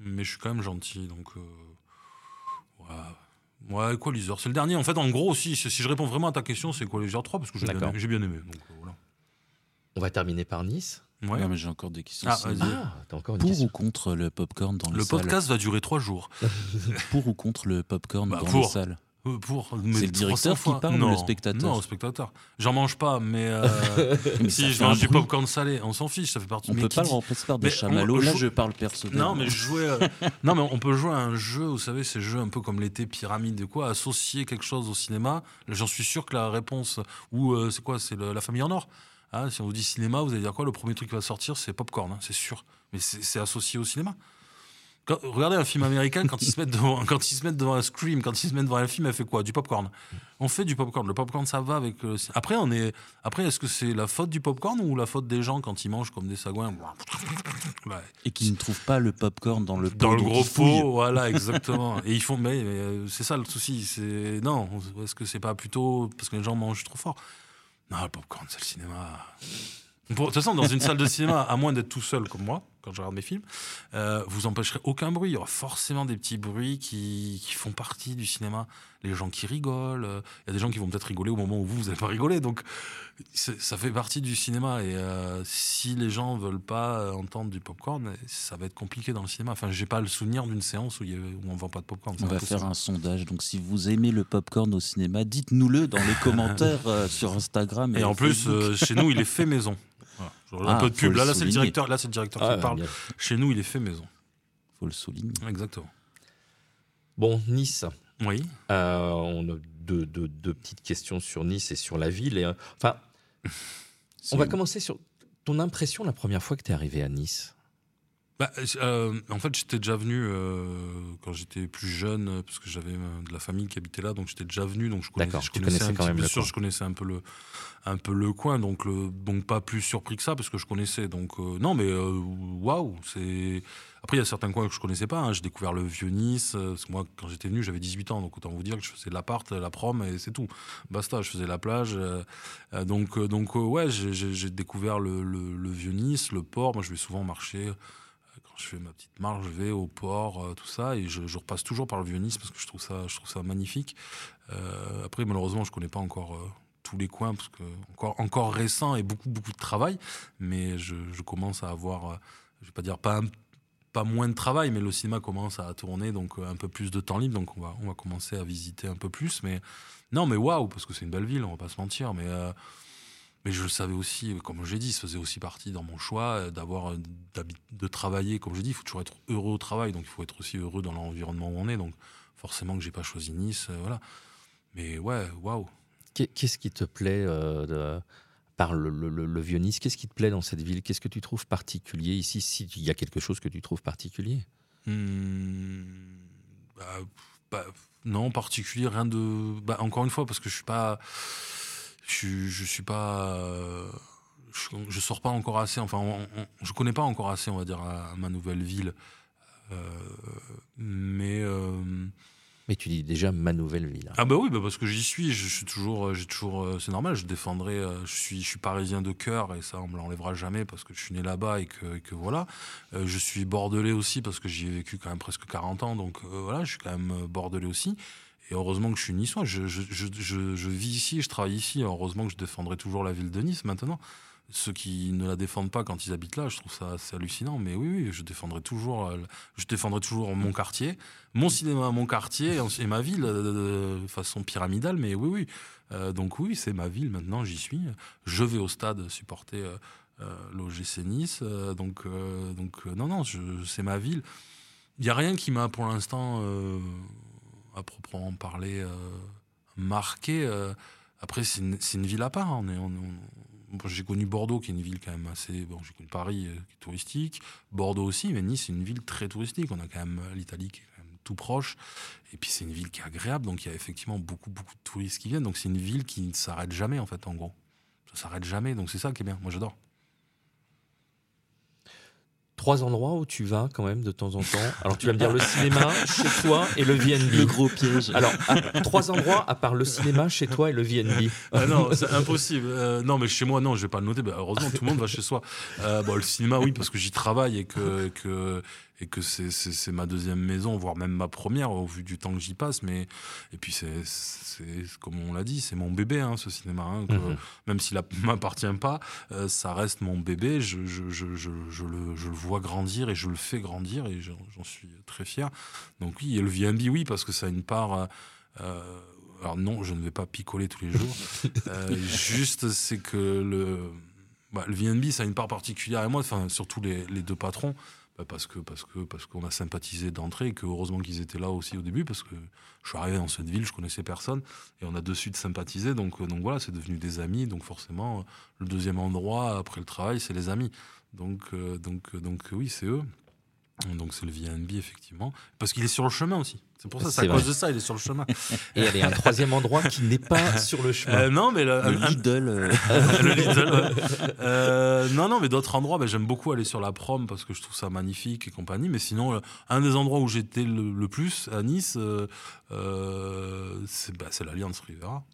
Mais je suis quand même gentil. Donc, euh, voilà. Ouais, Equalizer, c'est le dernier. En fait, en gros, si, si je réponds vraiment à ta question, c'est Equalizer 3 parce que j'ai bien, bien, aimé. Donc, voilà. On va terminer par Nice. Ouais. Non, mais j'ai encore des questions. Ah, ah, encore une Pour ou contre le popcorn dans les le salles Le podcast va durer trois jours. [laughs] pour ou contre le popcorn bah, dans les salles pour C'est le directeur qui parle non, ou le spectateur Non, le spectateur. J'en mange pas, mais, euh, [laughs] si je mange du popcorn salé, on s'en fiche, ça fait partie. On peut pas le remplacer par des chamallows. Là, je parle personnellement. Non, mais jouer. Euh, [laughs] non, mais on peut jouer à un jeu. Vous savez, ces jeux un peu comme l'été pyramide, quoi, associer quelque chose au cinéma. J'en suis sûr que la réponse ou euh, c'est quoi, c'est la famille en or. Hein, si on vous dit cinéma, vous allez dire quoi? Le premier truc qui va sortir, c'est popcorn, hein, c'est sûr. Mais c'est associé au cinéma regardez un film américain, quand ils, se mettent devant, quand ils se mettent devant un Scream, quand ils se mettent devant un film, elle fait quoi? Du popcorn. On fait du popcorn. Le popcorn, ça va avec. Euh, après, on est. Après, est-ce que c'est la faute du popcorn ou la faute des gens quand ils mangent comme des sagouins? Et qui ne trouvent pas le popcorn dans le pot dans le gros pot, voilà, [laughs] exactement. Et ils font. Mais, euh, c'est ça le souci. C'est non. Est-ce que c'est pas plutôt parce que les gens mangent trop fort? Non, le popcorn, c'est le cinéma. De toute façon, dans une salle de cinéma, à moins d'être tout seul comme moi, quand je regarde mes films, euh, vous empêcherez aucun bruit. Il y aura forcément des petits bruits qui, qui font partie du cinéma. Les gens qui rigolent. Euh, il y a des gens qui vont peut-être rigoler au moment où vous, vous n'allez pas rigoler. Donc, ça fait partie du cinéma. Et euh, si les gens veulent pas entendre du popcorn, ça va être compliqué dans le cinéma. Enfin, j'ai pas le souvenir d'une séance où, il y où on vend pas de popcorn. On va faire un sondage. Donc, si vous aimez le popcorn au cinéma, dites-nous-le dans les [laughs] commentaires sur Instagram. Et, et en plus, chez nous, il est fait maison [laughs] un ah, peu de pub. Là, là c'est le directeur, là, le directeur qui ah, parle. Chez nous, il est fait maison. Faut le souligner. Exactement. Bon, Nice. Oui. Euh, on a deux, petites questions sur Nice et sur la ville. Et, euh, enfin, [laughs] on va commencer sur ton impression la première fois que tu es arrivé à Nice? Bah, euh, en fait, j'étais déjà venu euh, quand j'étais plus jeune, parce que j'avais euh, de la famille qui habitait là, donc j'étais déjà venu, donc je connaissais, je connaissais un quand même sûr, je connaissais un peu le, un peu le coin, donc le, donc pas plus surpris que ça, parce que je connaissais. Donc non, mais waouh, c'est. Après, il y a certains coins que je connaissais pas. Hein. J'ai découvert le vieux Nice. Parce que moi, quand j'étais venu, j'avais 18 ans. Donc, autant vous dire que je faisais l'appart, la prom et c'est tout. Basta, je faisais la plage. donc, donc ouais, j'ai découvert le, le, le, vieux Nice, le port. Moi, je vais souvent marcher je fais ma petite marche, je vais au port, euh, tout ça, et je, repasse toujours par le vieux Nice parce que je trouve ça, je trouve ça magnifique. Euh, après, malheureusement, je connais pas encore euh, tous les coins parce que encore, encore récent et beaucoup, beaucoup de travail, mais je, commence à avoir, je vais pas dire pas pas moins de travail, mais le cinéma commence à tourner, donc un peu plus de temps libre, donc on va, on va commencer à visiter un peu plus. Mais non, mais waouh, parce que c'est une belle ville, on va pas se mentir, mais mais je le savais aussi, comme j'ai dit, ça faisait aussi partie dans mon choix euh, d'avoir, euh, de travailler. Comme je dis, il faut toujours être heureux au travail, donc il faut être aussi heureux dans l'environnement où on est. Donc forcément que j'ai pas choisi Nice, euh, voilà. Mais ouais, waouh. Qu'est-ce qui te plaît de, par le, vieux Nice? Qu'est-ce qui te plaît dans cette ville? Qu'est-ce que tu trouves particulier ici S'il y a quelque chose que tu trouves particulier? Hmm, bah, bah, Non, particulier, rien de. Bah, encore une fois, parce que je suis pas je, je suis pas. Euh, je, sors pas encore assez. Enfin, je connais pas encore assez, on va dire, à, ma nouvelle ville. Euh, mais. Euh, mais tu dis déjà ma nouvelle ville. Ah bah oui, bah parce que j'y suis, je suis toujours, j'ai toujours, c'est normal, je défendrai, je suis, je suis parisien de cœur et ça on me l'enlèvera jamais parce que je suis né là-bas et que, que voilà. je suis bordelais aussi parce que j'y ai vécu quand même presque 40 ans, donc voilà, je suis quand même bordelais aussi. Et heureusement que je suis niçois. Je, vis ici, je travaille ici. Heureusement que je défendrai toujours la ville de Nice maintenant. Ceux qui ne la défendent pas quand ils habitent là, je trouve ça assez hallucinant. Mais oui, oui, je défendrai toujours, euh, je défendrai toujours mon quartier, mon cinéma, mon quartier et ma ville euh, de façon pyramidale. Mais oui, oui. Euh, donc oui, c'est ma ville maintenant. J'y suis. Je vais au stade supporter l'OGC Nice. donc, donc non, non, c'est ma ville. Il n'y a rien qui m'a pour l'instant à proprement parler euh, marqué. Euh, après, c'est une, ville à part. Hein. J'ai connu Bordeaux, qui est une ville quand même assez. Bon, j'ai connu Paris, euh, qui est touristique. Bordeaux aussi, mais Nice, c'est une ville très touristique. On a quand même l'Italie qui est quand même tout proche. Et puis, c'est une ville qui est agréable. Donc, il y a effectivement beaucoup, beaucoup de touristes qui viennent. Donc, c'est une ville qui ne s'arrête jamais, en fait, en gros. Ça s'arrête jamais. Donc, c'est ça qui est bien. Moi, j'adore trois endroits où tu vas quand même de temps en temps. Alors tu vas me dire le cinéma, [laughs] chez toi et le VNB. Le gros piège. Alors trois endroits à part le cinéma, chez toi et le VNB. Ah non, c'est impossible. Euh, non, mais chez moi, non, je vais pas le noter. Bah, heureusement, tout le monde va chez soi. Euh, bon, le cinéma, oui, parce que j'y travaille et que, que et que c'est ma deuxième maison, voire même ma première au vu du temps que j'y passe. Mais et puis c'est comme on l'a dit, c'est mon bébé, hein, ce cinéma. Hein, mhm. Même s'il ne [laughs] m'appartient pas, euh, ça reste mon bébé. Je, je, je, je, le, je, le, vois grandir et je le fais grandir et j'en suis très fier. Donc oui, et le VNB, oui, parce que ça a une part. Euh, alors non, je ne vais pas picoler tous les jours. [laughs] juste, c'est que le, bah, le VNB, ça a une part particulière et moi, enfin, surtout les, les deux patrons, bah, parce que parce que parce qu'on a sympathisé d'entrée et que heureusement qu'ils étaient là aussi au début parce que je suis arrivé dans cette ville, je connaissais personne et on a de suite sympathisé donc donc voilà, c'est devenu des amis donc forcément le deuxième endroit après le travail, c'est les amis. Donc donc donc oui, c'est eux. Donc c'est le VNB effectivement parce qu'il est sur le chemin aussi. C'est pour ça, c'est à cause de ça, il est sur le chemin. [laughs] Et il y a un troisième endroit qui n'est pas [laughs] sur le chemin. Euh, non, mais le, Lidl. Euh. [laughs] le Lidl euh, non, non, mais d'autres endroits, ben, j'aime beaucoup aller sur la prom parce que je trouve ça magnifique et compagnie. Mais sinon, un des endroits où j'étais le, plus à Nice, c'est bah, l'Alliance Rivera.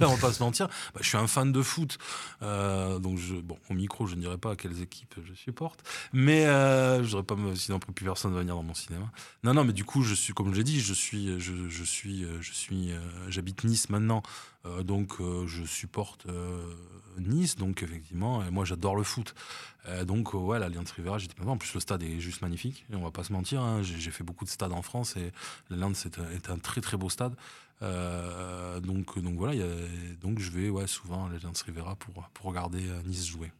On va pas se mentir. Bah, je suis un fan de foot, donc je, bon, au micro, je ne dirais pas à quelles équipes je supporte, mais je voudrais pas sinon plus personne venir dans mon cinéma. Non, non, mais du coup, je suis, comme l'ai dit, je suis, je, suis, je suis, euh, j'habite Nice maintenant, euh, donc euh, je supporte Nice, donc effectivement, et moi j'adore le foot. donc ouais, l'Alliance Rivera, j'étais pas En plus, le stade est juste magnifique. Et on va pas se mentir. Hein, j'ai fait beaucoup de stades en France et l'Alliance est, un très très beau stade. donc donc voilà, y a, donc je vais ouais souvent à l'Alliance Rivera pour pour regarder Nice jouer.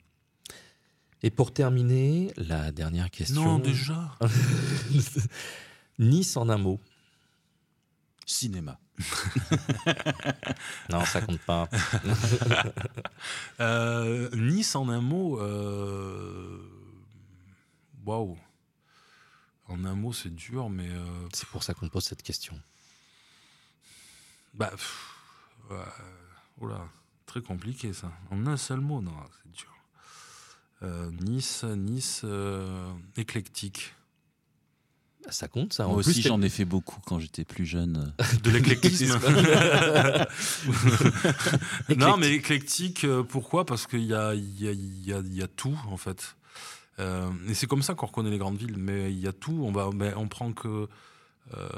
Et pour terminer, la dernière question. Non, déjà. [laughs] Nice en un mot. Cinéma. [laughs] non, ça compte pas. [laughs] Euh, nice en un mot. Euh, waouh. En un mot, c'est dur, mais. Euh, c'est pour ça qu'on pose cette question. Bah. oula, très compliqué ça. En un seul mot, non, c'est dur. nice, Nice, éclectique. Ça compte, ça. Moi aussi, j'en ai fait beaucoup quand j'étais plus jeune. De l'éclectisme. non, mais éclectique, euh, pourquoi Parce qu'il y a, y, a, y a, tout, en fait. Euh, et c'est comme ça qu'on reconnaît les grandes villes. Mais il y a tout. On, va, on prend que. Euh,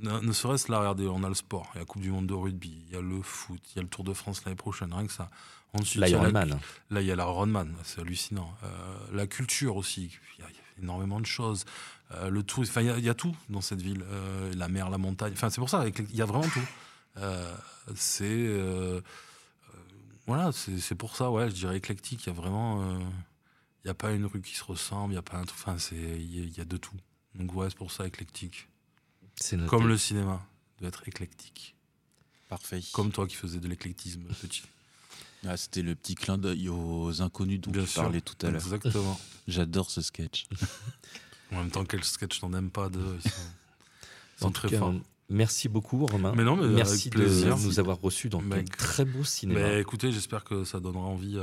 ne serait-ce là, regardez, on a le sport, il y a la Coupe du Monde de rugby, il y a le foot, il y a le Tour de France l'année prochaine, rien que ça. Ensuite, là, il y a, la, là, il y a la Ronman, c'est hallucinant. la culture aussi, il y, a, énormément de choses. Euh, le tout, enfin, il y, a tout dans cette ville. Euh, la mer, la montagne. Enfin, c'est pour ça, il y a vraiment tout. Euh, c'est voilà, c'est pour ça, ouais, je dirais éclectique. Il y a vraiment, il n'y a pas une rue qui se ressemble. Il y a pas un, enfin, c'est, il y, a de tout. Donc ouais, c'est pour ça éclectique. C'est comme le cinéma, doit être éclectique. Parfait. Comme toi qui faisais de l'éclectisme petit. Ah, c'était le petit clin d'œil aux inconnus dont tu parlais tout à l'heure. Exactement. [laughs] J'adore ce sketch. En même temps, quel sketch t'en aimes pas de Ils sont, très forts. Merci beaucoup, Romain. Mais non, mais merci de nous avoir reçus dans un très beau cinéma. Mais écoutez, j'espère que ça donnera envie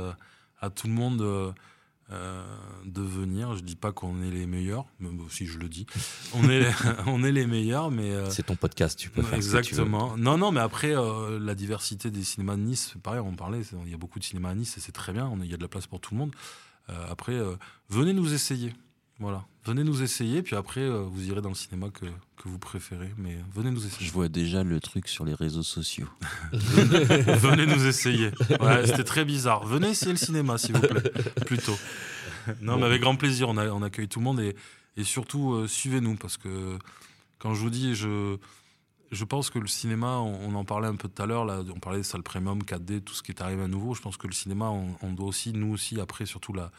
à, tout le monde euh, euh, de venir. Je dis pas qu'on est les meilleurs, même si je le dis. On est, [laughs] on est les meilleurs, mais euh, c'est ton podcast, tu peux faire exactement. Non, non, mais après la diversité des cinémas de Nice, pareil, on parlait. Il y a beaucoup de cinémas à Nice et c'est très bien. Il y a de la place pour tout le monde. après, venez nous essayer. Voilà. Venez nous essayer, puis après, euh, vous irez dans le cinéma que, que, vous préférez. Mais venez nous essayer. Je vois déjà le truc sur les réseaux sociaux. [laughs] venez nous essayer. C'était très bizarre. Venez essayer le cinéma, s'il vous plaît. Plutôt. Non, mais avec grand plaisir. On, a, on accueille tout le monde et, et surtout, euh, suivez-nous. Parce que quand je vous dis, je, je pense que le cinéma, on, en parlait un peu tout à l'heure, là, on parlait de salle premium, 4D, tout ce qui est arrivé à nouveau. Je pense que le cinéma, on, on doit aussi, nous aussi, après, surtout la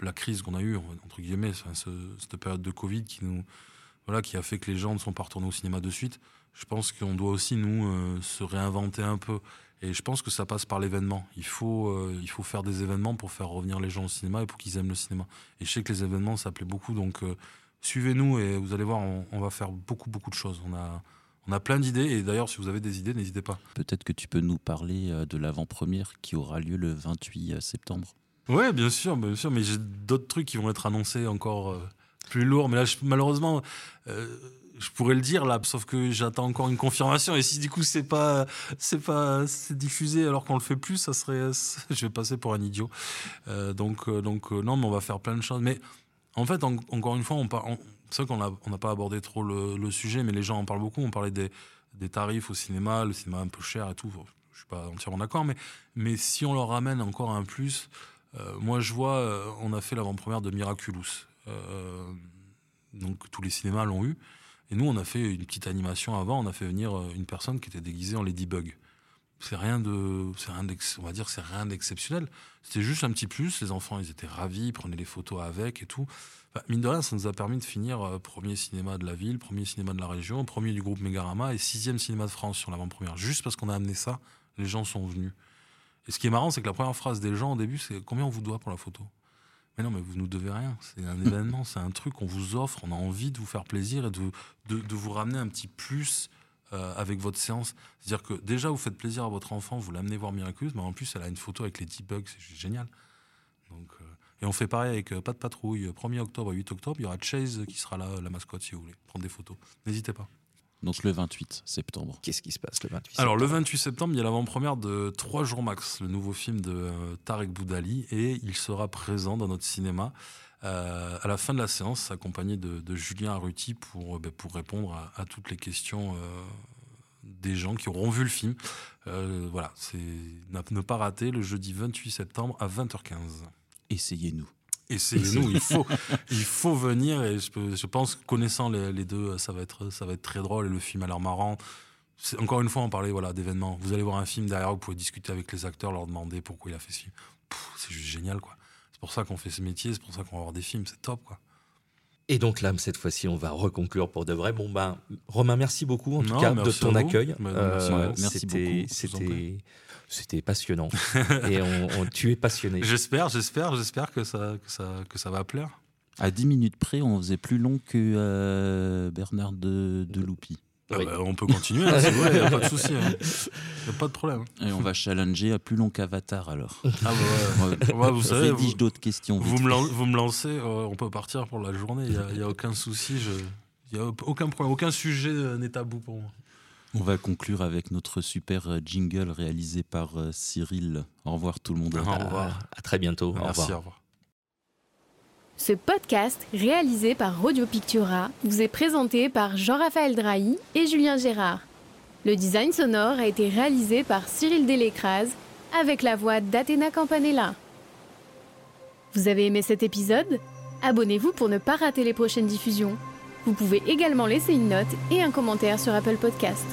la, crise qu'on a eue, entre guillemets, cette période de Covid qui, nous, voilà, qui a fait que les gens ne sont pas retournés au cinéma de suite, je pense qu'on doit aussi, nous, euh, se réinventer un peu. Et je pense que ça passe par l'événement. Il faut, euh, il faut faire des événements pour faire revenir les gens au cinéma et pour qu'ils aiment le cinéma. Et je sais que les événements, ça plaît beaucoup. Donc, euh, suivez-nous et vous allez voir, on, va faire beaucoup, beaucoup de choses. On a, on a plein d'idées. Et d'ailleurs, si vous avez des idées, n'hésitez pas. Peut-être que tu peux nous parler de l'avant-première qui aura lieu le 28 septembre. Ouais, bien sûr, bien sûr, mais j'ai d'autres trucs qui vont être annoncés encore euh, plus lourds. Mais là, malheureusement, euh, je pourrais le dire là, sauf que j'attends encore une confirmation. Et si du coup c'est pas, c'est pas, c'est diffusé alors qu'on le fait plus, ça serait, [laughs] je vais passer pour un idiot. Euh, donc, donc non, mais on va faire plein de choses. Mais en fait, encore une fois, on, c'est vrai qu'on n'a on pas abordé trop le, sujet, mais les gens en parlent beaucoup. On parlait des, des tarifs au cinéma, le cinéma un peu cher et tout. Je suis pas entièrement d'accord, mais mais si on leur ramène encore un plus. Euh, moi, je vois, euh, on a fait l'avant-première de Miraculous. Euh, donc tous les cinémas l'ont eu. Et nous, on a fait une petite animation avant, on a fait venir une personne qui était déguisée en Ladybug. C'est rien de, c'est rien on va dire, c'est rien d'exceptionnel. C'était juste un petit plus. Les enfants, ils étaient ravis, ils prenaient les photos avec et tout. mine de rien, ça nous a permis de finir premier cinéma de la ville, premier cinéma de la région, premier du groupe Megarama et sixième cinéma de France sur l'avant-première. Juste parce qu'on a amené ça, les gens sont venus. Et ce qui est marrant, c'est que la première phrase des gens au début, c'est combien on vous doit pour la photo? Mais non, mais vous nous devez rien. C'est un événement, c'est un truc qu'on vous offre. On a envie de vous faire plaisir et de, de, vous ramener un petit plus euh, avec votre séance. C'est-à-dire que déjà, vous faites plaisir à votre enfant, vous l'amenez voir Miraculous, mais en plus, elle a une photo avec les bugs, c'est génial. Donc, euh, et on fait pareil avec euh, Pas de patrouille, 1er octobre à 8 octobre, il y aura Chase qui sera là, la mascotte, si vous voulez, prendre des photos. N'hésitez pas. Donc le 28 septembre. Qu'est-ce qui se passe le 28 septembre Alors le 28 septembre, il y a l'avant-première de 3 jours max, le nouveau film de Tarek Boudali, et il sera présent dans notre cinéma. Euh, à la fin de la séance, accompagné de, Julien Arruti pour, ben, pour répondre à, toutes les questions euh, des gens qui auront vu le film. Euh, voilà, c'est ne pas rater le jeudi 28 septembre à 20h15. Essayez-nous. Essayez-nous, [laughs] il faut, il faut venir et je, je pense que connaissant les, deux, ça va, être, ça va être très drôle et le film a l'air marrant. Encore une fois, on parlait voilà, d'événements. Vous allez voir un film derrière, vous pouvez discuter avec les acteurs, leur demander pourquoi il a fait ce film. C'est juste génial, quoi. C'est pour ça qu'on fait ce métier, c'est pour ça qu'on va voir des films, c'est top, quoi. Et donc là, cette fois-ci, on va reconclure pour de vrai. Bon ben, Romain, merci beaucoup en tout cas de ton accueil. Euh, merci, beaucoup. C'était, c'était passionnant. [laughs] Et on, tu es passionné. J'espère, j'espère, j'espère que ça, que ça, que ça va plaire. À 10 minutes près, on faisait plus long que euh, Bernard de, de Loupi. Ah bah, on peut continuer, hein, c'est vrai, il n'y a pas de souci. Il hein. n'y a pas de problème. Et on va challenger à plus long qu'Avatar alors. Ah bah [laughs] vous savez, vous, d'autres questions. Vous me, vous me, lancez, euh, on peut partir pour la journée, il n'y a, aucun souci, il n'y a aucun problème, aucun sujet n'est tabou pour moi. On va conclure avec notre super euh, jingle réalisé par euh, Cyril. Au revoir tout le monde. Au revoir. À, très bientôt. Merci, au revoir. Ce podcast, réalisé par Radio Pictura, vous est présenté par Jean-Raphaël Drahi et Julien Gérard. Le design sonore a été réalisé par Cyril Delécrase avec la voix d'Athéna Campanella. Vous avez aimé cet épisode? Abonnez-vous pour ne pas rater les prochaines diffusions. Vous pouvez également laisser une note et un commentaire sur Apple Podcast.